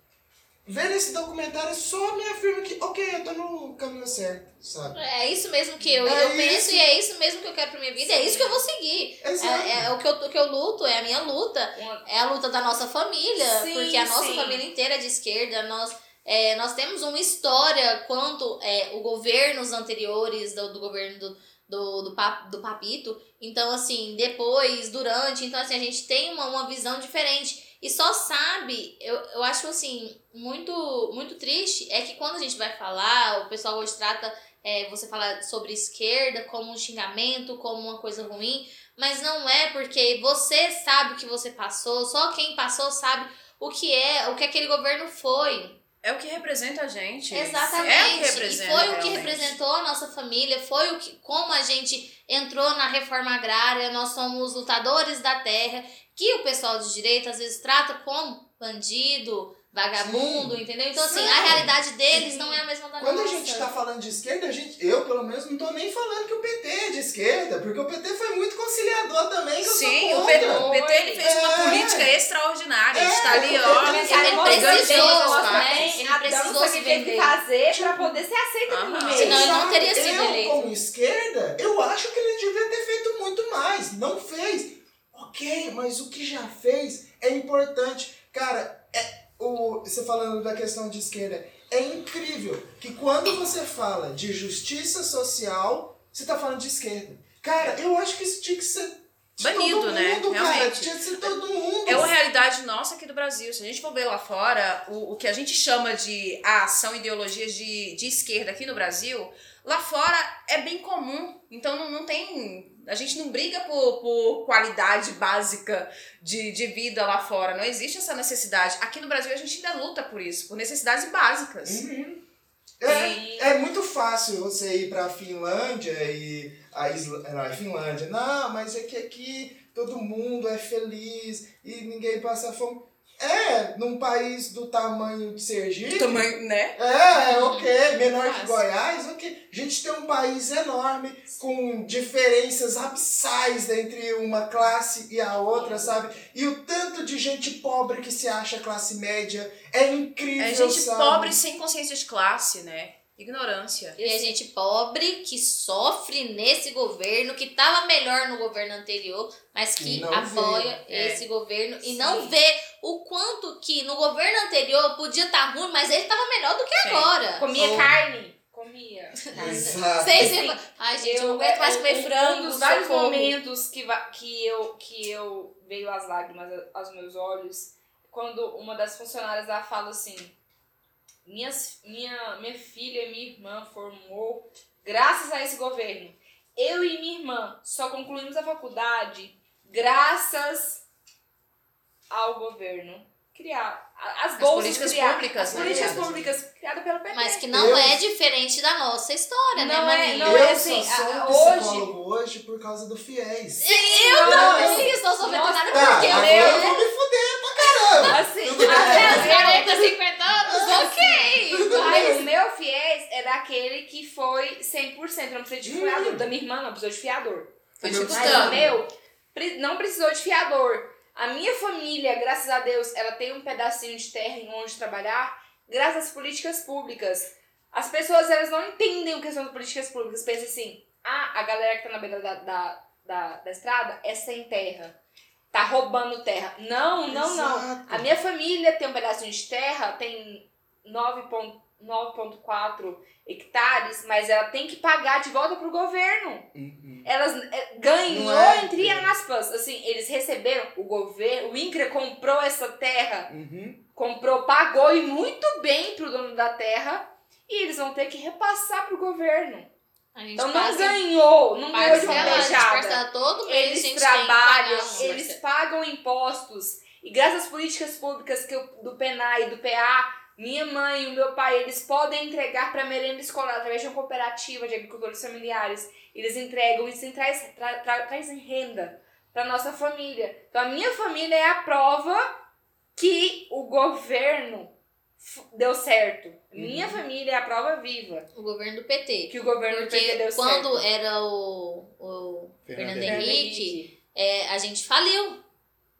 Speaker 1: ver esse documentário só me afirma que, ok, eu tô no caminho certo, sabe?
Speaker 3: É isso mesmo que eu,
Speaker 1: É
Speaker 3: eu penso
Speaker 1: isso.
Speaker 3: e é isso mesmo que eu quero pra minha vida, é isso que eu vou seguir.
Speaker 1: Exato.
Speaker 3: É, é o, que eu, o que eu luto, é a minha luta, é a luta da nossa família,
Speaker 2: Sim,
Speaker 3: porque a nossa
Speaker 2: sim.
Speaker 3: família inteira é de esquerda, nós, é, nós temos uma história quanto é, o governos anteriores do, do governo do, do, do, Pap- do Papito, então assim, depois, durante, então assim, a gente tem uma, uma visão diferente. E só sabe, eu, eu acho assim, muito, muito triste, é que quando a gente vai falar, o pessoal hoje trata é, você fala sobre esquerda como um xingamento, como uma coisa ruim, mas não é porque você sabe o que você passou, só quem passou sabe o que é, o que aquele governo foi.
Speaker 4: É o que representa a gente.
Speaker 3: Exatamente.
Speaker 4: É o que
Speaker 3: e
Speaker 4: representa.
Speaker 3: foi o que
Speaker 4: realmente.
Speaker 3: representou a nossa família, foi o que, como a gente entrou na reforma agrária, nós somos lutadores da terra, que o pessoal de direita às vezes trata como bandido, vagabundo, entendeu? Então, assim,
Speaker 1: Sim.
Speaker 3: a realidade deles não é a mesma da
Speaker 1: Quando
Speaker 3: nossa.
Speaker 1: a gente tá falando de esquerda, a gente, eu pelo menos não tô nem falando que o PT é de esquerda, porque o PT foi muito conciliador também, que eu
Speaker 4: Sim, o PT, o PT ele fez uma
Speaker 1: É.
Speaker 4: política extraordinária. A gente
Speaker 1: É,
Speaker 4: tá ali, ó.
Speaker 1: PT
Speaker 3: Ele precisou, né? Ele precisou se
Speaker 2: que teve que
Speaker 3: vender.
Speaker 2: fazer pra poder ser aceita
Speaker 4: Aham.
Speaker 2: no meio.
Speaker 3: Senão ele não teria sido
Speaker 1: eu,
Speaker 3: eleito.
Speaker 1: como esquerda, eu acho que ele devia ter feito muito mais. Não fez. Ok, mas o que já fez é importante. Cara, é, o, você falando da questão de esquerda, é incrível que quando você fala de justiça social, você tá falando de esquerda. Cara, eu acho que isso tinha que ser de
Speaker 4: Banido,
Speaker 1: todo
Speaker 4: né?
Speaker 1: mundo, cara.
Speaker 4: Realmente.
Speaker 1: Tinha que ser todo mundo.
Speaker 4: É uma realidade realidade nossa aqui do Brasil. Se a gente for ver lá fora, o, o que a gente chama de a ação ideologias de, de esquerda aqui no Brasil, lá fora é bem comum. Então não, não tem. A gente não briga por, por qualidade básica de, de vida lá fora. Não existe essa necessidade. Aqui no Brasil a gente ainda luta por isso, por necessidades básicas.
Speaker 1: É, é muito fácil você ir pra Finlândia e a Isla... não, a Finlândia. Não, mas é que aqui todo mundo é feliz e ninguém passa fome. É, num país do tamanho de Sergipe.
Speaker 4: Tamanho, né?
Speaker 1: É, ok. Menor que Goiás, ok. A gente tem um país enorme, com diferenças abissais entre uma classe e a outra, sabe? E o tanto de gente pobre que se acha classe média é incrível,
Speaker 4: É gente
Speaker 1: sabe?
Speaker 4: pobre sem consciência de classe, né? Ignorância.
Speaker 3: E a gente pobre que sofre nesse governo, que tava melhor no governo anterior, mas que
Speaker 1: não
Speaker 3: apoia
Speaker 1: vê.
Speaker 3: esse governo e não vê o quanto que no governo anterior podia estar ruim, mas ele tava melhor do que agora.
Speaker 2: Comia
Speaker 3: Ou-
Speaker 2: carne. Comia.
Speaker 1: Exato.
Speaker 3: Sem
Speaker 2: Assim,
Speaker 3: Ai, gente, eu não aguento mais comer frango,
Speaker 2: Um dos vários
Speaker 3: socorro.
Speaker 2: momentos que, va- que, eu, que eu veio as lágrimas aos meus olhos, quando uma das funcionárias lá fala assim: Minhas, minha, minha filha e minha irmã formou graças a esse governo. Eu e minha irmã só concluímos a faculdade graças ao governo criar as
Speaker 4: As
Speaker 2: bolsas
Speaker 4: políticas
Speaker 2: criadas,
Speaker 4: públicas,
Speaker 2: as
Speaker 4: né?
Speaker 2: políticas públicas criadas pelo PT.
Speaker 3: Mas que não
Speaker 1: Eu-
Speaker 3: é diferente da nossa história, né,
Speaker 2: Não é-
Speaker 3: Maninha?
Speaker 2: não
Speaker 1: eu
Speaker 2: é assim,
Speaker 1: só sou
Speaker 2: a-
Speaker 1: psicólogo hoje por causa do FIES.
Speaker 3: Eu
Speaker 2: Não,
Speaker 3: também estou sofrendo
Speaker 2: Nossa,
Speaker 3: nada
Speaker 1: Tá,
Speaker 3: porque eu...
Speaker 1: eu vou me fuder caramba.
Speaker 2: Assim,
Speaker 3: Até os
Speaker 2: meu-
Speaker 3: 40, 50 anos, ok.
Speaker 2: Aí, o meu fiéis era aquele que foi 100%, não precisa de fiador. Da minha irmã não precisou de fiador.
Speaker 4: Foi
Speaker 1: O meu
Speaker 2: Mas o meu não precisou de fiador. A minha família, graças a Deus, ela tem um pedacinho de terra em onde trabalhar, graças às políticas públicas. As pessoas, elas não entendem o que são as políticas públicas. Pensam assim, ah, a galera que tá na beira da, da, da, da estrada é sem terra. Tá roubando terra. Não, não, não. A minha família tem um pedacinho de terra, tem 9,9 9,4 hectares, mas ela tem que pagar de volta pro governo. Elas é, ganhou,
Speaker 1: é,
Speaker 2: entre aspas. Assim, eles receberam, o governo, o INCRA comprou essa terra,
Speaker 1: Uhum.
Speaker 2: comprou, pagou e muito bem pro dono da terra, e eles vão ter que repassar pro governo. Então não ganhou, não ganhou de mão beijada.
Speaker 3: todo mês,
Speaker 2: Eles trabalham, eles
Speaker 3: parcela.
Speaker 2: pagam impostos. E graças às políticas públicas que eu, do PENA e do PA, minha mãe e o meu pai, eles podem entregar para merenda escolar através de uma cooperativa de agricultores familiares. Eles entregam, isso traz, tra, tra, traz renda para nossa família. Então a minha família é a prova que o governo deu certo. Minha família é a prova viva.
Speaker 3: O governo do PT.
Speaker 2: Que o governo do
Speaker 3: Porque
Speaker 2: PT deu
Speaker 3: quando
Speaker 2: certo.
Speaker 3: era o, o
Speaker 1: Fernando
Speaker 3: Fernando
Speaker 2: Henrique.
Speaker 3: Henrique, é, a gente faliu.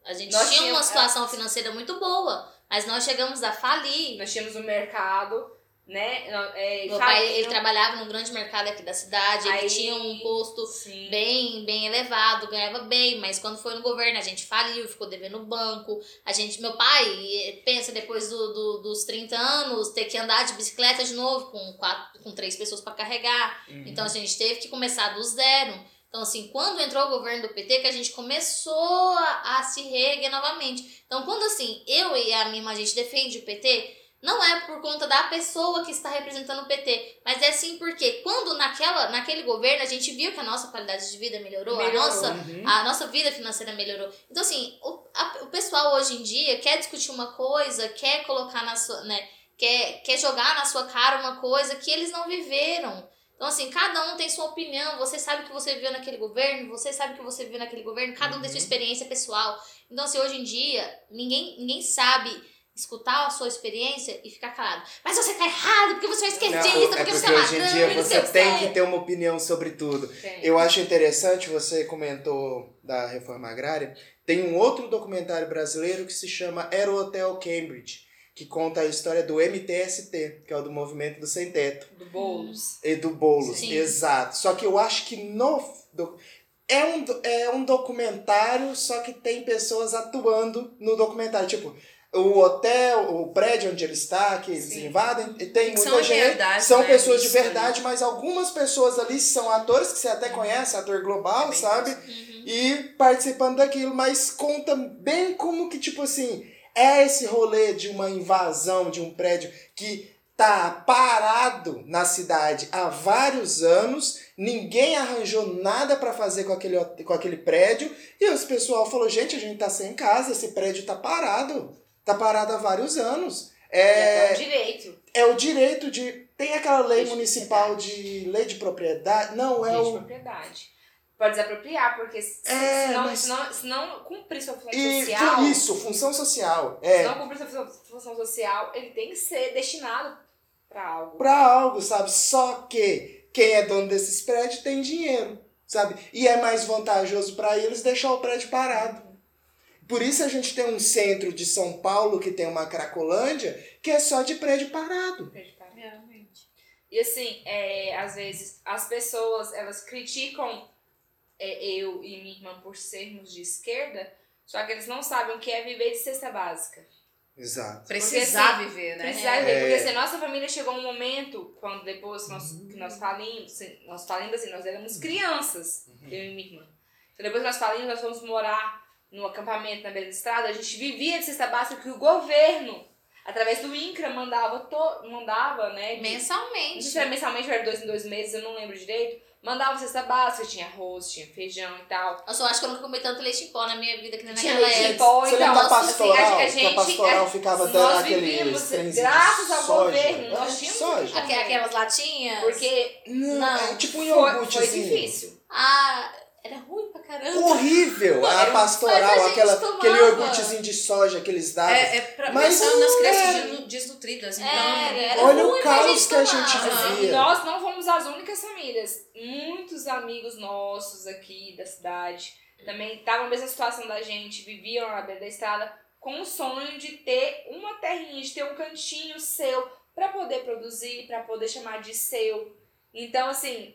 Speaker 3: A gente
Speaker 2: Nós
Speaker 3: tinha uma situação financeira muito boa, mas nós chegamos a falir.
Speaker 2: Nós tínhamos um mercado, né? É,
Speaker 3: Meu pai, ele trabalhava num grande mercado aqui da cidade, ele
Speaker 2: Aí,
Speaker 3: tinha um posto
Speaker 2: sim.
Speaker 3: bem, bem elevado, ganhava bem, mas quando foi no governo a gente faliu, ficou devendo banco. A gente, meu pai, pensa depois do, do- dos 30 anos, ter que andar de bicicleta de novo com quatro, com três pessoas para carregar.
Speaker 1: Uhum.
Speaker 3: Então a gente teve que começar do zero. Então, assim, quando entrou o governo do PT, que a gente começou a, a se reerguer novamente. Então, quando assim, eu e a minha irmã, a gente defende o PT, não é por conta da pessoa que está representando o PT, mas é sim porque quando naquela, naquele governo a gente viu que a nossa qualidade de vida melhorou,
Speaker 2: Melhorou.
Speaker 3: a nossa
Speaker 2: Uhum.
Speaker 3: a nossa vida financeira melhorou. Então, assim, o, a- o pessoal hoje em dia quer discutir uma coisa, quer colocar na sua, né, quer, quer jogar na sua cara uma coisa que eles não viveram. Então, assim, cada um tem sua opinião. Você sabe que você viveu naquele governo, você sabe que você viveu naquele governo, cada um tem sua experiência pessoal. Então, assim, hoje em dia, ninguém, ninguém sabe escutar a sua experiência e ficar calado. Mas você tá errado, porque você é esquerdista,
Speaker 1: Não, é
Speaker 3: porque,
Speaker 1: porque
Speaker 3: você é
Speaker 1: hoje em dia você
Speaker 3: o que
Speaker 1: tem
Speaker 3: é.
Speaker 1: que ter uma opinião sobre tudo.
Speaker 2: Tem.
Speaker 1: Eu acho interessante, você comentou da reforma agrária, tem um outro documentário brasileiro que se chama Era o Hotel Cambridge, que conta a história do MTST, que é o do Movimento do Sem Teto.
Speaker 2: Do Boulos.
Speaker 1: E do Boulos,
Speaker 2: Sim.
Speaker 1: exato. Só que eu acho que no. do- é, um, é um documentário, só que tem pessoas atuando no documentário. Tipo, o hotel, o prédio onde ele está, que eles
Speaker 4: Sim.
Speaker 1: invadem, tem
Speaker 4: são
Speaker 1: muita
Speaker 4: as
Speaker 1: gente. São
Speaker 4: né,
Speaker 1: pessoas de verdade, mas algumas pessoas ali são atores que você até conhece, ator global, sabe? E participando daquilo, mas conta bem como que, tipo assim, é esse rolê de uma invasão de um prédio que tá parado na cidade há vários anos, ninguém arranjou nada pra fazer com aquele, com aquele prédio, e os pessoal falou, gente, a gente tá sem casa, esse prédio tá parado. Tá parado há vários anos.
Speaker 2: É
Speaker 1: É,
Speaker 2: um direito.
Speaker 1: é o direito de. Tem aquela lei municipal de lei de propriedade. Não, é
Speaker 2: Lei de
Speaker 1: o.
Speaker 2: propriedade. Pode desapropriar, porque se,
Speaker 1: É,
Speaker 2: se, não,
Speaker 1: mas-
Speaker 2: se, não, se não cumprir sua função
Speaker 1: E,
Speaker 2: social.
Speaker 1: isso, função social.
Speaker 2: Se
Speaker 1: É.
Speaker 2: não cumprir sua função- social, ele tem que ser destinado pra algo.
Speaker 1: Pra algo, sabe? Só que quem é dono desses prédios tem dinheiro, sabe? E é mais vantajoso pra eles deixar o prédio parado. Por isso a gente tem um centro de São Paulo que tem uma Cracolândia que é só de prédio parado.
Speaker 2: Realmente. E assim, é, às vezes as pessoas elas criticam é, eu e minha irmã por sermos de esquerda, só que eles não sabem o que é viver de cesta básica.
Speaker 1: Exato.
Speaker 4: Precisar
Speaker 2: Porque, assim,
Speaker 4: viver, né?
Speaker 2: Precisar
Speaker 1: É.
Speaker 2: viver. Porque assim, nossa família chegou um momento, quando depois que nós, que nós falimos, nós falimos assim, nós éramos crianças, eu e minha irmã. Então depois que nós falimos, nós fomos morar no acampamento na beira da estrada, a gente vivia de cesta básica que o governo, através do INCRA, mandava, to, mandava né? de-
Speaker 3: Mensalmente.
Speaker 2: Não sei se era mensalmente ou era dois em dois meses, eu não lembro direito. Mandava cesta básica, tinha arroz, tinha feijão e tal.
Speaker 3: Eu só acho que eu nunca comi tanto leite em pó na minha vida que nem
Speaker 2: Tinha
Speaker 3: naquela
Speaker 2: leite em
Speaker 3: época.
Speaker 2: pó,
Speaker 1: Você
Speaker 2: então,
Speaker 1: lembra da
Speaker 2: assim,
Speaker 1: pastoral?
Speaker 2: a
Speaker 1: que a
Speaker 2: gente-
Speaker 1: pastoral
Speaker 2: a-
Speaker 1: ficava dando
Speaker 2: nós
Speaker 1: aqueles
Speaker 2: vivíamos
Speaker 1: trenzinhos
Speaker 2: graças ao
Speaker 1: soja.
Speaker 2: governo, nós tínhamos
Speaker 1: soja.
Speaker 3: Aque- Aquelas latinhas.
Speaker 2: Porque
Speaker 1: Não, é tipo um
Speaker 2: foi,
Speaker 1: iogurtezinho.
Speaker 2: foi difícil.
Speaker 3: Ah, era ruim pra caramba.
Speaker 1: Horrível! A
Speaker 3: Era
Speaker 1: pastoral,
Speaker 3: a
Speaker 1: aquela,
Speaker 3: tomava.
Speaker 1: aquele iogurtezinho de soja que eles davam.
Speaker 4: É, é pra
Speaker 1: Mas
Speaker 4: pensando nas
Speaker 1: é.
Speaker 4: crianças desnu- desnutridas, então.
Speaker 3: Era, era
Speaker 1: Olha o caos
Speaker 3: pra gente
Speaker 1: que a gente vivia.
Speaker 2: nós não fomos as únicas famílias. Muitos amigos nossos aqui da cidade também estavam na mesma situação da gente, viviam na beira da estrada com o sonho de ter uma terrinha, de ter um cantinho seu para poder produzir, para poder chamar de seu. Então, assim,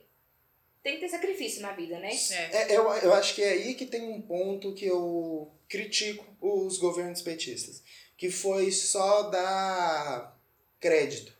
Speaker 2: tem que ter sacrifício na vida, né?
Speaker 1: É, eu, eu acho que é aí que tem um ponto que eu critico os governos petistas. Que foi só dar crédito.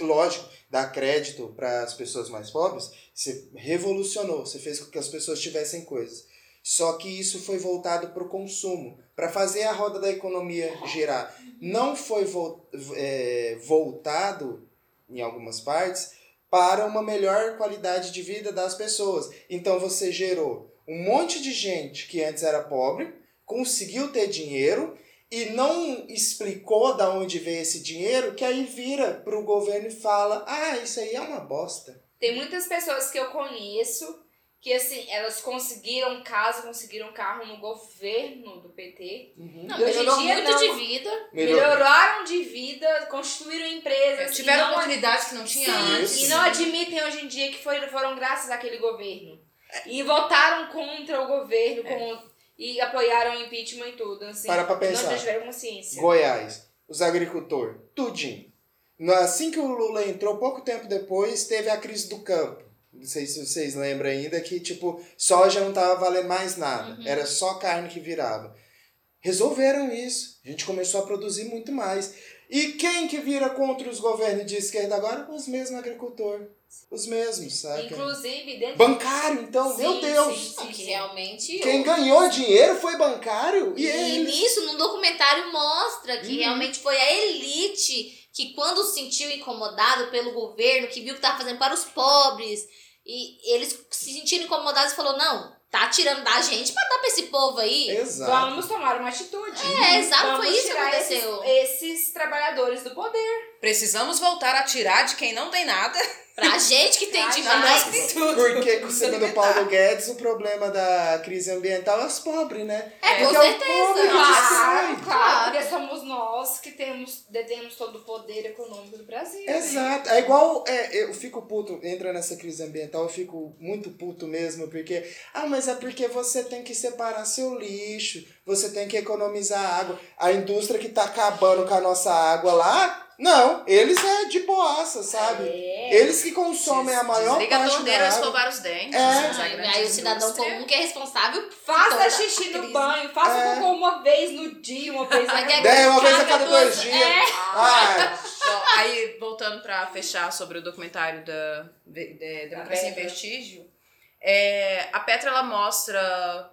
Speaker 1: Lógico, dar crédito para as pessoas mais pobres, você revolucionou, você fez com que as pessoas tivessem coisas. Só que isso foi voltado para o consumo, para fazer a roda da economia girar. Não foi vol- é, voltado, em algumas partes, para uma melhor qualidade de vida das pessoas. Então você gerou um monte de gente que antes era pobre, conseguiu ter dinheiro e não explicou da onde veio esse dinheiro, que aí vira pro governo e fala: "Ah, isso aí é uma bosta".
Speaker 2: Tem muitas pessoas que eu conheço que, assim, elas conseguiram casa, conseguiram carro no governo do PT.
Speaker 3: Não,
Speaker 2: E hoje em
Speaker 3: melhorou
Speaker 2: dia
Speaker 3: muito
Speaker 2: não.
Speaker 3: de vida.
Speaker 1: Melhorou.
Speaker 2: Melhoraram de vida, constituíram empresas.
Speaker 4: Tiveram
Speaker 2: não-
Speaker 4: oportunidades que não tinha
Speaker 2: Sim,
Speaker 4: antes.
Speaker 2: E não admitem hoje em dia que foi, foram graças àquele governo. E votaram contra o governo com- e apoiaram o impeachment e tudo. Assim,
Speaker 1: Para pra pensar.
Speaker 2: Não tiveram consciência.
Speaker 1: Goiás, os agricultores, tudinho. Assim que o Lula entrou, pouco tempo depois, teve a crise do campo. Não sei se vocês lembram ainda que, tipo, soja não tava valendo mais nada. Era só carne que virava. Resolveram isso. A gente começou a produzir muito mais. E quem que vira contra os governos de esquerda agora? Os mesmos agricultores. Os mesmos, sabe?
Speaker 2: Inclusive, dentro
Speaker 1: Bancário, então, meu
Speaker 2: Sim,
Speaker 1: Deus.
Speaker 2: sim, sim,
Speaker 3: Que realmente.
Speaker 1: Quem ganhou dinheiro foi bancário e,
Speaker 3: E
Speaker 1: eles.
Speaker 3: nisso, no documentário, mostra que
Speaker 1: Uhum.
Speaker 3: realmente foi a elite que, quando se sentiu incomodado pelo governo, que viu que estava fazendo para os pobres, e eles se sentiram incomodados e falou: não, tá tirando da gente para dar para esse povo aí.
Speaker 1: Exato.
Speaker 2: Vamos tomar uma atitude.
Speaker 3: É, exato,
Speaker 2: Vamos
Speaker 3: foi isso que aconteceu.
Speaker 2: Esses, esses trabalhadores do poder.
Speaker 4: Precisamos voltar a tirar de quem não tem nada.
Speaker 3: Pra gente que tem
Speaker 2: Ai,
Speaker 3: demais.
Speaker 4: tudo.
Speaker 1: Porque, segundo Paulo Guedes, o problema da crise ambiental é os pobres, né?
Speaker 3: É, com
Speaker 1: Porque
Speaker 3: certeza.
Speaker 1: o pobre que
Speaker 2: Claro, claro, porque somos nós que temos, detemos todo o poder econômico do Brasil. né?
Speaker 1: Exato. É igual. É, eu fico puto, entra nessa crise ambiental, eu fico muito puto mesmo, porque. Ah, mas é porque você tem que separar seu lixo. Você tem que economizar água. A indústria que tá acabando com a nossa água lá, não, eles é de boaça, sabe?
Speaker 3: É.
Speaker 1: Eles que consomem a maior
Speaker 4: Desliga a
Speaker 1: parte
Speaker 4: torneira
Speaker 1: da
Speaker 4: e
Speaker 1: água.
Speaker 4: escovar os dentes.
Speaker 1: É.
Speaker 4: essa
Speaker 3: Aí, o cidadão comum que é responsável
Speaker 2: Faça xixi
Speaker 3: a
Speaker 2: no banho, faça
Speaker 1: É.
Speaker 2: cocô uma vez no dia, uma vez na
Speaker 3: Quer
Speaker 1: Daí uma vez a
Speaker 3: cada
Speaker 1: cada dois dias.
Speaker 3: É.
Speaker 1: Ai,
Speaker 4: Bom, aí, voltando pra fechar sobre o documentário da de- de- Democracia em. Vestígio, é, a Petra, ela mostra,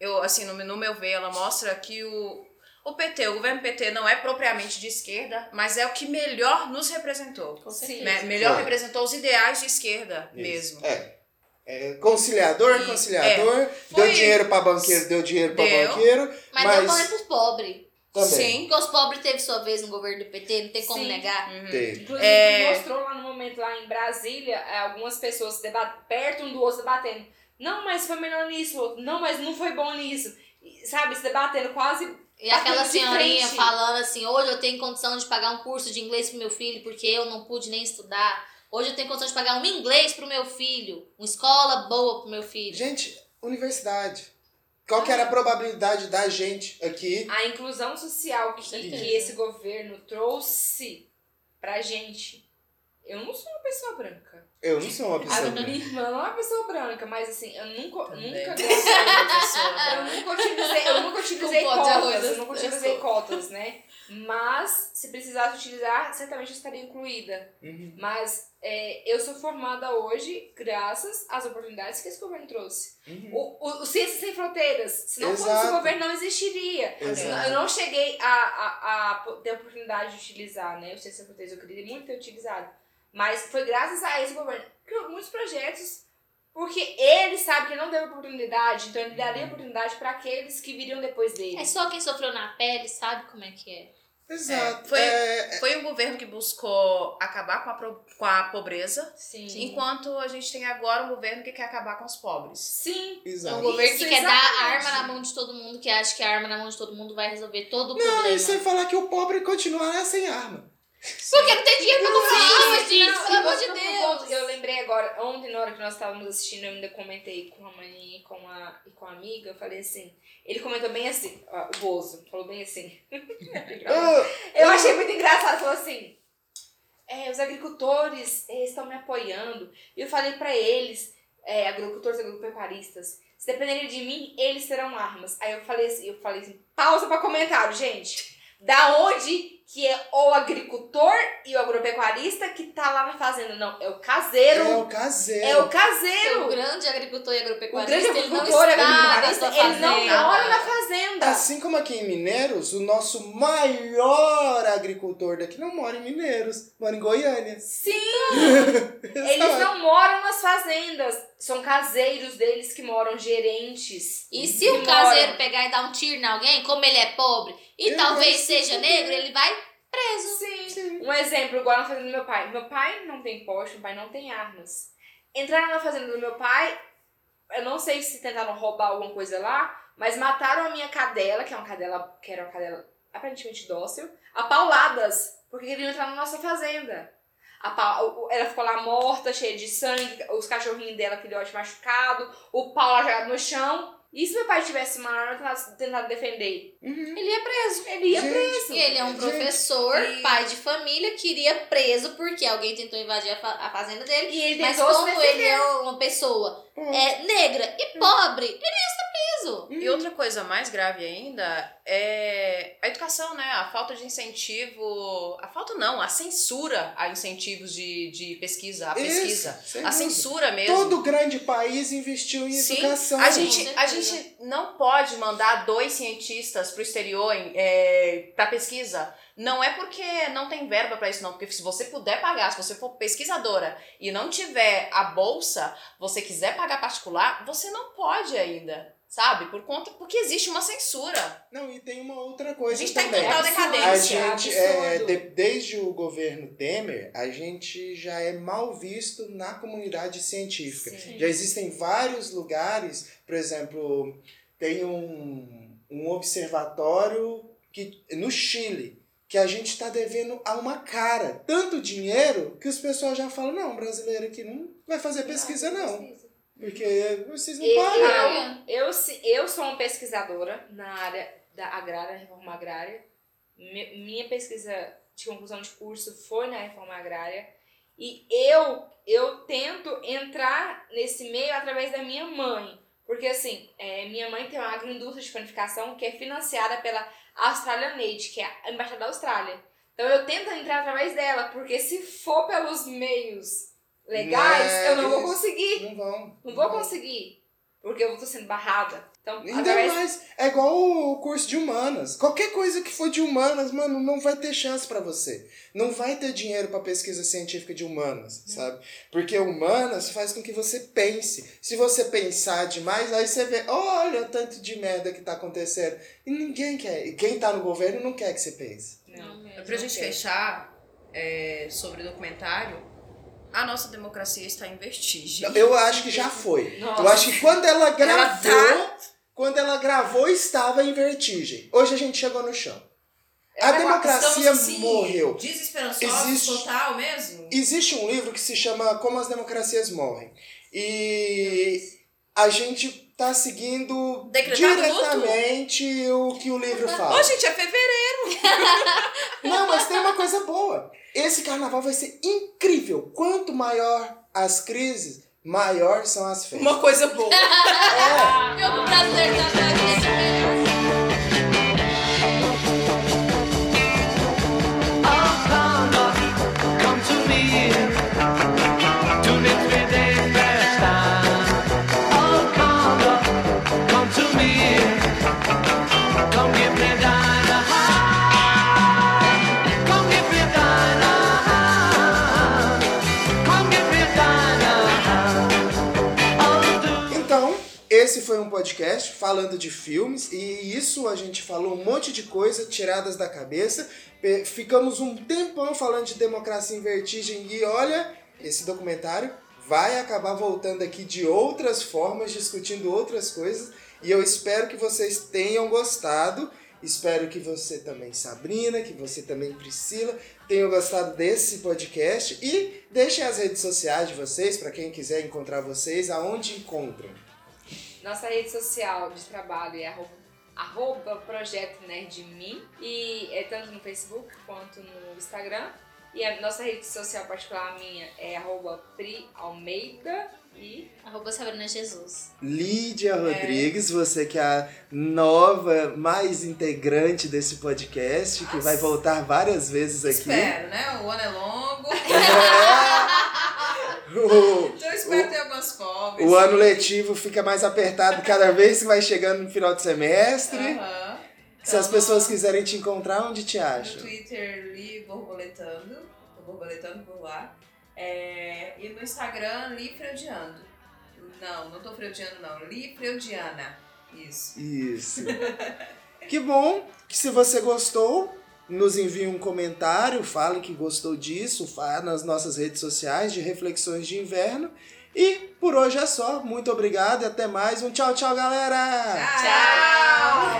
Speaker 4: eu, assim, no, no meu ver, ela mostra que o, o PT, o governo PT não é propriamente de esquerda, mas é o que melhor nos representou.
Speaker 3: certeza.
Speaker 4: Né? Melhor representou os ideais de esquerda
Speaker 1: Isso.
Speaker 4: mesmo.
Speaker 1: É. É, conciliador,
Speaker 4: E-
Speaker 1: conciliador.
Speaker 4: é,
Speaker 1: Deu
Speaker 4: foi-
Speaker 1: dinheiro pra banqueiro, deu dinheiro
Speaker 4: Deu.
Speaker 1: banqueiro.
Speaker 3: Mas,
Speaker 1: Mas,
Speaker 3: não falando pros pobres.
Speaker 1: também.
Speaker 4: Sim.
Speaker 3: Porque os pobres teve sua vez no governo do PT, não tem como
Speaker 2: Sim.
Speaker 3: negar.
Speaker 1: Teve.
Speaker 2: Inclusive,
Speaker 4: É.
Speaker 2: mostrou lá no momento, lá em Brasília, é, algumas pessoas debat- perto um do outro debatendo. Não, mas foi melhor nisso. outro, Não, mas não foi bom nisso. E, Sabe, se debatendo quase.
Speaker 3: E aquela senhorinha
Speaker 2: frente.
Speaker 3: falando assim, hoje eu tenho condição de pagar um curso de inglês pro meu filho, porque eu não pude nem estudar. Hoje eu tenho condição de pagar um inglês pro meu filho. Uma escola boa pro meu filho.
Speaker 1: Gente, universidade. Qual que era a probabilidade da gente aqui?
Speaker 2: A inclusão social que, que esse governo trouxe pra gente. Eu não sou uma pessoa branca.
Speaker 1: Eu não sou uma
Speaker 2: A
Speaker 1: pessoa
Speaker 2: minha
Speaker 1: branca.
Speaker 2: irmã não é uma pessoa branca, mas assim, eu nunca,
Speaker 4: Também.
Speaker 2: nunca
Speaker 4: pessoa
Speaker 2: Eu nunca utilizei, eu nunca *laughs* utilizei cotas, eu nunca utilizei cotas, né? Mas, se precisasse utilizar, certamente eu estaria incluída.
Speaker 1: Uhum.
Speaker 2: Mas é, eu sou formada hoje graças às oportunidades que esse governo trouxe.
Speaker 1: Uhum.
Speaker 2: O, o, o Ciências Sem Fronteiras, se não fosse esse governo, não existiria.
Speaker 1: Exato.
Speaker 2: Eu não cheguei a, a, a ter a oportunidade de utilizar, né? O Ciências Sem Fronteiras, eu queria muito ter utilizado. Mas foi graças a esse governo que muitos projetos porque ele sabe que não deu oportunidade, então ele daria oportunidade para aqueles que viriam depois dele.
Speaker 3: É só quem sofreu na pele sabe como é que é.
Speaker 1: Exato.
Speaker 4: Foi,
Speaker 1: É,
Speaker 4: foi um governo que buscou acabar com a, pro- com a pobreza,
Speaker 2: Sim.
Speaker 4: enquanto a gente tem agora um governo que quer acabar com os pobres.
Speaker 2: Sim.
Speaker 3: É um
Speaker 1: Exato.
Speaker 3: governo
Speaker 2: Isso,
Speaker 3: que quer dar
Speaker 2: exatamente.
Speaker 3: arma na mão de todo mundo, que acha que a arma na mão de todo mundo vai resolver todo o
Speaker 1: Não,
Speaker 3: problema.
Speaker 1: e sem falar que o pobre continuará sem arma.
Speaker 3: Porque não tem dinheiro pra comprar arma,
Speaker 2: Sim,
Speaker 3: gente,
Speaker 2: não,
Speaker 3: pelo amor de
Speaker 2: ponto,
Speaker 3: Deus.
Speaker 2: Eu lembrei agora, ontem na hora que nós estávamos assistindo, eu ainda comentei com a mãe e com a, e com a amiga, eu falei assim, ele comentou bem assim, ó, o Bozo, falou bem assim. *laughs* Eu achei muito engraçado, falou assim, é, os agricultores eh, estão me apoiando. E eu falei pra eles, é, agricultores, agropecuaristas, se dependerem de mim, eles terão armas. Aí eu falei assim, eu falei assim, pausa pra comentário, gente. Da onde que é o agricultor e o agropecuarista que tá lá na fazenda? Não, é o caseiro.
Speaker 1: É o caseiro.
Speaker 2: É o caseiro.
Speaker 3: O grande agricultor e
Speaker 2: O
Speaker 3: agropecuarista,
Speaker 2: grande
Speaker 3: ele não
Speaker 2: agricultor e
Speaker 3: está
Speaker 2: agropecuarista, ele não mora na fazenda.
Speaker 1: Assim como aqui em Mineiros, o nosso maior agricultor daqui não mora em Mineiros, mora em Goiânia.
Speaker 2: Sim! *laughs* Eles não moram nas fazendas. São caseiros deles que moram, gerentes.
Speaker 3: E se o caseiro
Speaker 2: moram.
Speaker 3: pegar e dar um tiro em alguém, como ele é pobre e
Speaker 1: Ele
Speaker 3: talvez
Speaker 1: vai se
Speaker 3: seja negro, ele vai preso.
Speaker 2: Sim. Um exemplo, igual na fazenda do meu pai. Meu pai não tem poste, meu pai não tem armas. Entraram na fazenda do meu pai, eu não sei se tentaram roubar alguma coisa lá, mas mataram a minha cadela, que é uma cadela, que era uma cadela aparentemente dócil, a pauladas, porque queriam entrar na nossa fazenda. Ela ficou lá morta, cheia de sangue, os cachorrinhos dela, filhote machucado, o pau lá jogado no chão. E se meu pai tivesse uma arma tentado defender?
Speaker 3: Ele ia preso.
Speaker 2: Ele ia
Speaker 1: Gente,
Speaker 2: preso.
Speaker 3: E ele é um
Speaker 1: Gente,
Speaker 3: professor,
Speaker 2: e-
Speaker 3: pai de família, que iria preso porque alguém tentou invadir a, fa- a fazenda dele.
Speaker 2: E ele
Speaker 3: Mas como ele é uma pessoa
Speaker 1: Hum.
Speaker 3: é, negra e pobre, ele ia ser preso.
Speaker 4: E outra coisa mais grave ainda é a educação, né? A falta de incentivo. A falta não, a censura a incentivos de, de pesquisa, a
Speaker 1: Isso,
Speaker 4: pesquisa.
Speaker 1: sem
Speaker 4: a censura mesmo.
Speaker 1: Todo grande país investiu em
Speaker 4: Sim,
Speaker 1: educação.
Speaker 4: a gente, a gente não pode mandar dois cientistas pro exterior é, para pesquisa. Não é porque não tem verba para isso, não. Porque se você puder pagar, se você for pesquisadora e não tiver a bolsa, você quiser pagar particular, você não pode ainda, sabe? Por conta, porque existe uma censura.
Speaker 1: Não, e tem uma outra
Speaker 4: A
Speaker 1: coisa
Speaker 4: gente tá em
Speaker 1: também.
Speaker 4: total
Speaker 1: A
Speaker 4: decadência.
Speaker 1: gente, é, de- desde o governo Temer, a gente já é mal visto na comunidade científica.
Speaker 2: Sim.
Speaker 1: Já existem vários lugares, por exemplo, tem um, um observatório que, no Chile, que a gente está devendo a uma cara tanto dinheiro que os pessoal já falam, não, brasileiro aqui não vai fazer pesquisa não. Porque vocês não param.
Speaker 2: eu, eu, eu sou uma pesquisadora na área da agrária, reforma agrária. Mi- Minha pesquisa de conclusão de curso foi na reforma agrária. E eu, eu tento entrar nesse meio através da minha mãe. Porque, assim, é, minha mãe tem uma agroindústria de panificação que é financiada pela Australianate, que é a embaixada da Austrália. Então eu tento entrar através dela, porque se for pelos meios legais, eu não vou conseguir.
Speaker 1: Não vão.
Speaker 2: Não vou conseguir. Porque eu tô sendo barrada. Então,
Speaker 1: Ainda
Speaker 2: através-
Speaker 1: mais, é igual o curso de humanas. Qualquer coisa que for de humanas, mano, não vai ter chance pra você. Não vai ter dinheiro pra pesquisa científica de humanas, sabe? Porque humanas faz com que você pense. Se você pensar demais, aí você vê, olha o tanto de merda que tá acontecendo. E ninguém quer. E quem tá no governo não quer que você pense.
Speaker 4: É pra gente fechar é, sobre o documentário, a nossa democracia está em vertigem.
Speaker 1: Eu acho que já foi.
Speaker 4: Nossa.
Speaker 1: Eu acho que quando ela gravou,
Speaker 4: tá-
Speaker 1: quando ela gravou, estava em vertigem. Hoje a gente chegou no chão. A
Speaker 4: Ela-
Speaker 1: democracia
Speaker 4: assim,
Speaker 1: morreu.
Speaker 4: Desesperançosos
Speaker 1: Existe-
Speaker 4: total mesmo?
Speaker 1: Existe um livro que se chama Como as Democracias Morrem. E a gente tá seguindo
Speaker 4: Decretado
Speaker 1: diretamente o que o livro fala.
Speaker 4: Ô, gente, é fevereiro! *laughs*
Speaker 1: Não, mas tem uma coisa boa. Esse carnaval vai ser incrível. Quanto maior as crises, maior são as festas.
Speaker 4: Uma coisa boa.
Speaker 3: Meu brasileiro tá
Speaker 1: esse foi um podcast falando de filmes e isso a gente falou um monte de coisa tiradas da cabeça. Ficamos um tempão falando de democracia em vertigem e olha, esse documentário vai acabar voltando aqui de outras formas, discutindo outras coisas e eu espero que vocês tenham gostado. Espero que você também, Sabrina, que você também, Priscila, tenham gostado desse podcast e deixem as redes sociais de vocês para quem quiser encontrar vocês, aonde encontram.
Speaker 2: Nossa rede social de trabalho é arroba, arroba Projeto Nerdmin. E é tanto no Facebook quanto no Instagram. E a nossa rede social particular minha é arroba Pri Almeida e
Speaker 3: arroba Sabrina Jesus.
Speaker 1: Lídia Rodrigues, você que é a nova, mais integrante desse podcast, que vai voltar várias vezes aqui.
Speaker 4: Espero, né? O ano é longo. *laughs*
Speaker 1: O,
Speaker 4: Então ter algumas folgas.
Speaker 1: o ano letivo fica mais apertado cada vez que vai chegando no final de semestre. Se as pessoas quiserem te encontrar, onde te
Speaker 4: No
Speaker 1: acham?
Speaker 4: Twitter, Li Borboletando. Tô borboletando por lá. É, e no Instagram, Li Freudiando. Não, não tô freudiando, não. Li Freudiana. Isso.
Speaker 1: Isso. que bom que se você gostou, nos envie um comentário, fale que gostou disso, fale nas nossas redes sociais de Reflexões de Inverno. E por hoje é só. Muito obrigado e até mais. Um tchau, tchau, galera!
Speaker 4: Tchau!